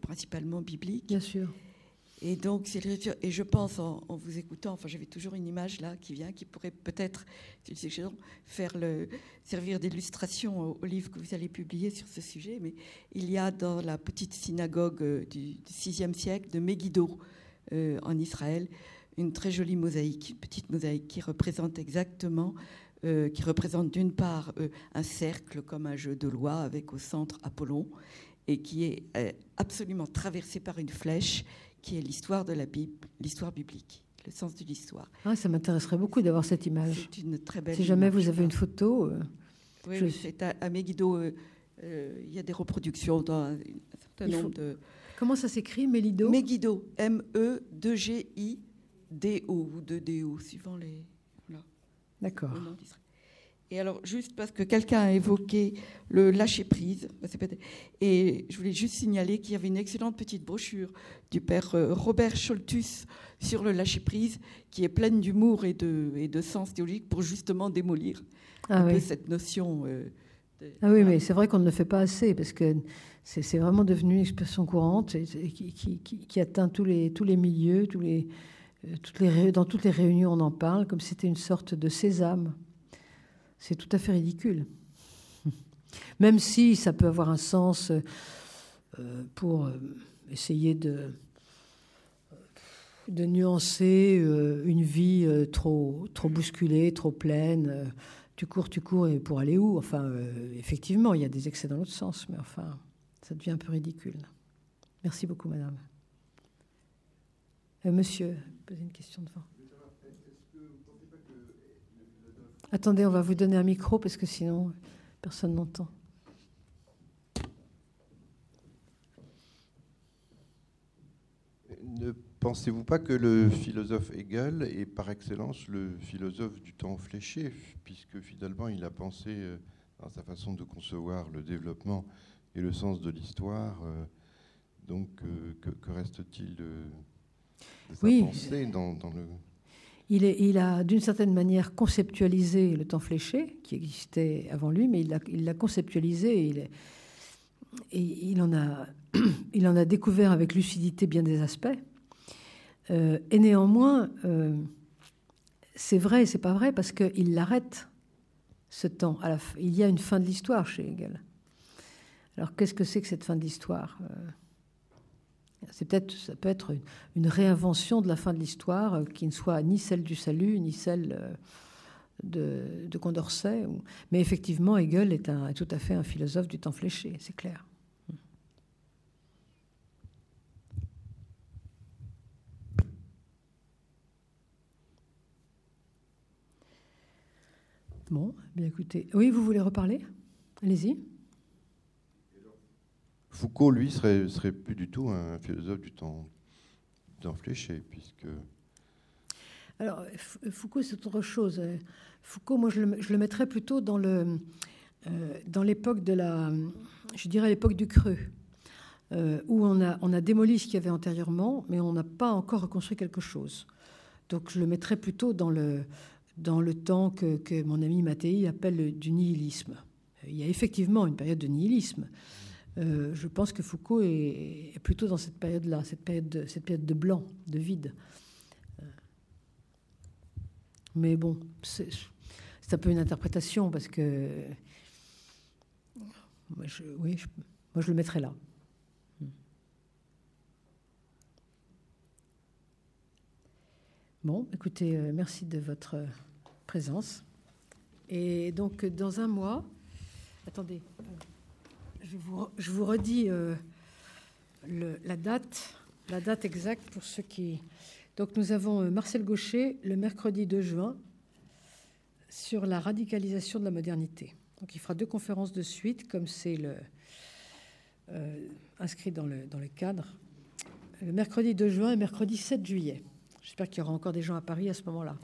principalement biblique. Bien sûr. Et donc, et je pense en, vous écoutant, enfin, j'avais toujours une image là qui vient, qui pourrait peut-être, faire le, servir d'illustration au, livre que vous allez publier sur ce sujet. Mais il y a dans la petite synagogue euh, du, VIe siècle de Megiddo euh, en Israël une très jolie mosaïque, une petite mosaïque qui représente exactement, qui représente d'une part un cercle comme un jeu de loi avec au centre Apollon et qui est euh, absolument traversé par une flèche, qui est l'histoire de la Bible, l'histoire biblique, le sens de l'histoire. Ah, ça m'intéresserait beaucoup d'avoir cette image. C'est une très belle. Si jamais vous avez une photo. Euh, oui, c'est à, Megiddo. Euh, il y a des reproductions dans un certain nombre de. Comment ça s'écrit, Megiddo Megiddo, M-E-2-G-I-D-O ou 2-D-O, suivant les. D'accord. Et alors, juste parce que quelqu'un a évoqué le lâcher-prise, bah, et je voulais juste signaler qu'il y avait une excellente petite brochure du père euh, Robert Scholtus sur le lâcher-prise, qui est pleine d'humour et de, et de sens théologique pour justement démolir ah un peu cette notion. Euh, ah oui, mais c'est vrai qu'on ne le fait pas assez, parce que c'est vraiment devenu une expression courante et, qui, qui, qui, atteint tous les, tous les milieux, tous les, euh, toutes les, dans toutes les réunions on en parle, comme si c'était une sorte de sésame. C'est tout à fait ridicule. *laughs* Même si ça peut avoir un sens euh, pour euh, essayer de, nuancer euh, une vie trop, trop bousculée, trop pleine. Tu cours, tu cours, et pour aller où? Enfin, effectivement, il y a des excès dans l'autre sens, mais enfin, ça devient un peu ridicule. Merci beaucoup, madame. monsieur, posez une question devant. Attendez, on va vous donner un micro parce que sinon personne n'entend. Ne pensez-vous pas que le philosophe Hegel est par excellence le philosophe du temps fléché, puisque finalement il a pensé euh, dans sa façon de concevoir le développement et le sens de l'histoire. Euh, donc, euh, que, reste-t-il de, sa pensée dans, dans le il, a d'une certaine manière conceptualisé le temps fléché, qui existait avant lui, mais il l'a conceptualisé et, *clears throat* il, en a, découvert avec lucidité bien des aspects. Euh, et néanmoins, euh, c'est vrai et c'est pas vrai parce qu'il l'arrête ce temps. Il y a une fin de l'histoire chez Hegel. Alors qu'est-ce que c'est que cette fin de l'histoire? C'est peut-être, ça peut être une, réinvention de la fin de l'histoire qui ne soit ni celle du salut, ni celle de, de Condorcet. Mais effectivement, Hegel est, est tout à fait un philosophe du temps fléché, c'est clair. Bon, bien écoutez. Oui, vous voulez reparler? Allez-y. Foucault, lui, serait, serait plus du tout un philosophe du temps, fléché, puisque. Alors, Foucault, c'est autre chose. Foucault, moi, je le, mettrais plutôt dans le, euh, dans l'époque de la, je dirais l'époque du creux, euh, où on a, on a démoli ce qu'il y avait antérieurement, mais on n'a pas encore reconstruit quelque chose. Donc, je le mettrais plutôt dans le, dans le temps que, mon ami Mattei appelle du nihilisme. Il y a effectivement une période de nihilisme. Euh, je pense que Foucault est, plutôt dans cette période-là, cette période, de, cette période de blanc, de vide. Euh, mais bon, c'est un peu une interprétation parce que. Moi, je, oui, moi, je le mettrais là. Bon, écoutez, euh, merci de votre présence. Et donc, dans un mois, attendez, je vous, redis euh, la date, exacte pour ceux qui. Donc, nous avons euh, Marcel Gaucher le mercredi 2 juin sur la radicalisation de la modernité. Donc, il fera deux conférences de suite, comme c'est le, inscrit dans le, dans le cadre. Le mercredi 2 juin et mercredi 7 juillet. J'espère qu'il y aura encore des gens à Paris à ce moment-là.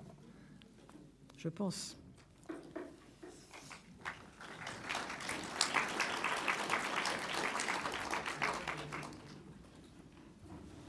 Je pense.